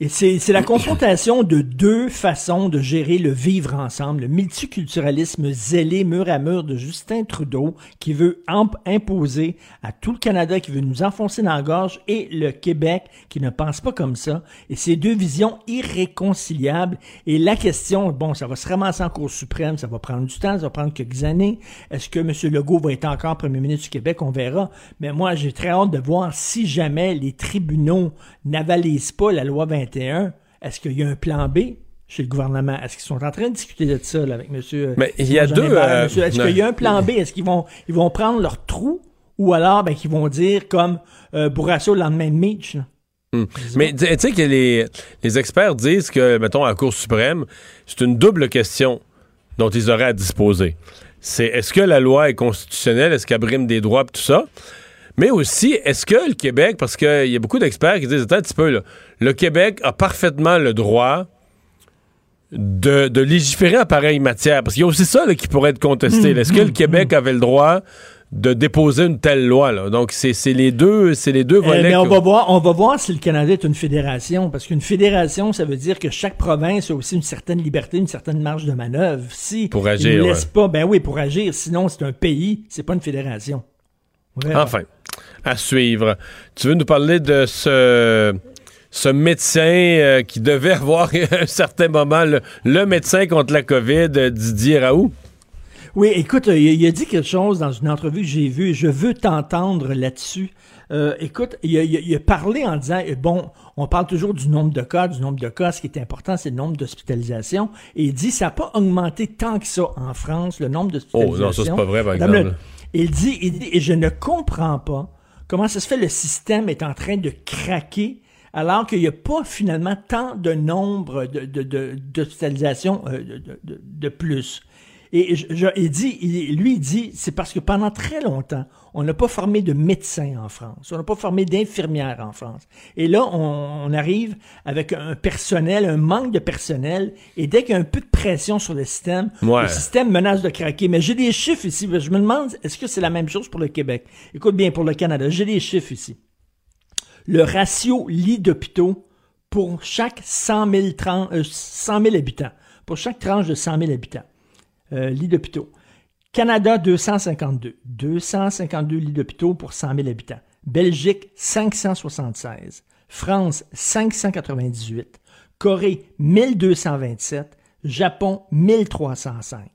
Et c'est la confrontation de deux façons de gérer le vivre ensemble. Le multiculturalisme zélé mur à mur de Justin Trudeau qui veut imp- imposer à tout le Canada, qui veut nous enfoncer dans la gorge, et le Québec qui ne pense pas comme ça. Et ces deux visions irréconciliables. Et la question, bon, ça va se ramasser en Cour suprême, ça va prendre du temps, ça va prendre quelques années. Est-ce que M. Legault va être encore premier ministre du Québec? On verra. Mais moi, j'ai très hâte de voir si jamais les tribunaux n'avalisent pas la loi 21, est-ce qu'il y a un plan B chez le gouvernement? Est-ce qu'ils sont en train de discuter de ça là, avec M. Mais il y a deux, euh, Est-ce qu'il y a un plan B? Est-ce qu'ils vont, ils vont prendre leur trou ou alors ben, qu'ils vont dire comme euh, Bourrasso le lendemain de Mitch? là? Hmm. Mais tu sais que les, les experts disent que, mettons, à la Cour suprême, c'est une double question dont ils auraient à disposer. C'est est-ce que la loi est constitutionnelle, est-ce qu'elle brime des droits et tout ça? Mais aussi, est-ce que le Québec, parce qu'il y a beaucoup d'experts qui disent, attends un petit peu, là, le Québec a parfaitement le droit de, de légiférer en pareille matière? Parce qu'il y a aussi ça là, qui pourrait être contesté. Est-ce que le Québec avait le droit de déposer une telle loi? Là? Donc, c'est les deux, c'est les deux volets. mais on que- va, voir, on va voir si le Canada est une fédération, parce qu'une fédération, ça veut dire que chaque province a aussi une certaine liberté, une certaine marge de manœuvre. Si Pour agir, ouais. pas, ben oui, pour agir. Sinon, c'est un pays, c'est pas une fédération. Vraiment. Enfin, à suivre. Tu veux nous parler de ce, ce médecin euh, qui devait avoir à un certain moment le, le médecin contre la COVID, euh, Didier Raoult? Oui, écoute, euh, il, a dit quelque chose dans une entrevue que j'ai vue. Je veux t'entendre là-dessus. Euh, écoute, il a, il a- il a parlé en disant, euh, bon, on parle toujours du nombre de cas, du nombre de cas. Ce qui est important, c'est le nombre d'hospitalisations. Et il dit, ça n'a pas augmenté tant que ça en France, le nombre d'hospitalisations. Oh, non, ça, c'est pas vrai, par exemple. le- il dit, il dit, et je ne comprends pas comment ça se fait le système est en train de craquer alors qu'il n'y a pas finalement tant de nombre de, de, de- euh, plus? Et je- je- il dit, il- lui, il dit, c'est parce que pendant très longtemps, on n'a pas formé de médecins en France, on n'a pas formé d'infirmières en France. Et là, on, on arrive avec un personnel, un manque de personnel, et dès qu'il y a un peu de pression sur le système, Ouais. le système menace de craquer. Mais j'ai des chiffres ici, je me demande, est-ce que c'est la même chose pour le Québec? Écoute bien, pour le Canada, j'ai des chiffres ici. Le ratio lit d'hôpitaux pour chaque 100 000, tran- euh, 100 000 habitants, pour chaque tranche de 100 000 habitants, euh, lits d'hôpitaux. Canada, 252. 252 lits d'hôpitaux pour 100 000 habitants. Belgique, 576. France, 598. Corée, 1227. Japon, 1305.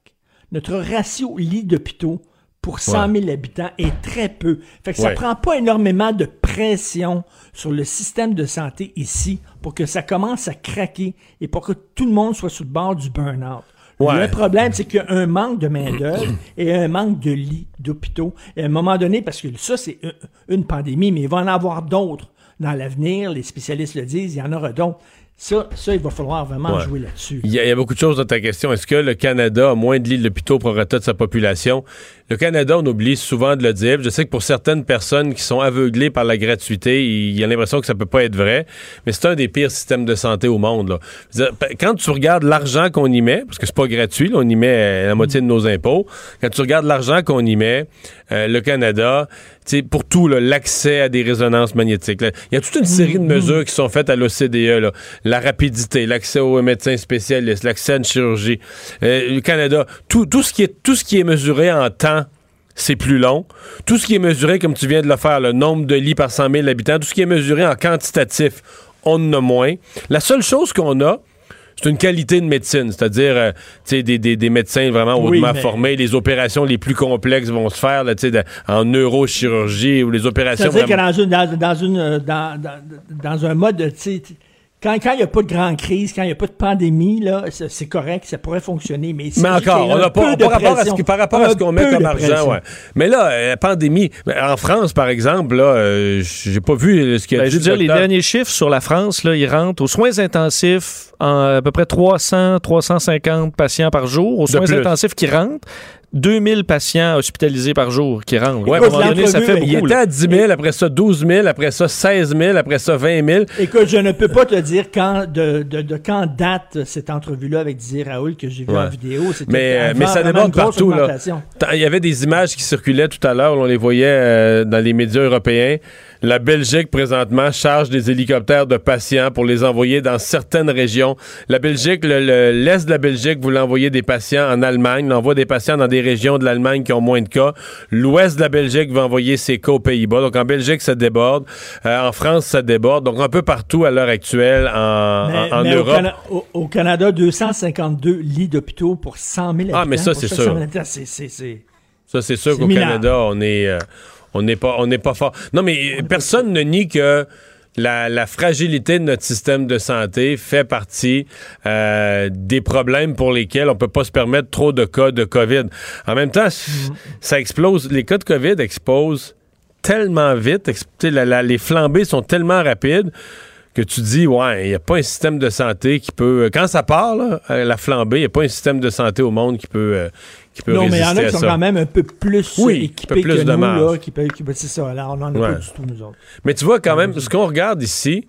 Notre ratio lit d'hôpitaux pour 100 000 habitants est très peu. Fait que ça Ouais. prend pas énormément de pression sur le système de santé ici pour que ça commence à craquer et pour que tout le monde soit sur le bord du burn-out. Ouais. Le problème, c'est qu'il y a un manque de main-d'œuvre et un manque de lits d'hôpitaux. Et à un moment donné, parce que ça, c'est une- une pandémie, mais il va en avoir d'autres dans l'avenir. Les spécialistes le disent, il y en aura d'autres. Ça, ça, il va falloir vraiment Ouais. jouer là-dessus. Il y, a, il y a beaucoup de choses dans ta question. Est-ce que le Canada a moins de lits d'hôpitaux pour de sa population? Le Canada, on oublie souvent de le dire. Je sais que pour certaines personnes qui sont aveuglées par la gratuité, il y a l'impression que ça peut pas être vrai, mais c'est un des pires systèmes de santé au monde. là. Dire, Quand tu regardes l'argent qu'on y met, parce que c'est pas gratuit, là, on y met euh, la moitié de nos impôts, quand tu regardes l'argent qu'on y met, euh, le Canada, pour tout, l'accès à des résonances magnétiques, il y a toute une série de mesures qui sont faites à l'OCDE, la rapidité, l'accès aux médecins spécialistes, l'accès à une chirurgie. Euh, le Canada, tout, tout, ce qui est, tout ce qui est mesuré en temps, c'est plus long. Tout ce qui est mesuré, comme tu viens de le faire, le nombre de lits par 100 000 habitants, tout ce qui est mesuré en quantitatif, on en a moins. La seule chose qu'on a, c'est une qualité de médecine, c'est-à-dire euh, des, des, des médecins vraiment Oui, hautement mais- formés. Les opérations les plus complexes vont se faire là, de- en neurochirurgie ou les opérations C'est-à-dire que vraiment- dans, une, dans, dans une, euh, dans, dans, dans un mode, quand quand il n'y a pas de grande crise, quand il n'y a pas de pandémie, là, c'est correct, ça pourrait fonctionner. Mais, Mais encore, on n'a pas, peu de par rapport à ce, qui- par rapport à ce qu'on met comme de argent, ouais. Mais là, euh, la pandémie, ben, en France, par exemple, là, euh, j'ai pas vu euh, ce qu'il y a Ben, je veux dire, les derniers chiffres sur la France, là, ils rentrent aux soins intensifs en à peu près 300, 350 patients par jour. Aux soins intensifs qui rentrent, 2000 patients hospitalisés par jour qui rentrent. Ouais, à un moment donné, ça fait il beaucoup. était là. à 10 000, après ça 12 000, après ça 16 000, après ça 20 000. Écoute, je ne peux pas te dire quand, de, de, de quand date cette entrevue-là avec Didier Raoul que j'ai vu Ouais. en vidéo. C'était Mais, euh, avant mais ça déborde partout. Là. Il y avait des images qui circulaient tout à l'heure, on les voyait euh, dans les médias européens. La Belgique, présentement, charge des hélicoptères de patients pour les envoyer dans certaines régions. La Belgique, le- le- l'Est de la Belgique voulait envoyer des patients en Allemagne. On envoie des patients dans des régions de l'Allemagne qui ont moins de cas. L'Ouest de la Belgique va envoyer ses cas aux Pays-Bas. Donc, en Belgique, ça déborde. Euh, en France, ça déborde. Donc, un peu partout à l'heure actuelle en, Mais, en- en mais au, Europe. Cana- au- au Canada, 252 lits d'hopitaux pour 100 000 habitants. Ah, mais ça, c'est 100 000 sûr. Ça, c'est sûr qu'au. Canada, on est, euh, on n'est pas, on n'est pas fort. Non, mais personne ne nie que la, la fragilité de notre système de santé fait partie euh, des problèmes pour lesquels on peut pas se permettre trop de cas de COVID. En même temps, ça explose. Les cas de COVID explosent tellement vite. la- la- les flambées sont tellement rapides que tu dis, ouais, il n'y a pas un système de santé qui peut. Quand ça part, là, euh, la flambée, il n'y a pas un système de santé au monde qui peut, euh, qui peut Non, mais il y en a qui sont ça. quand même un peu plus Oui, équipés peu plus que de nous. Là, qui peut- qui c'est ça. Là, on n'en a Ouais. pas du tout, nous autres. Mais tu vois, quand même, ce qu'on regarde ici,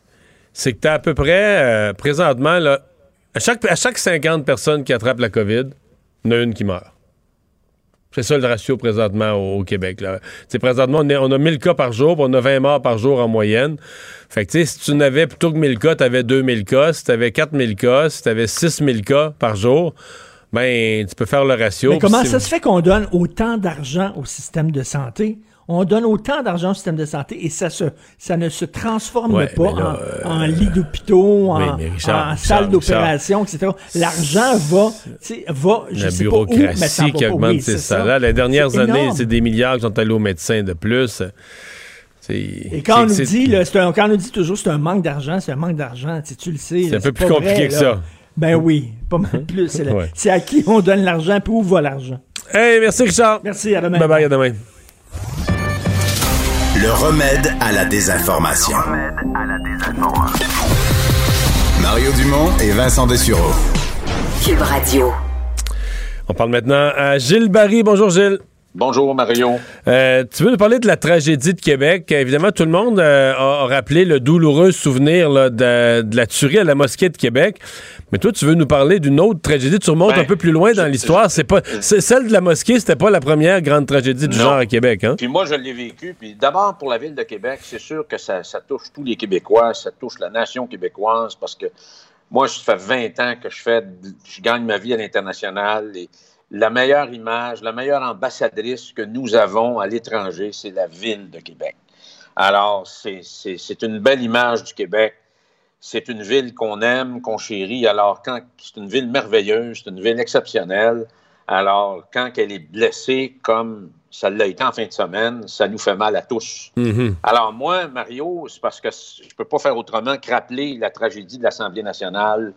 c'est que tu as à peu près, euh, présentement, là, à, chaque, à chaque 50 personnes qui attrapent la COVID, il y en a une qui meurt. C'est ça le ratio présentement au, au Québec. Là. Présentement, on, est- on a 1000 cas par jour, puis on a 20 morts par jour en moyenne. Fait que, si tu n'avais plutôt que 1000 cas, tu avais 2000 cas. Si tu avais 4000 cas, si tu avais 6000 cas par jour, ben, tu peux faire le ratio. Mais comment ça se fait qu'on donne autant d'argent au système de santé? On donne autant d'argent au système de santé et ça, se, ça ne se transforme Ouais, pas là, euh, en, en lit d'hôpitaux, en, en Richard, salle d'opération, etc. L'argent va, va, je la sais pas où, mais bureaucratie qui pas. augmente Oui, ses salaires. Les dernières années, c'est des milliards qui sont allés aux médecins de plus. Et quand on nous dit, là, un- quand on nous dit toujours c'est un manque d'argent, c'est un manque d'argent, tu le sais. C'est un peu plus compliqué vrai, que là. ça. Ben oui, pas mal plus. C'est la- Ouais. c'est à qui on donne l'argent, puis où va l'argent. Hey, merci Richard. Merci, à demain. Bye bye, à demain. Le remède à la désinformation. Mario Dumont et Vincent Dessureau. Cube Radio. On parle maintenant à Gilles Barry. Bonjour Gilles. Bonjour Mario. Euh, tu veux nous parler de la tragédie de Québec? Évidemment, tout le monde euh, a, rappelé le douloureux souvenir là, de, de la tuerie à la mosquée de Québec. Mais toi, tu veux nous parler d'une autre tragédie. Tu remontes Ben, un peu plus loin dans l'histoire. C'est pas celle de la mosquée, c'était pas la première grande tragédie du Non. genre à Québec. Hein? Puis moi, je l'ai vécu. Puis d'abord, pour la ville de Québec, c'est sûr que ça, ça touche tous les Québécois, ça touche la nation québécoise parce que moi, ça fait 20 ans que je fais, je gagne ma vie à l'international et la meilleure image, la meilleure ambassadrice que nous avons à l'étranger, c'est la ville de Québec. Alors, c'est- une belle image du Québec. C'est une ville qu'on aime, qu'on chérit. Alors, quand c'est une ville merveilleuse, c'est une ville exceptionnelle. Alors, quand elle est blessée, comme ça l'a été en fin de semaine, ça nous fait mal à tous. Mhm. Alors, moi, Mario, c'est parce que je ne peux pas faire autrement que rappeler la tragédie de l'Assemblée nationale,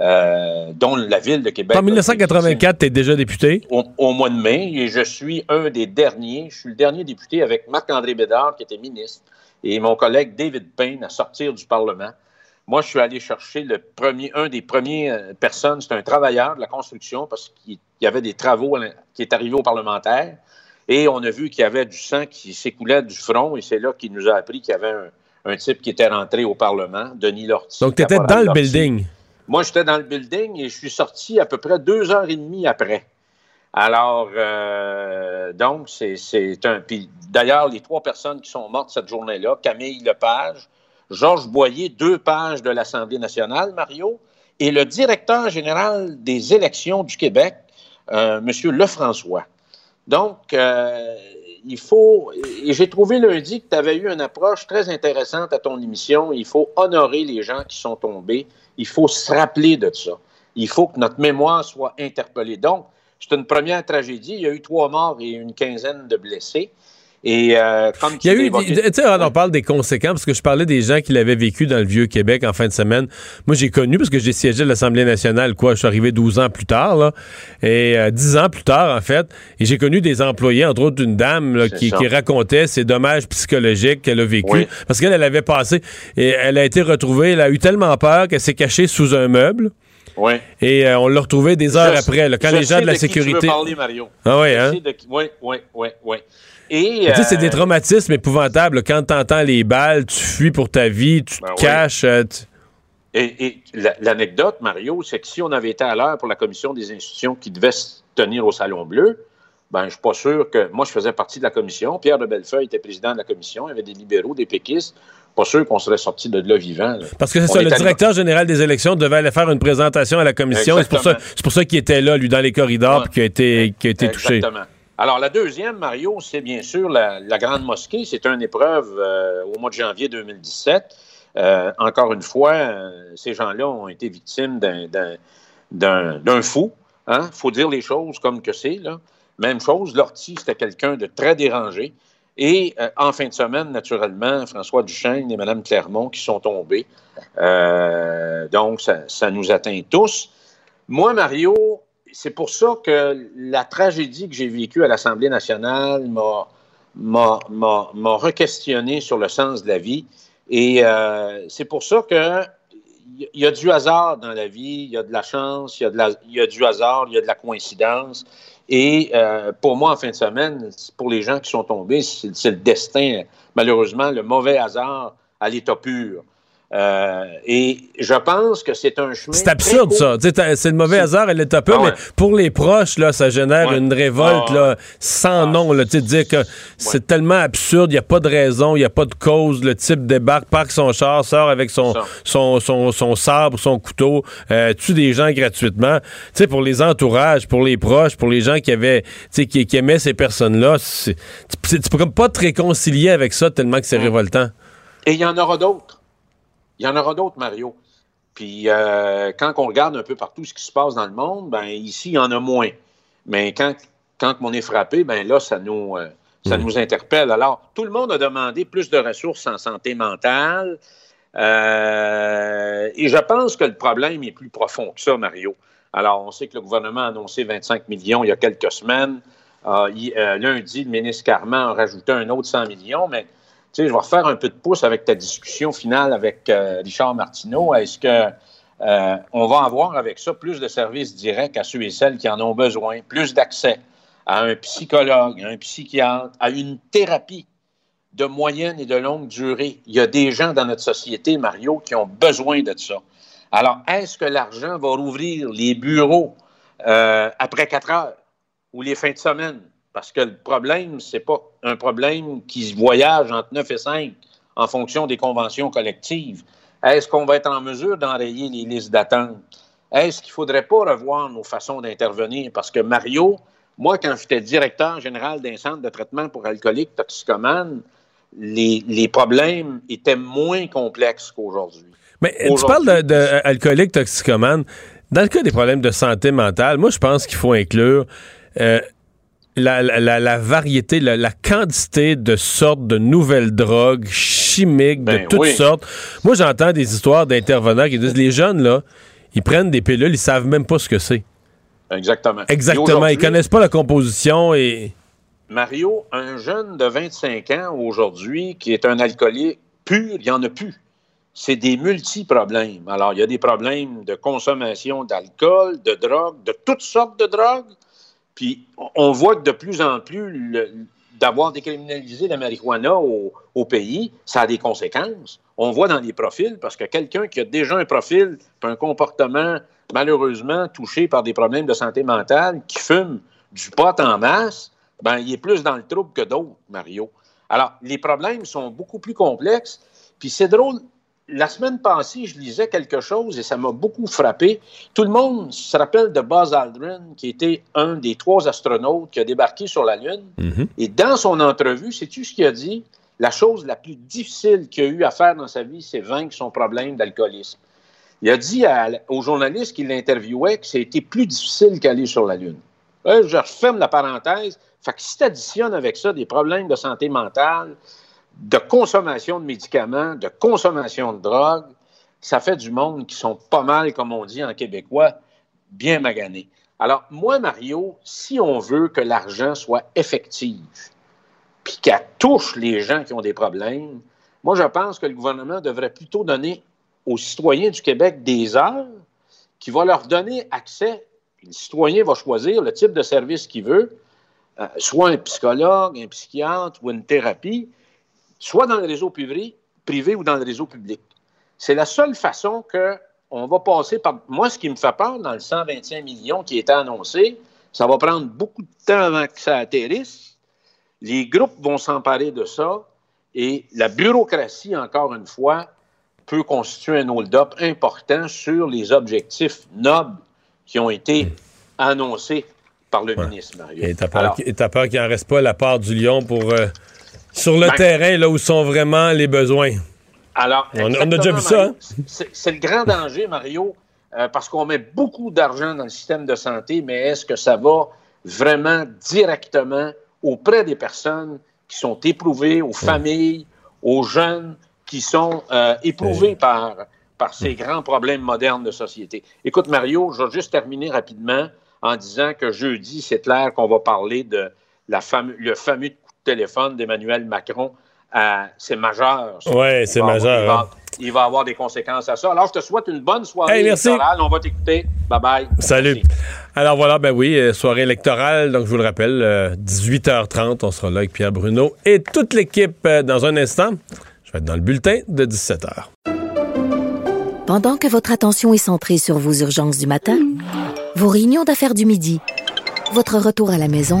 euh, dont la ville de Québec. En a été 1984, tu es déjà député? au, au mois de mai et je suis un des derniers. Je suis le dernier député avec Marc-André Bédard, qui était ministre, et mon collègue David Payne à sortir du Parlement. Moi, je suis allé chercher le premier, un des premiers euh, personnes, c'est un travailleur de la construction parce qu'il y avait des travaux qui est arrivé aux parlementaires. Et on a vu qu'il y avait du sang qui s'écoulait du front et c'est là qu'il nous a appris qu'il y avait un, un type qui était rentré au Parlement, Denis Lortie. Donc, tu étais dans le building. Moi, j'étais dans le building et je suis sorti à peu près deux heures et demie après. Alors, euh, donc, c'est- un. D'ailleurs, les trois personnes qui sont mortes cette journée-là, Camille Lepage, Georges Boyer, deux pages de l'Assemblée nationale, Mario, et le directeur général des élections du Québec, euh, M. Lefrançois. Donc, euh, il faut. J'ai trouvé lundi que tu avais eu une approche très intéressante à ton émission. Il faut honorer les gens qui sont tombés. Il faut se rappeler de ça. Il faut que notre mémoire soit interpellée. Donc, c'est une première tragédie. Il y a eu trois morts et une quinzaine de blessés. Et euh, comme Il y a eu, tu sais, on parle des conséquences, parce que je parlais des gens qui l'avaient vécu dans le Vieux-Québec en fin de semaine. Moi, j'ai connu, parce que j'ai siégé à l'Assemblée nationale, quoi, je suis arrivé 12 ans plus tard, là, et euh, 10 ans plus tard, en fait, et j'ai connu des employés, entre autres une dame là, qui, racontait ses dommages psychologiques qu'elle a vécu, Oui. parce qu'elle, elle avait passé, et elle a été retrouvée, elle a eu tellement peur qu'elle s'est cachée sous un meuble, Ouais. et euh, on l'a retrouvée des heures Je- après, là, quand les gens de la sécurité... parler, Mario. Ah ouais, Je hein? Oui, oui, oui, oui. Et, Tu sais, c'est euh, des traumatismes épouvantables. Quand t'entends les balles, tu fuis pour ta vie, tu te Ben oui. caches. euh, tu- Et, et la- l'anecdote, Mario, c'est que si on avait été à l'heure pour la commission des institutions qui devait se tenir au Salon Bleu, ben, je ne suis pas sûr que. Moi, je faisais partie de la commission. Pierre de Bellefeuille était président de la commission. Il y avait des libéraux, des péquistes. Pas sûr qu'on serait sorti de là vivant. là. Parce que c'est ça, le allé- directeur général des élections devait aller faire une présentation à la commission. C'est pour ça, pour qu'il était là, lui, dans les corridors, puis qu'il a été, qu'il a été touché. Exactement. Alors, la deuxième, Mario, c'est bien sûr la, Grande Mosquée. C'est une épreuve euh, au mois de janvier 2017. Euh, encore une fois, euh, ces gens-là ont été victimes d'un- fou. Il faut dire les choses comme que c'est. Même chose, Lortie, c'était quelqu'un de très dérangé. Et en fin de semaine, naturellement, François Duchesne et Mme Clermont qui sont tombés. Donc, ça nous atteint tous. Moi, Mario, c'est pour ça que la tragédie que j'ai vécue à l'Assemblée nationale m'a- re-questionné sur le sens de la vie. Et euh, c'est pour ça que il y a du hasard dans la vie, il y a de la chance, il y y a du hasard, il y a de la coïncidence. Et euh, pour moi, en fin de semaine, pour les gens qui sont tombés, c'est le destin, malheureusement, le mauvais hasard à l'état pur. Euh, et je pense que c'est un chemin. C'est absurde, ça. C'est le mauvais hasard et l'état peu, Ah ouais. mais pour les proches, là, ça génère Ouais. une révolte Ah. là, sans nom. Là, de dire que c'est tellement absurde, il n'y a pas de raison, il n'y a pas de cause. Le type débarque, parque son char, sort avec son, son, son, son sabre, son couteau, euh, tue des gens gratuitement. Tu sais, pour les entourages, pour les proches, pour les gens qui avaient, qui, qui aimaient ces personnes-là, tu tu peux pas te réconcilier avec ça tellement que c'est révoltant. Et il y en aura d'autres. Il y en aura d'autres, Mario. Puis euh, quand on regarde un peu partout ce qui se passe dans le monde, ben ici, il y en a moins. Mais quand, quand on est frappé, ben là, ça nous, euh, ça nous interpelle. Alors, tout le monde a demandé plus de ressources en santé mentale. Euh, et je pense que le problème est plus profond que ça, Mario. Alors, on sait que le gouvernement a annoncé 25 millions il y a quelques semaines. Euh, euh, lundi, le ministre Carman a rajouté un autre 100 millions, mais je vais refaire un peu de pouce avec ta discussion finale avec euh, Richard Martineau. Est-ce que euh, on va avoir avec ça plus de services directs à ceux et celles qui en ont besoin, plus d'accès à un psychologue, à un psychiatre, à une thérapie de moyenne et de longue durée? Il y a des gens dans notre société, Mario, qui ont besoin de ça. Alors, est-ce que l'argent va rouvrir les bureaux euh, après quatre heures ou les fins de semaine? Parce que le problème, c'est pas un problème qui se voyage entre 9 et 5 en fonction des conventions collectives. Est-ce qu'on va être en mesure d'enrayer les listes d'attente? Est-ce qu'il ne faudrait pas revoir nos façons d'intervenir? Parce que Mario, moi, quand j'étais directeur général d'un centre de traitement pour alcooliques toxicomanes, les, les problèmes étaient moins complexes qu'aujourd'hui. Mais euh, tu parles d'alcoolique toxicomane. Dans le cas des problèmes de santé mentale, moi, je pense qu'il faut inclure euh, la, la- la- la variété, la, la quantité de sortes de nouvelles drogues chimiques de Ben toutes oui. sortes. Moi, j'entends des histoires d'intervenants qui disent les jeunes, là, ils prennent des pilules, ils savent même pas ce que c'est. Exactement. Exactement. Ils connaissent pas la composition et. Mario, un jeune de 25 ans aujourd'hui qui est un alcoolique pur, il n'y en a plus. C'est des multi-problèmes. Alors, il y a des problèmes de consommation d'alcool, de drogue, de toutes sortes de drogues. Puis, on voit que de plus en plus, d'avoir décriminalisé la marijuana au, au pays, ça a des conséquences. On voit dans les profils, parce que quelqu'un qui a déjà un profil, un comportement malheureusement touché par des problèmes de santé mentale, qui fume du pot en masse, ben, il est plus dans le trouble que d'autres, Mario. Alors, les problèmes sont beaucoup plus complexes. Puis c'est drôle, la semaine passée, je lisais quelque chose et ça m'a beaucoup frappé. Tout le monde se rappelle de Buzz Aldrin, qui était un des trois astronautes qui a débarqué sur la Lune. Et dans son entrevue, sais-tu ce qu'il a dit? La chose la plus difficile qu'il a eu à faire dans sa vie, c'est vaincre son problème d'alcoolisme. Il a dit à- aux journalistes qui l'interviewaient que c'était plus difficile qu'aller sur la Lune. Là, je referme la parenthèse. Fait que si tu additionnes avec ça des problèmes de santé mentale, de consommation de médicaments, de consommation de drogue, ça fait du monde qui sont pas mal, comme on dit en québécois, bien maganés. Alors, moi, Mario, si on veut que l'argent soit effectif, puis qu'elle touche les gens qui ont des problèmes, moi, je pense que le gouvernement devrait plutôt donner aux citoyens du Québec des heures qui va leur donner accès. Le citoyen va choisir le type de service qu'il veut, euh, soit un psychologue, un psychiatre ou une thérapie, soit dans le réseau privé, privé ou dans le réseau public. C'est la seule façon que on va passer par. Moi, ce qui me fait peur dans le 125 millions qui était annoncé, Ça va prendre beaucoup de temps avant que ça atterrisse. Les groupes vont s'emparer de ça et la bureaucratie, encore une fois, peut constituer un hold-up important sur les objectifs nobles qui ont été annoncés par le ministre Mario. Et t'as peur, Alors, qu'il- t'as peur qu'il n'en reste pas la part du lion pour euh, sur le Ben- terrain, là où sont vraiment les besoins. Alors, On a- on a déjà vu ça, hein? C'est le grand danger, Mario, euh, parce qu'on met beaucoup d'argent dans le système de santé, mais est-ce que ça va vraiment directement auprès des personnes qui sont éprouvées, aux familles, aux jeunes qui sont euh, éprouvés par, par ces grands problèmes modernes de société? Écoute, Mario, je vais juste terminer rapidement en disant que jeudi, c'est clair qu'on va parler de la fameux, le fameux téléphone d'Emmanuel Macron. Euh, c'est majeur. ça. Ouais, Il c'est majeur, Il va, il va avoir des conséquences à ça. Alors, je te souhaite une bonne soirée Hey, merci. électorale. On va t'écouter. Bye-bye. Salut. Alors voilà, ben oui, euh, soirée électorale. Donc je vous le rappelle, euh, 18h30, on sera là avec Pierre Bruno et toute l'équipe euh, dans un instant. Je vais être dans le bulletin de 17h. Pendant que votre attention est centrée sur vos urgences du matin, vos réunions d'affaires du midi, votre retour à la maison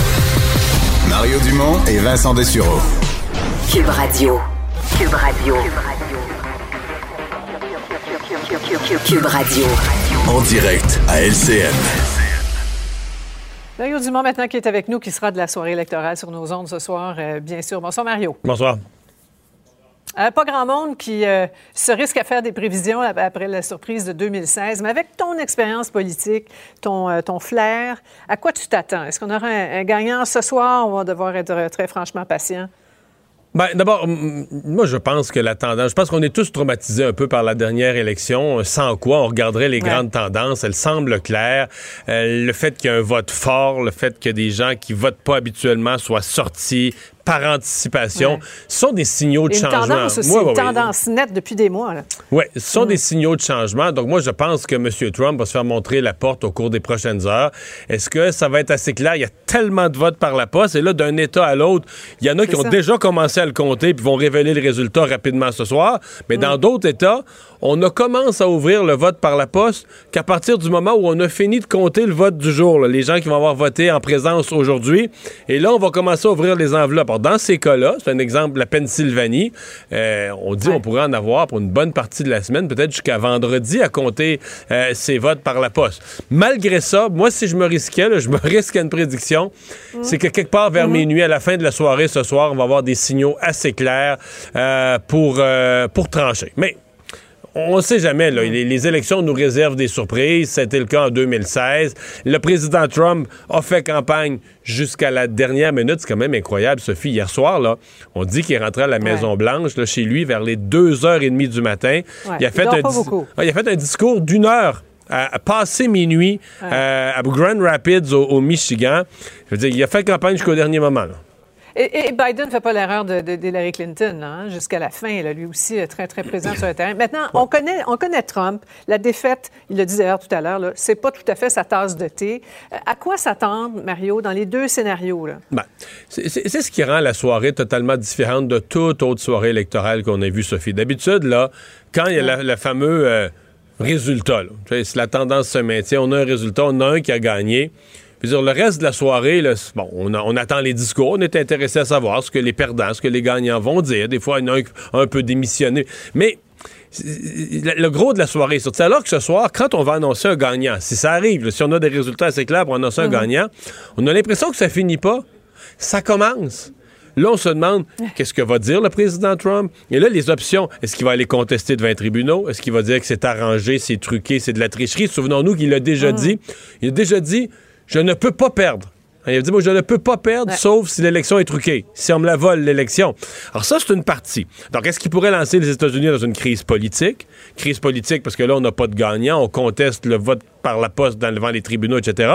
Mario Dumont et Vincent Dessureau. Cube Radio. Cube Radio. Cube Radio. En direct à LCN. Mario Dumont, maintenant, qui est avec nous, qui sera de la soirée électorale sur nos ondes ce soir, euh, bien sûr. Bonsoir, Mario. Bonsoir. Euh, pas grand monde qui euh, se risque à faire des prévisions ap- après la surprise de 2016, mais avec ton expérience politique, ton, euh, ton flair, à quoi tu t'attends? Est-ce qu'on aura un, un gagnant ce soir? On va devoir être très franchement patient? Ben, d'abord, moi, je pense que la tendance, je pense qu'on est tous traumatisés un peu par la dernière élection, sans quoi on regarderait les Ouais. grandes tendances. Elles semblent claires. Euh, le fait qu'il y a un vote fort, le fait que des gens qui votent pas habituellement soient sortis par anticipation, Ouais. sont des signaux de une changement. tendance aussi, Ouais, ouais, une ouais. tendance nette depuis des mois. Oui, ce sont Mm. des signaux de changement. Donc, moi, je pense que M. Trump va se faire montrer la porte au cours des prochaines heures. Est-ce que ça va être assez clair? Il y a tellement de votes par la poste. Et là, d'un État à l'autre, il y en a qui ont déjà commencé à le compter puis vont révéler le résultat rapidement ce soir. Mais dans d'autres États, on ne commence à ouvrir le vote par la poste qu'à partir du moment où on a fini de compter le vote du jour. là. les gens qui vont avoir voté en présence aujourd'hui. Et là, on va commencer à ouvrir les enveloppes. Dans ces cas-là, c'est un exemple, la Pennsylvanie, euh, on dit on pourrait en avoir pour une bonne partie de la semaine, peut-être jusqu'à vendredi, à compter euh, ces votes par la poste. Malgré ça, moi, si je me risquais, là, je me risque à une prédiction, c'est que quelque part vers minuit, à la fin de la soirée ce soir, on va avoir des signaux assez clairs euh, pour, euh, pour trancher. Mais on ne sait jamais. Là. Les, les élections nous réservent des surprises. C'était le cas en 2016. Le président Trump a fait campagne jusqu'à la dernière minute. C'est quand même incroyable, Sophie. Hier soir, là, on dit qu'il est rentré à la Maison-Blanche, chez lui, vers les 2h30 du matin. Ouais, Il, a fait un. Ah, il a fait un discours d'une heure. À, à passer minuit Ouais. euh, à Grand Rapids, au, au Michigan. Je veux dire, il a fait campagne jusqu'au dernier moment. là. Et, et Biden ne fait pas l'erreur de- de- d'Hillary Clinton, hein, jusqu'à la fin. là, lui aussi, est très, très présent sur le terrain. Maintenant, on, connaît, on connaît Trump. La défaite, il le disait d'ailleurs tout à l'heure, là, c'est pas tout à fait sa tasse de thé. Euh, À quoi s'attendre, Mario, dans les deux scénarios? Là? Ben, c'est c'est- c'est ce qui rend la soirée totalement différente de toute autre soirée électorale qu'on a vue, Sophie. D'habitude, là, quand il y a la- le fameux euh, résultat, là, si la tendance se maintient, on a un résultat, on a un qui a gagné. Je veux dire, le reste de la soirée, là, bon, on, a- on attend les discours, on est intéressé à savoir ce que les perdants, ce que les gagnants vont dire. Des fois, il y en a un, un peu démissionné. Mais le gros de la soirée est sorti. Alors que ce soir, quand on va annoncer un gagnant, si ça arrive, là, si on a des résultats assez clairs pour annoncer un gagnant, on a l'impression que ça finit pas. Ça commence. Là, on se demande qu'est-ce que va dire le président Trump? Et là, les options, est-ce qu'il va aller contester devant les tribunaux? Est-ce qu'il va dire que c'est arrangé, c'est truqué, c'est de la tricherie? Souvenons-nous qu'il a déjà dit, il a déjà dit, je ne peux pas perdre. Il a dit, moi, je ne peux pas perdre, sauf si l'élection est truquée, si on me la vole, l'élection. Alors ça, c'est une partie. Donc, est-ce qu'il pourrait lancer les États-Unis dans une crise politique? Crise politique parce que là, on n'a pas de gagnant, on conteste le vote par la poste dans, devant les tribunaux, etc.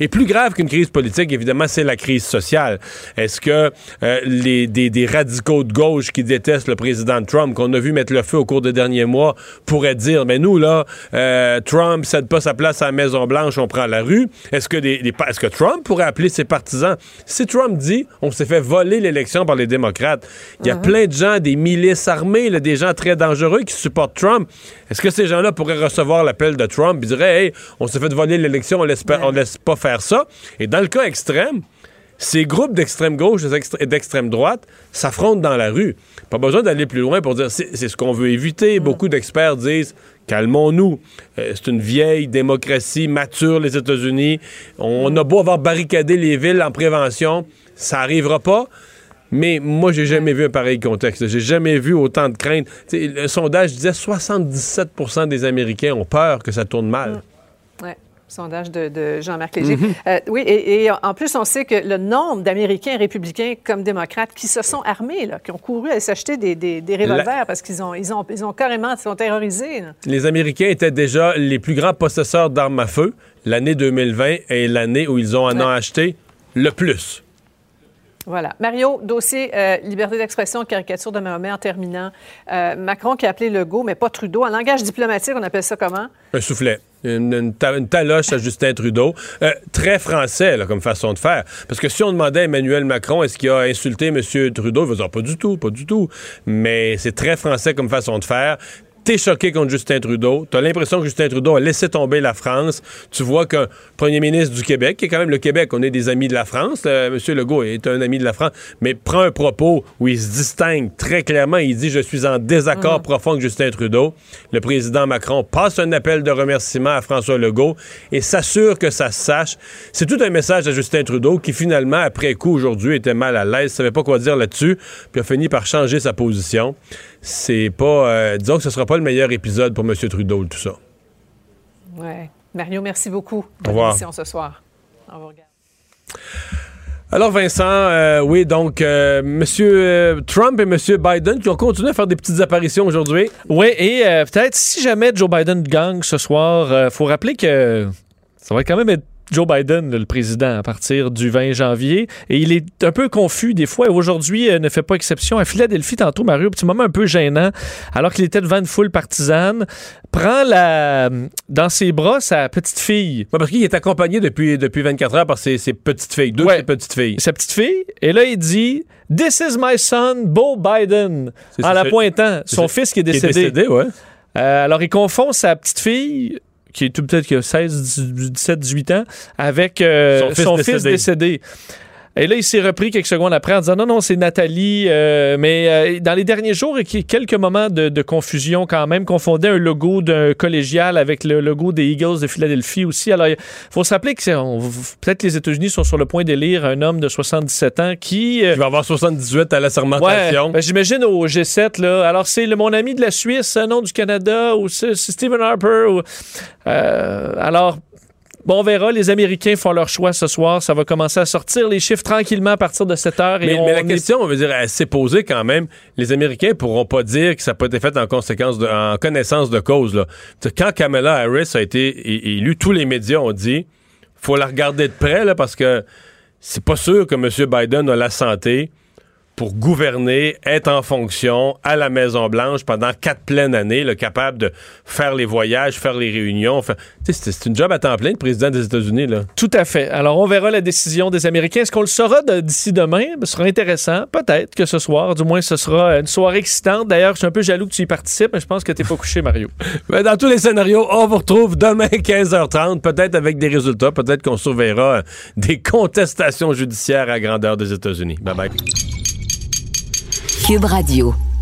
Et plus grave qu'une crise politique, évidemment, c'est la crise sociale. Est-ce que euh, les, des, des radicaux de gauche qui détestent le président Trump, qu'on a vu mettre le feu au cours des derniers mois, pourraient dire, mais nous, là, euh, Trump cède pas sa place à la Maison-Blanche, on prend la rue. Est-ce que, des, des- est-ce que Trump pourrait appeler ses partisans? Si Trump dit, on s'est fait voler l'élection par les démocrates, il y a plein de gens, des milices armées, là, des gens très dangereux qui supportent Trump. Est-ce que ces gens-là pourraient recevoir l'appel de Trump et diraient, hey, on s'est fait voler l'élection, on laisse, on laisse pas faire ça? Et dans le cas extrême, ces groupes d'extrême gauche et d'extrême droite s'affrontent dans la rue. Pas besoin d'aller plus loin pour dire c'est c'est ce qu'on veut éviter. Beaucoup d'experts disent calmons-nous. Euh, c'est une vieille démocratie mature, les États-Unis. On a beau avoir barricadé les villes en prévention, ça arrivera pas. Mais moi, j'ai jamais vu un pareil contexte. J'ai jamais vu autant de crainte. Tu sais, le sondage disait 77% des Américains ont peur que ça tourne mal. Oui, sondage de, de Jean-Marc Léger. Mhm. Euh, oui, et, et en plus, on sait que le nombre d'Américains républicains comme démocrates qui se sont armés, là, qui ont couru à s'acheter des, des- des revolvers parce qu'ils ont, ils ont, ils ont carrément ils sont terrorisés. là. Les Américains étaient déjà les plus grands possesseurs d'armes à feu. L'année 2020 est l'année où ils ont en ont acheté le plus. Voilà. Mario, dossier euh, liberté d'expression, caricature de Mahomet en terminant. Euh, Macron qui a appelé Legault, mais pas Trudeau. En langage diplomatique, on appelle ça comment? Un soufflet. Une, une ta- une taloche à Justin Trudeau. Euh, très français là, comme façon de faire. Parce que si on demandait à Emmanuel Macron est-ce qu'il a insulté M. Trudeau, il va dire pas du tout, pas du tout. Mais c'est très français comme façon de faire. T'es choqué contre Justin Trudeau. T'as l'impression que Justin Trudeau a laissé tomber la France. Tu vois qu'un premier ministre du Québec, qui est quand même le Québec, on est des amis de la France. euh, M. Legault est un ami de la France, mais prend un propos où il se distingue très clairement. Il dit Je suis en désaccord profond avec Justin Trudeau. Le président Macron passe un appel de remerciement à François Legault et s'assure que ça se sache. C'est tout un message à Justin Trudeau qui, finalement, après coup, aujourd'hui, était mal à l'aise, savait pas quoi dire là-dessus, puis a fini par changer sa position. C'est pas. euh, disons que ce sera pas le meilleur épisode pour M. Trudeau, tout ça. Oui. Mario, merci beaucoup. Au Bonne revoir. émission ce soir. On vous regarde. Alors Vincent, euh, oui, donc euh, Monsieur euh, Trump et Monsieur Biden qui ont continué à faire des petites apparitions aujourd'hui. Oui, et euh, peut-être si jamais Joe Biden gagne ce soir, euh, faut rappeler que ça va quand même être Joe Biden, le président, à partir du 20 janvier. Et il est un peu confus des fois. Et aujourd'hui, euh, ne fait pas exception. À Philadelphie, tantôt, Mario, petit moment un peu gênant, alors qu'il était devant une foule partisane, prend la, dans ses bras sa petite fille. parce qu'il est accompagné depuis, depuis 24 heures par ses, ses petites filles, deux de ses petites filles. Sa petite fille. Et là, il dit This is my son, Beau Biden, en ça, la pointant. Son fils qui est Qui est décédé. décédé, ouais. Euh, alors, il confond sa petite fille, qui est tout peut-être que 16, 17, 18 ans, avec euh, Son fils son fils décédé. Et là, il s'est repris quelques secondes après en disant non, non, c'est Nathalie. euh, mais euh, dans les derniers jours, il y a quelques moments de, de confusion quand même, confondait un logo d'un collégial avec le logo des Eagles de Philadelphie aussi. Alors, il faut se rappeler que peut-être les États-Unis sont sur le point d'élire un homme de 77 ans qui. euh, Il va avoir 78 à la sermentation. Ouais, ben, j'imagine au G7, là. Alors, c'est le- mon ami de la Suisse, un nom du Canada, ou c'est c'est Stephen Harper. ou- euh, alors, bon, on verra. Les Américains font leur choix ce soir. Ça va commencer à sortir les chiffres tranquillement à partir de 7 heures. Et Mais, on mais la est- question, on veut dire, elle s'est posée quand même. Les Américains pourront pas dire que ça n'a pas été fait en conséquence, de, en connaissance de cause. Là. Quand Kamala Harris a été élue, tous les médias ont dit, faut la regarder de près là, parce que c'est pas sûr que M. Biden a la santé pour gouverner, être en fonction à la Maison-Blanche pendant quatre pleines années, capable de faire les voyages, faire les réunions. faire- C'est une job à temps plein, le président des États-Unis. Là. Tout à fait. Alors, on verra la décision des Américains. Est-ce qu'on le saura d'ici demain? Ce sera intéressant. Peut-être que ce soir, du moins, ce sera une soirée excitante. D'ailleurs, je suis un peu jaloux que tu y participes, mais je pense que tu pas couché, Mario. Ben, dans tous les scénarios, on vous retrouve demain 15h30, peut-être avec des résultats, peut-être qu'on surveillera euh, des contestations judiciaires à grandeur des États-Unis. Bye bye. Cube Radio.